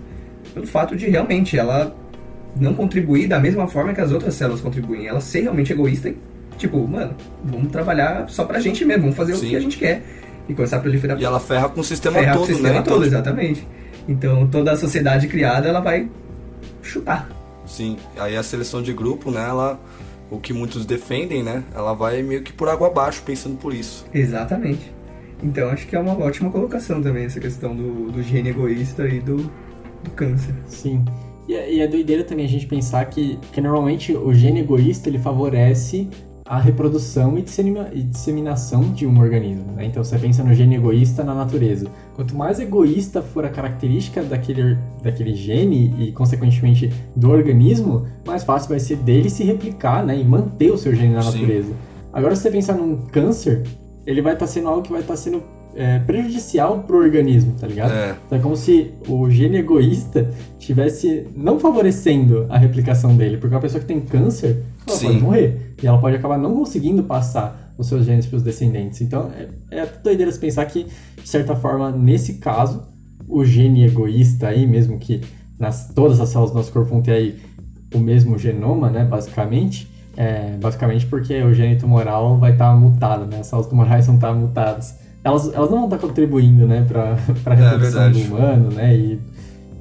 pelo fato de realmente ela não contribuir da mesma forma que as outras células contribuem. Ela ser realmente egoísta e, tipo, mano, vamos trabalhar só pra gente mesmo, vamos fazer Sim. o que a gente quer. E começar a proliferar E ela ferra com o sistema ferrar com todo, o sistema né? todo, Então, exatamente. Então toda a sociedade criada, ela vai chutar. Sim, aí a seleção de grupo, né, ela, o que muitos defendem, né, ela vai meio que por água abaixo pensando por isso. Exatamente. Então acho que é uma ótima colocação também essa questão do, do gene egoísta e do, do câncer. Sim. E, é- e é doideira também a gente pensar que, que normalmente o gene egoísta ele favorece a reprodução e, dissemina- e disseminação de um organismo. Né? Então você pensa no gene egoísta na natureza. Quanto mais egoísta for a característica daquele, daquele gene e, consequentemente, do organismo, mais fácil vai ser dele se replicar né? e manter o seu gene na Sim. natureza. Agora, se você pensar num câncer, ele vai estar sendo algo que vai estar sendo é, prejudicial pro organismo, tá ligado? É, Então é como se o gene egoísta estivesse não favorecendo a replicação dele, porque uma pessoa que tem câncer, ela Sim. pode morrer. E ela pode acabar não conseguindo passar os seus genes para os descendentes. Então é, é doideira se pensar que, de certa forma, nesse caso, o gene egoísta aí, mesmo que nas, todas as células do nosso corpo vão ter aí o mesmo genoma, né, basicamente, é, basicamente porque o gene tumoral vai estar mutado, né, as células tumorais vão estar mutadas. Elas, elas não vão estar contribuindo, né, para a reprodução verdade. do humano, né, e,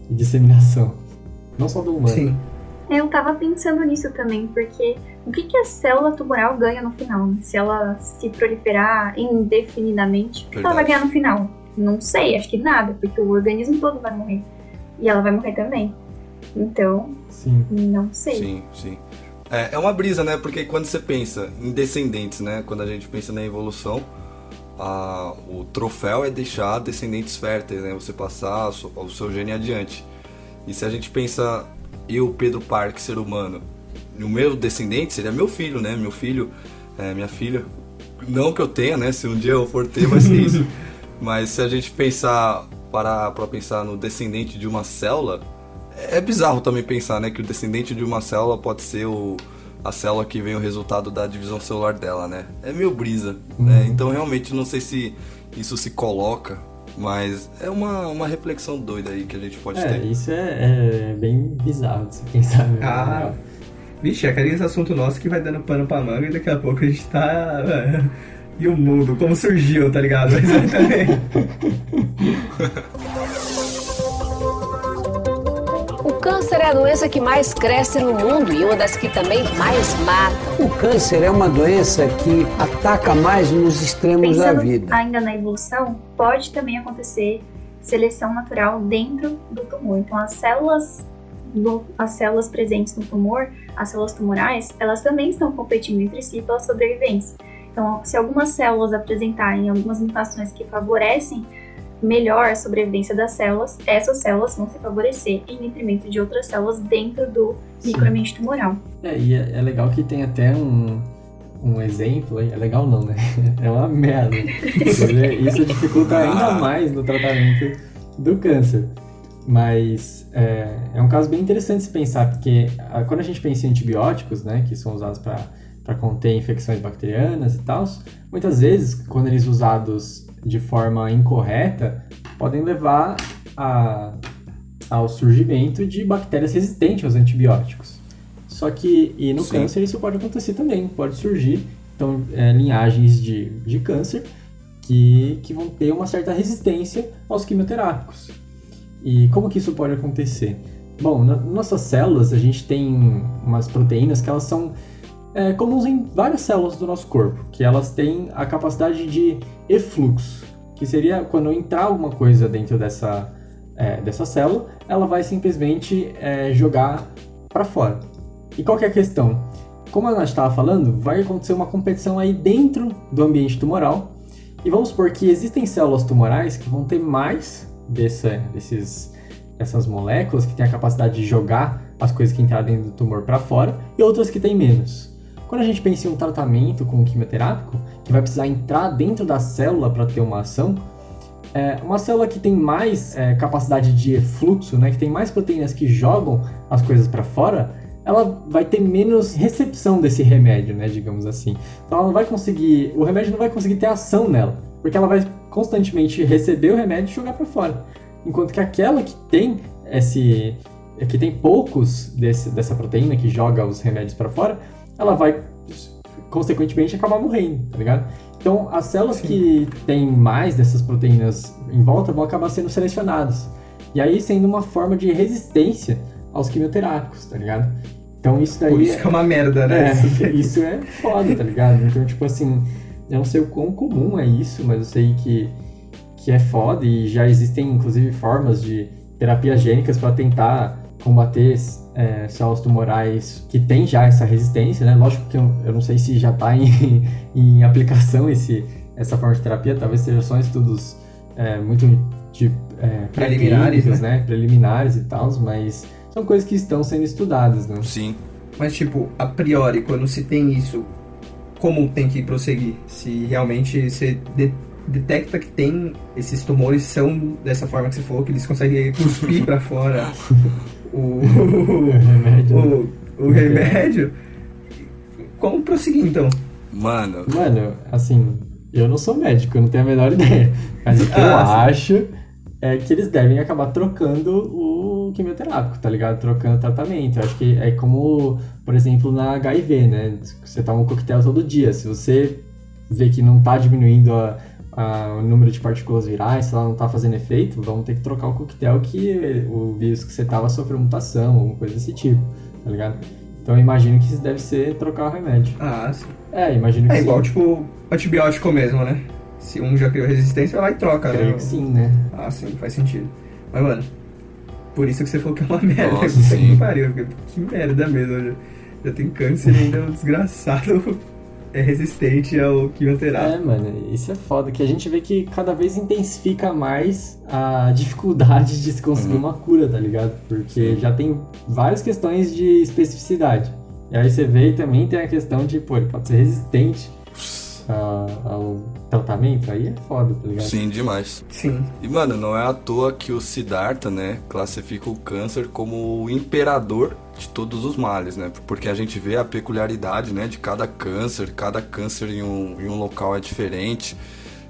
e disseminação. Não só do humano. Sim. Eu tava pensando nisso também, porque o que, que a célula tumoral ganha no final? Se ela se proliferar indefinidamente, o que ela vai ganhar no final? Não sei, acho que nada, porque o organismo todo vai morrer. E ela vai morrer também. Então, Sim. não sei. sim, sim. É, é uma brisa, né, porque quando você pensa em descendentes, né, quando a gente pensa na evolução, a- o troféu é deixar descendentes férteis, né, você passar o seu- gene adiante. E se a gente pensa, eu, Pedro Parque, ser humano, o meu descendente seria meu filho, né? Meu filho, é, minha filha. Não que eu tenha, né? Se um dia eu for ter, vai ser isso. Mas se a gente pensar, parar pra pensar no descendente de uma célula, é bizarro também pensar, né? Que o descendente de uma célula pode ser o, a célula que vem o resultado da divisão celular dela, né? É meio brisa, né? Então realmente não sei se isso se coloca, mas é uma, uma reflexão doida aí que a gente pode É, ter. isso é, é bem bizarro de se pensar. mesmo, na Ah, vixe, é aquele assunto nosso que vai dando pano pra manga e daqui a pouco a gente tá. E o mundo, como surgiu, tá ligado? Exatamente. O câncer é a doença que mais cresce no mundo e uma das que também mais mata. O câncer é uma doença que ataca mais nos extremos da Pensando vida. ainda na evolução, pode também acontecer seleção natural dentro do tumor. Então, as células, do- as células presentes no tumor, as células tumorais, elas também estão competindo entre si pela sobrevivência. Então, se algumas células apresentarem algumas mutações que favorecem melhor a sobrevivência das células, essas células vão se favorecer em detrimento de outras células dentro do Sim. microambiente tumoral. É, e é, é legal que tem até um, um exemplo aí. É legal não, né? É uma merda. Porque Isso dificulta ainda mais no tratamento do câncer. Mas é, é um caso bem interessante se pensar, porque ah, quando a gente pensa em antibióticos, né, que são usados para conter infecções bacterianas e tal, muitas vezes, quando eles usados de forma incorreta, podem levar a, ao surgimento de bactérias resistentes aos antibióticos. Só que, e no Sim. câncer isso pode acontecer também, pode surgir então, é, linhagens de, de câncer que, que vão ter uma certa resistência aos quimioterápicos. E como que isso pode acontecer? Bom, nas nossas células a gente tem umas proteínas que elas são é, comuns em várias células do nosso corpo, que elas têm a capacidade de efluxo, que seria quando entrar alguma coisa dentro dessa, é, dessa célula, ela vai simplesmente é, jogar para fora. E qual é a questão? Como a Nath estava falando, vai acontecer uma competição aí dentro do ambiente tumoral. E vamos supor que existem células tumorais que vão ter mais dessa, desses, dessas moléculas que têm a capacidade de jogar as coisas que entraram dentro do tumor para fora e outras que têm menos. Quando a gente pensa em um tratamento com quimioterápico, que vai precisar entrar dentro da célula para ter uma ação, é, uma célula que tem mais é, capacidade de efluxo, né, que tem mais proteínas que jogam as coisas para fora, ela vai ter menos recepção desse remédio, né, digamos assim. Então ela não vai conseguir, o remédio não vai conseguir ter ação nela, porque ela vai constantemente receber o remédio e jogar para fora. Enquanto que aquela que tem esse que tem poucos desse, dessa proteína que joga os remédios para fora, ela vai consequentemente acabar morrendo, tá ligado? Então, as células Sim. que têm mais dessas proteínas em volta vão acabar sendo selecionadas. E aí sendo uma forma de resistência aos quimioterápicos, tá ligado? Então isso daí. Por isso que é uma merda, né? É, isso é foda, tá ligado? Então, tipo assim, eu não sei o quão comum é isso, mas eu sei que, que é foda e já existem, inclusive, formas de terapias gênicas para tentar combater é, células tumorais que tem já essa resistência, né? Lógico que eu, eu não sei se já está em, em aplicação esse, essa forma de terapia, talvez seja só estudos é, muito de é, preliminares, né? né? Preliminares e tal, mas são coisas que estão sendo estudadas, né? Sim. Mas, tipo, a priori, quando se tem isso, como tem que prosseguir? Se realmente você de detecta que tem esses tumores são dessa forma que você falou, que eles conseguem cuspir para fora o, o, remédio. O, o remédio. Como prosseguir então? Mano. Mano, assim, eu não sou médico, eu não tenho a menor ideia. Mas o que ah, eu acho é que eles devem acabar trocando o quimioterápico, tá ligado? Trocando o tratamento. Eu acho que é como, por exemplo, na HIV, né? Você toma um coquetel todo dia. Se você vê que não tá diminuindo a o número de partículas virais, se ela não está fazendo efeito, vamos ter que trocar o coquetel que o vírus que você estava sofreu mutação, alguma coisa desse tipo, tá ligado? Então eu imagino que isso deve ser trocar o remédio. Ah, sim. É, imagino que É igual, tipo, antibiótico mesmo, né? Se um já criou resistência, vai e troca, Creio né? que sim, né? Ah, sim, faz sentido. Mas, mano, por isso que você falou que é uma merda. Nossa, sim. que pariu, que merda mesmo. Já, já tem câncer ainda, um desgraçado é resistente ao quimioterapia. É, mano, isso é foda, que a gente vê que cada vez intensifica mais a dificuldade de se conseguir uhum. uma cura, tá ligado? Porque já tem várias questões de especificidade. E aí você vê e também tem a questão de, pô, ele pode ser resistente ao tratamento, aí é foda, tá ligado? Sim, demais. Sim. E, mano, não é à toa que o Siddhartha, né, classifica o câncer como o imperador de todos os males, né? Porque a gente vê a peculiaridade, né, de cada câncer, cada câncer em um, em um local é diferente.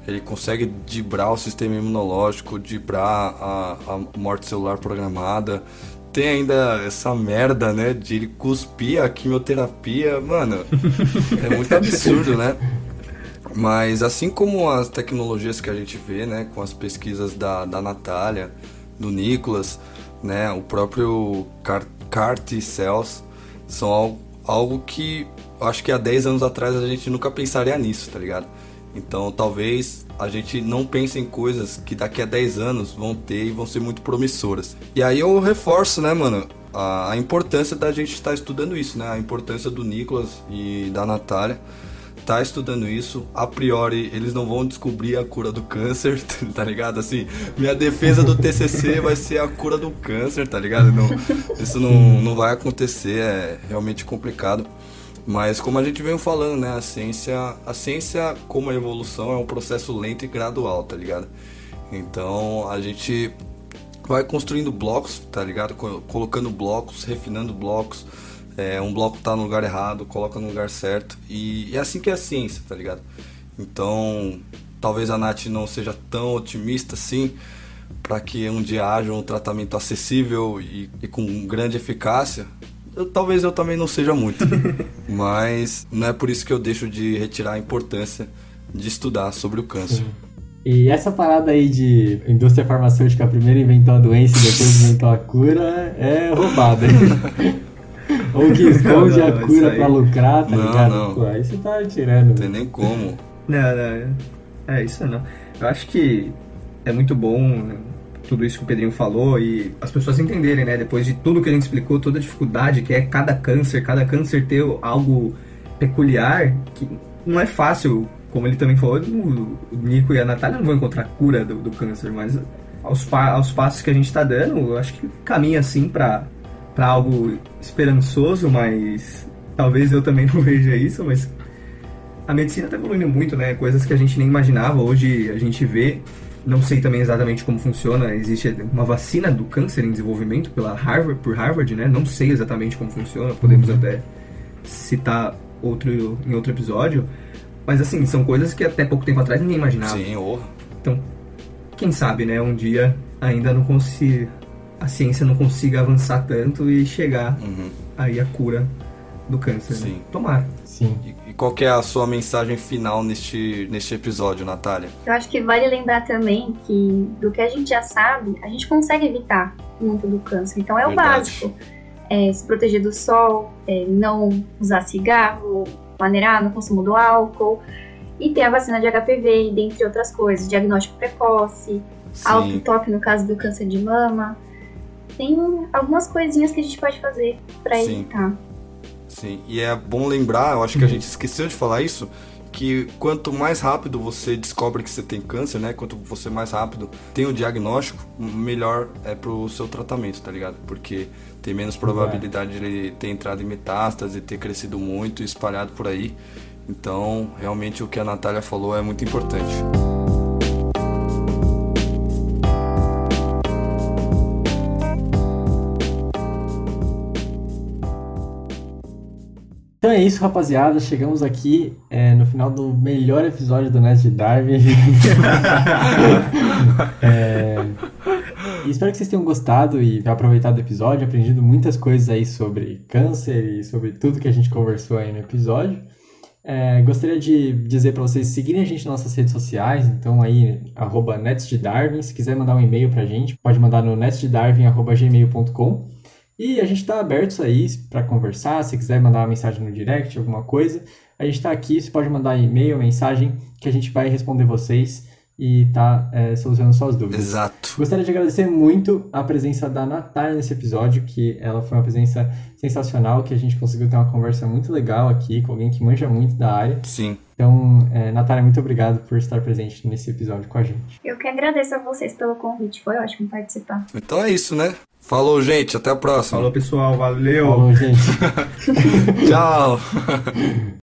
Ele consegue dibrar o sistema imunológico, dibrar a, a morte celular programada. Tem ainda essa merda, né, de ele cuspir a quimioterapia. Mano, é muito absurdo, né? Mas assim como as tecnologias que a gente vê, né, com as pesquisas da, da Natália, do Nicolas, né, o próprio CAR, Cells, são algo, algo que acho que há 10 anos atrás a gente nunca pensaria nisso, tá ligado? Então talvez a gente não pense em coisas que daqui a 10 anos vão ter e vão ser muito promissoras. E aí eu reforço, né, mano, a, a importância da gente estar estudando isso, né? A importância do Nicolas e da Natália tá estudando isso, a priori eles não vão descobrir a cura do câncer, tá ligado? Assim, minha defesa do TCC vai ser a cura do câncer, tá ligado? Não, isso não, não vai acontecer, é realmente complicado. Mas como a gente veio falando, né, a ciência, a ciência como a evolução é um processo lento e gradual, tá ligado? Então, a gente vai construindo blocos, tá ligado? Colocando blocos, refinando blocos, é, um bloco tá no lugar errado, coloca no lugar certo. E é assim que é a ciência, tá ligado? Então, talvez a Nath não seja tão otimista assim para que um dia haja um tratamento acessível e, e com grande eficácia. Eu, talvez eu também não seja muito, mas não é por isso que eu deixo de retirar a importância de estudar sobre o câncer. E essa parada aí de indústria farmacêutica primeiro inventou a doença e depois inventou a cura é roubada. Ou que esconde não, não, a cura aí... pra lucrar, tá não, ligado? Não. Pô, aí você tá tirando. Não tem nem como. Não, não. É isso não. Eu acho que é muito bom tudo isso que o Pedrinho falou e as pessoas entenderem, né? Depois de tudo que a gente explicou, toda a dificuldade que é cada câncer, cada câncer ter algo peculiar, que não é fácil, como ele também falou, o Nico e a Natália não vão encontrar cura do, do câncer, mas aos, pa aos passos que a gente está dando, eu acho que caminha assim para para algo esperançoso, mas talvez eu também não veja isso, mas a medicina está evoluindo muito, né? Coisas que a gente nem imaginava. Hoje a gente vê não sei também exatamente como funciona. Existe uma vacina do câncer em desenvolvimento pela Harvard, por Harvard, né? Não sei exatamente como funciona. Podemos uhum. até citar outro em outro episódio. Mas assim, são coisas que até pouco tempo atrás ninguém imaginava. Sim, oh. Então, quem sabe, né? Um dia ainda não consiga a ciência não consiga avançar tanto e chegar uhum. aí a cura do câncer. Né? Sim. Né? Tomara. Sim. E, e qual é a sua mensagem final neste, neste episódio, Natália? Eu acho que vale lembrar também que do que a gente já sabe, a gente consegue evitar muito do câncer. Então é o Verdade. básico. É, se proteger do sol, é, não usar cigarro, maneirar no consumo do álcool. E ter a vacina de HPV, dentre outras coisas. Diagnóstico precoce, alto toque no caso do câncer de mama. Tem algumas coisinhas que a gente pode fazer para evitar. Sim, e é bom lembrar, eu acho que a gente esqueceu de falar isso, que quanto mais rápido você descobre que você tem câncer, né? Quanto você mais rápido tem o diagnóstico, melhor é pro seu tratamento, tá ligado? Porque tem menos probabilidade de ele ter entrado em metástase, ter crescido muito e espalhado por aí. Então, realmente o que a Natália falou é muito importante. Então é isso, rapaziada. Chegamos aqui é, no final do melhor episódio do Nest de Darwin. é, espero que vocês tenham gostado e aproveitado o episódio, aprendido muitas coisas aí sobre câncer e sobre tudo que a gente conversou aí no episódio. É, gostaria de dizer para vocês seguirem a gente nas nossas redes sociais, então aí, arroba. Se quiser mandar um e-mail pra gente, pode mandar no netsdedarwin.gmail.com. E a gente está aberto aí para conversar, se quiser mandar uma mensagem no direct, alguma coisa, a gente está aqui, você pode mandar e-mail, mensagem, que a gente vai responder vocês e tá é, solucionando suas dúvidas. Exato. Gostaria de agradecer muito a presença da Natália nesse episódio, que ela foi uma presença sensacional, que a gente conseguiu ter uma conversa muito legal aqui com alguém que manja muito da área. Sim. Então, é, Natália, muito obrigado por estar presente nesse episódio com a gente. Eu que agradeço a vocês pelo convite, foi ótimo participar. Então é isso, né? Falou, gente. Até a próxima. Falou, pessoal. Valeu. Falou, gente. Tchau.